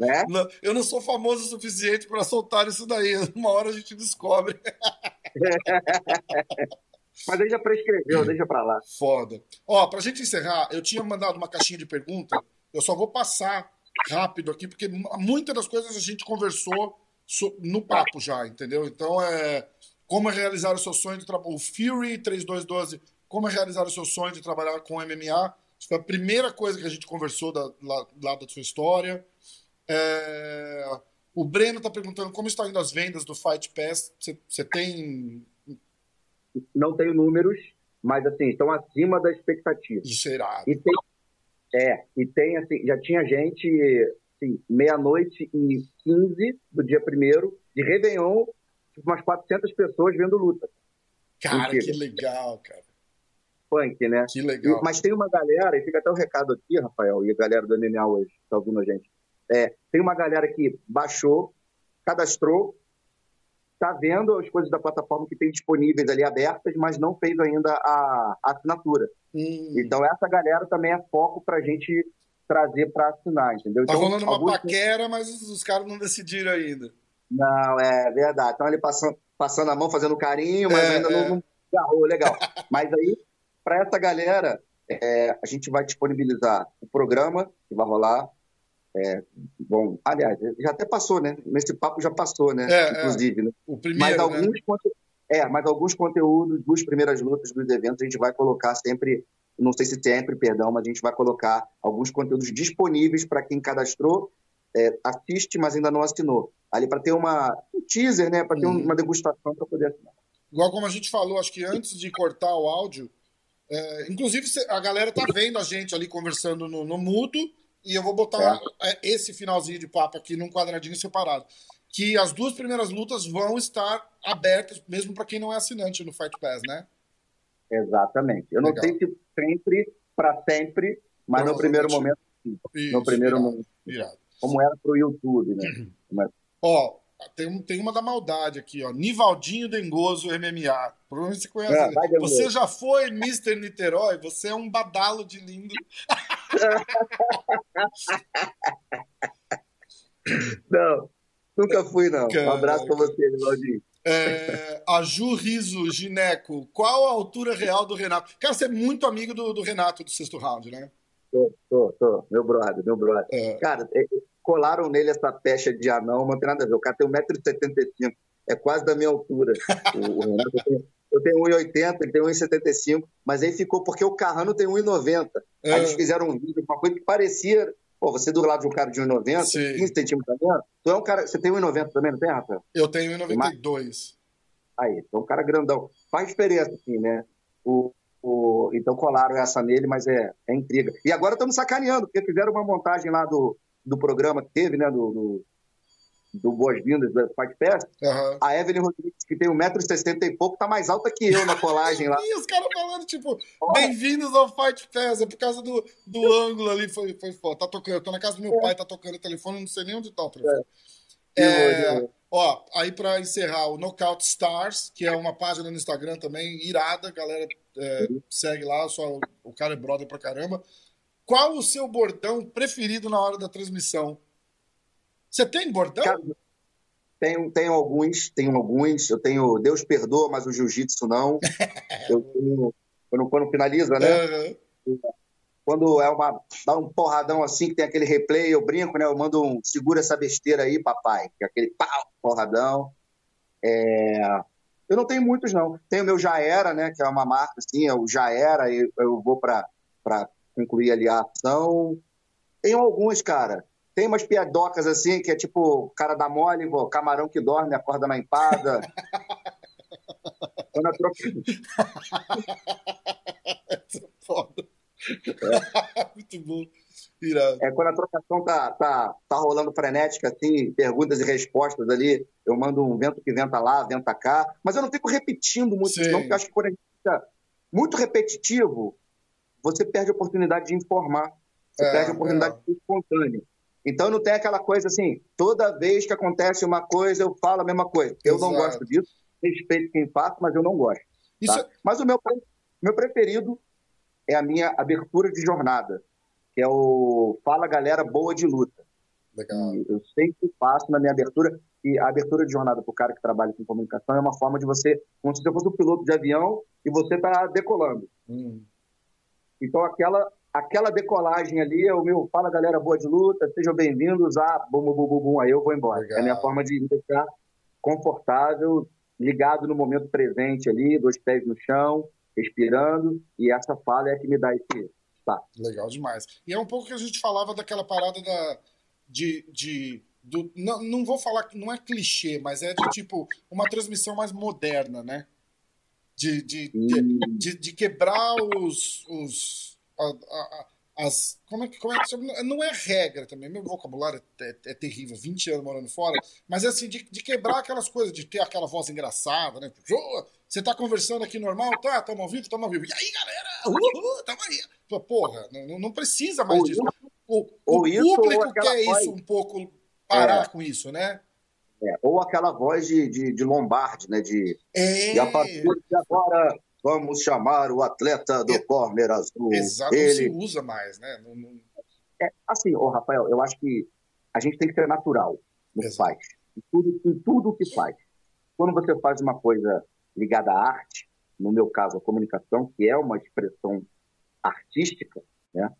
Speaker 1: É? Não, eu não sou famoso o suficiente para soltar isso daí. Uma hora a gente descobre. [LAUGHS]
Speaker 2: Mas aí já prescreveu, deixa para lá.
Speaker 1: Foda. Ó, pra gente encerrar, eu tinha mandado uma caixinha de pergunta. Eu só vou passar rápido aqui, porque muitas das coisas a gente conversou no papo já, entendeu? Então é como é realizar o seu sonho de trabalhar. O Fury 3212, como é realizar o seu sonho de trabalhar com MMA. Isso foi a primeira coisa que a gente conversou da, lá, lá da sua história. É... O Breno está perguntando como estão indo as vendas do Fight Pass. Você tem.
Speaker 2: Não tenho números, mas assim, estão acima da expectativa.
Speaker 1: Isso é irado.
Speaker 2: E tem, É, e tem assim, já tinha gente, assim, meia-noite e 15 do dia primeiro, de Réveillon, tipo, umas 400 pessoas vendo luta.
Speaker 1: Cara,
Speaker 2: Mentira.
Speaker 1: que legal, cara.
Speaker 2: Funk, né?
Speaker 1: Que legal.
Speaker 2: E- Mas tem uma galera, e fica até o recado aqui, Rafael, e a galera do MMA hoje, que tá ouvindo a gente. É, tem uma galera que baixou, cadastrou, tá vendo as coisas da plataforma que tem disponíveis ali abertas, mas não fez ainda a, a assinatura.
Speaker 1: Hum.
Speaker 2: Então essa galera também é foco pra gente trazer pra assinar, entendeu?
Speaker 1: Tá
Speaker 2: então,
Speaker 1: rolando uma paquera, mas os, caras não decidiram ainda.
Speaker 2: Não, é verdade. Então ele passando, passando a mão, fazendo carinho, mas
Speaker 1: É,
Speaker 2: ainda
Speaker 1: é.
Speaker 2: não, não agarrou, legal. [LAUGHS] mas aí, para essa galera, é, a gente vai disponibilizar o programa que vai rolar. É, bom, aliás, já até passou, né? Nesse papo já passou, né?
Speaker 1: É, é.
Speaker 2: Inclusive, né?
Speaker 1: O
Speaker 2: Mas
Speaker 1: primeiro, né?
Speaker 2: alguns, conte- é, mas alguns conteúdos dos primeiras lutas dos eventos a gente vai colocar sempre, não sei se sempre, perdão, mas a gente vai colocar alguns conteúdos disponíveis para quem cadastrou, é, assiste, mas ainda não assinou. Ali para ter uma, um teaser, né? Para ter
Speaker 1: Uhum.
Speaker 2: uma degustação para poder assinar.
Speaker 1: Igual como a gente falou, acho que antes de cortar o áudio, é, inclusive a galera tá vendo a gente ali conversando no, no mudo, e eu vou botar é, esse finalzinho de papo aqui num quadradinho separado. Que as duas primeiras lutas vão estar abertas, mesmo para quem não é assinante no Fight Pass, né?
Speaker 2: Exatamente. Eu não
Speaker 1: Legal.
Speaker 2: sei se sempre, para sempre, mas no primeiro momento,
Speaker 1: Isso,
Speaker 2: no primeiro
Speaker 1: irado,
Speaker 2: momento,
Speaker 1: irado.
Speaker 2: como era para o YouTube, né? [CLEARS THROAT] Como era-
Speaker 1: Ó, tem, tem uma da maldade aqui, ó. Nivaldinho Dengoso MMA. Provavelmente você conhece.
Speaker 2: É,
Speaker 1: ele.
Speaker 2: vai,
Speaker 1: você já foi Mr. Niterói? Você é um badalo de lindo. [LAUGHS]
Speaker 2: Não, nunca fui, não. Um abraço
Speaker 1: Caraca.
Speaker 2: você, Claudinho.
Speaker 1: É, a Ju Riso Gineco. Qual a altura real do Renato? Cara, você é muito amigo do, do Renato do sexto round, né?
Speaker 2: Tô, tô, tô. Meu brother, meu brother.
Speaker 1: É.
Speaker 2: Cara, é, colaram nele essa pecha de anão, não tem nada a ver. O cara tem 1,75m, é quase da minha altura. [LAUGHS] O, Renato tem- eu tenho 1,80m, ele tem 1,75m, mas aí ficou porque o Carrano tem 1,90m. Aí
Speaker 1: É.
Speaker 2: eles fizeram um vídeo, uma coisa que parecia. Pô, você do lado de um cara de 1,90m,
Speaker 1: Sim.
Speaker 2: 15 centímetros minha, tu é um cara. Você tem 1,90m também, não tem, Rafael?
Speaker 1: Eu tenho 1,92.
Speaker 2: Aí, então um cara grandão. Faz diferença, assim, né? O, o, então colaram essa nele, mas é, é intriga. E agora estamos sacaneando, porque fizeram uma montagem lá do, do programa que teve, né? Do, do, do Boas-Vindas, do Fight Pass.
Speaker 1: Aham.
Speaker 2: A Evelyn Rodrigues, que tem 1,60m e pouco, tá mais alta que eu na colagem lá.
Speaker 1: E os caras falando, tipo, bem-vindos ao Fight Pass. É por causa do, do [LAUGHS] ângulo ali, foi, foi foda. Tá tocando, eu tô na casa do meu pai, tá tocando o telefone, não sei nem onde tá o telefone. É, ó, aí pra encerrar, o Knockout Stars, que é uma página no Instagram também, irada, galera é, segue lá, só o cara é brother pra caramba. Qual o seu bordão preferido na hora da transmissão? Você tem bordão?
Speaker 2: Cara, Tenho, tenho alguns, tenho alguns. Eu tenho Deus perdoa, mas o jiu-jitsu não. [LAUGHS] Eu tenho, quando, quando finaliza, né?
Speaker 1: Aham.
Speaker 2: quando é uma dá um porradão assim que tem aquele replay, eu brinco, né? Eu mando um segura essa besteira aí, papai, que é aquele pau, porradão. É, Eu não tenho muitos não. Tenho o meu já era, né? Que é uma marca assim, é o já era. Eu, eu vou para para concluir ali a ação. Tenho alguns, cara. Tem umas piadocas assim que é tipo cara dá mole, pô, camarão que dorme, acorda na empada. Quando a troca... [LAUGHS]
Speaker 1: Foda. [LAUGHS] Muito bom. Irado.
Speaker 2: É, quando a trocação tá, tá, tá rolando frenética, assim, perguntas e respostas ali, eu mando um vento que venta lá, venta cá, mas eu não fico repetindo muito
Speaker 1: Sim.
Speaker 2: não, porque eu acho que quando a gente fica muito repetitivo, você perde a oportunidade de informar, você
Speaker 1: É,
Speaker 2: perde a oportunidade
Speaker 1: é.
Speaker 2: de ser espontâneo. Então não tem aquela coisa assim, toda vez que acontece uma coisa, eu falo a mesma coisa. Eu não
Speaker 1: Exato.
Speaker 2: gosto disso, respeito quem faz, mas eu não gosto.
Speaker 1: Isso
Speaker 2: Tá? Mas o meu, meu preferido é a minha abertura de jornada, que é o Fala Galera Boa de Luta.
Speaker 1: é legal.
Speaker 2: Eu sempre faço na minha abertura, e a abertura de jornada para o cara que trabalha com comunicação é uma forma de você, como se você fosse um piloto de avião e você está decolando.
Speaker 1: Hum.
Speaker 2: Então aquela, aquela decolagem ali é o meu Fala Galera Boa de Luta, sejam bem-vindos a bum, bum, bum, bum, aí eu vou embora.
Speaker 1: Legal.
Speaker 2: É a minha forma de me deixar confortável, ligado no momento presente ali, dois pés no chão, respirando, e essa fala é a que me dá esse tá.
Speaker 1: Legal demais. E é um pouco que a gente falava daquela parada da, de. de do, não, não vou falar que não é clichê, mas é de tipo uma transmissão mais moderna, né? De, de, de, de, de quebrar os, os, a- a- as. Como é que. Como é que não é regra também, meu vocabulário é, é, é, terrível, 20 anos morando fora, mas é assim, de, de, quebrar aquelas coisas, de ter aquela voz engraçada, né? Você tá conversando aqui normal, tá? Tamo ao vivo, tamo ao vivo. E aí, galera? Uhul, tamo aí. Porra, não, não precisa mais ou disso. Isso, o, o público quer isso um pouco, parar é. com isso, né?
Speaker 2: É, ou aquela voz de, de, de Lombardi, né? De, é. E a partir de agora vamos chamar o atleta do é. corner azul.
Speaker 1: Exato, Ele... não se usa mais, né? Não, não...
Speaker 2: É, assim, ô Rafael, eu acho que a gente tem que ser natural no que faz. Em tudo, em tudo que faz. Quando você faz uma coisa ligada à arte, no meu caso a comunicação, que é uma expressão artística, né?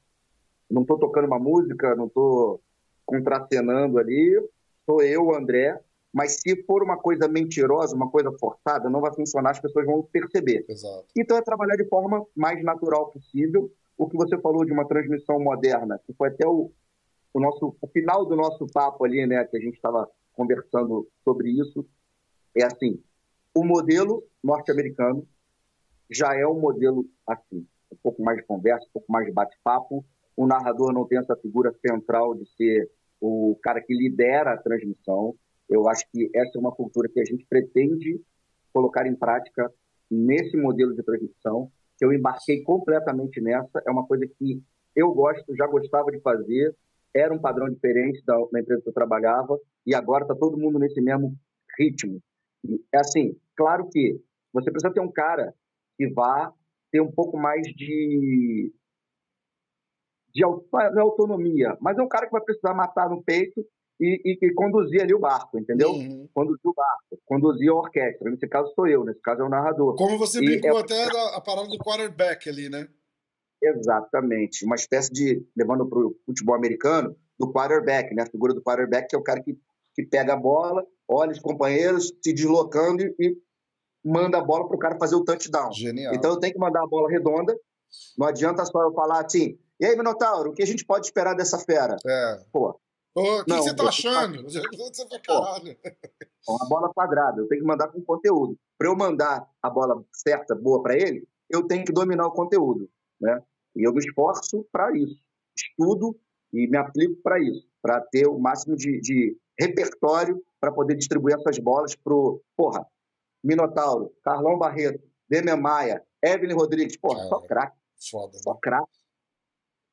Speaker 2: Não estou tocando uma música, não estou contracenando ali, sou eu, André, mas se for uma coisa mentirosa, uma coisa forçada, não vai funcionar, as pessoas vão perceber.
Speaker 1: Exato.
Speaker 2: Então é trabalhar de forma mais natural possível. O que você falou de uma transmissão moderna, que foi até o, o nosso o final do nosso papo ali, né, que a gente estava conversando sobre isso, é assim, o modelo norte-americano já é um modelo assim, um pouco mais de conversa, um pouco mais de bate-papo. O narrador não tem essa figura central de ser o cara que lidera a transmissão. Eu acho que essa é uma cultura que a gente pretende colocar em prática nesse modelo de transmissão. Eu embarquei completamente nessa. É uma coisa que eu gosto, já gostava de fazer. Era um padrão diferente da, da empresa que eu trabalhava e agora está todo mundo nesse mesmo ritmo. É assim, claro que você precisa ter um cara que vá ter um pouco mais de de é autonomia, mas é um cara que vai precisar matar no peito e, e, e conduzir ali o barco, entendeu? Uhum. Conduzir o barco, conduzir a orquestra. Nesse caso sou eu, nesse caso é o narrador.
Speaker 1: Como você brincou é... até a parada do quarterback ali, né?
Speaker 2: Exatamente, uma espécie de, levando para o futebol americano, do quarterback, né? A figura do quarterback que é o cara que, que pega a bola, olha os companheiros se deslocando e, e manda a bola para o cara fazer o touchdown.
Speaker 1: Genial.
Speaker 2: Então eu tenho que mandar a bola redonda, não adianta só eu falar assim, e aí, Minotauro, o que a gente pode esperar dessa fera?
Speaker 1: É.
Speaker 2: Pô,
Speaker 1: o que, você tá achando? Você vai caralho.
Speaker 2: Uma bola quadrada, eu tenho que mandar com conteúdo. Para eu mandar a bola certa, boa para ele, eu tenho que dominar o conteúdo, né? E eu me esforço para isso. Estudo e me aplico para isso, para ter o máximo de, de repertório para poder distribuir essas bolas pro, porra, Minotauro, Carlão Barreto, Demian Maia, Evelyn Rodrigues, porra, é, só craque. Só craque.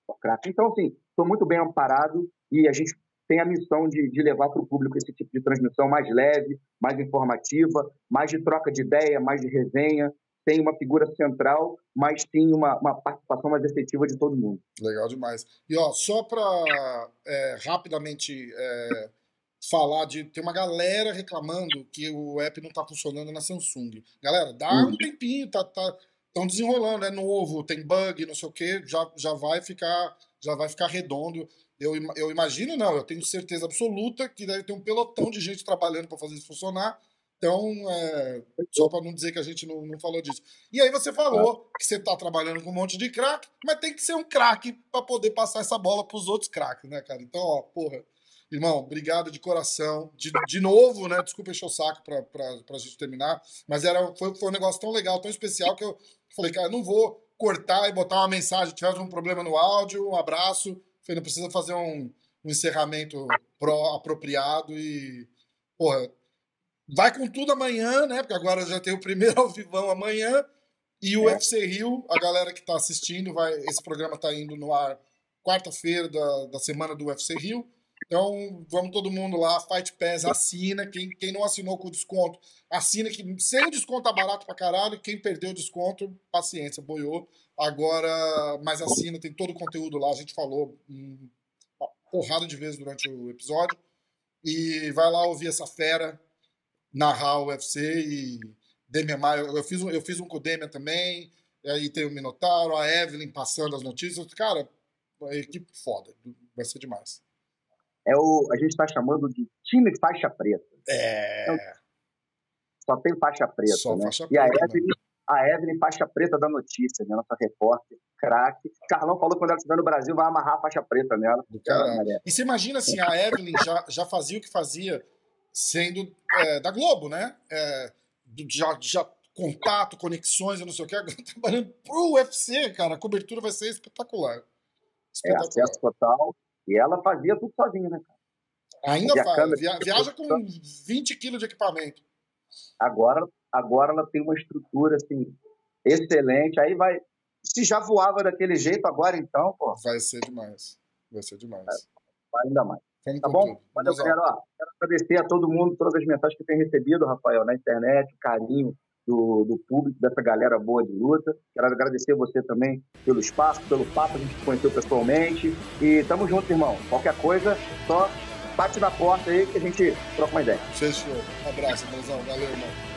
Speaker 2: Só craque. Então, assim, estou muito bem amparado e a gente tem a missão de, de levar para o público esse tipo de transmissão mais leve, mais informativa, mais de troca de ideia, mais de resenha, tem uma figura central, mas tem uma, uma participação mais efetiva de todo mundo.
Speaker 1: Legal demais. E ó, só para é, rapidamente é, falar de. Tem uma galera reclamando que o app não está funcionando na Samsung. Galera, dá uhum. um tempinho, tá, tá, estão desenrolando, é novo, tem bug, não sei o que, já, já vai ficar já vai ficar redondo. Eu, eu imagino, não, eu tenho certeza absoluta que deve ter um pelotão de gente trabalhando para fazer isso funcionar. Então, é, só para não dizer que a gente não, não falou disso. E aí você falou que você está trabalhando com um monte de craque, mas tem que ser um craque para poder passar essa bola para os outros craques, né, cara? Então, ó, porra, irmão, obrigado de coração. De, de novo, né? Desculpa encher o saco para a gente terminar, mas era, foi, foi um negócio tão legal, tão especial que eu falei, cara, não vou cortar e botar uma mensagem. Tivemos um problema no áudio, um abraço Falei, não precisa fazer um, um encerramento pro, apropriado e. Porra, vai com tudo amanhã, né? Porque agora já tem o primeiro [LAUGHS] ao vivão amanhã. E o é. UFC Rio, a galera que está assistindo, vai, esse programa está indo no ar quarta-feira da, da semana do UFC Rio. Então, vamos todo mundo lá, Fight Pass, assina. Quem, quem não assinou com desconto, assina. que Sem o desconto tá barato pra caralho. Quem perdeu o desconto, paciência, boiou. Agora, mas assina, tem todo o conteúdo lá. A gente falou uma porrada de vezes durante o episódio. E vai lá ouvir essa fera narrar o UFC e Demian Maia. Eu fiz um, eu fiz um com o Demian também. Aí tem o Minotauro, a Evelyn passando as notícias. Cara, a equipe foda. Vai ser demais.
Speaker 2: É o, a gente está chamando de time faixa preta.
Speaker 1: É. Então,
Speaker 2: só tem faixa preta.
Speaker 1: Só
Speaker 2: né?
Speaker 1: faixa
Speaker 2: e a Evelyn, a Evelyn, faixa preta da notícia, né? nossa repórter, craque. Carlão falou que quando ela estiver no Brasil vai amarrar a faixa preta nela.
Speaker 1: E você imagina assim, a Evelyn já, já fazia o que fazia sendo é, da Globo, né? É, já, já contato, conexões, eu não sei o que, agora trabalhando pro UFC, cara, a cobertura vai ser espetacular.
Speaker 2: É, acesso total. E ela fazia tudo sozinha, né, cara?
Speaker 1: Ainda faz. Via, viaja com 20 quilos de equipamento.
Speaker 2: Agora, agora ela tem uma estrutura, assim, excelente. Aí vai... Se já voava daquele jeito, agora então, pô...
Speaker 1: Vai ser demais. Vai ser demais.
Speaker 2: Vai ainda mais. Vamos tá bom? Valeu, galera. Quero agradecer a todo mundo, todas as mensagens que tem recebido, Rafael, na internet, o carinho do, do público, dessa galera boa de luta. Quero agradecer você também pelo espaço, pelo papo, a gente se conheceu pessoalmente. E tamo junto, irmão. Qualquer coisa, só bate na porta aí que a gente troca uma ideia.
Speaker 1: Fechou. Um abraço, Brasil. Valeu, irmão.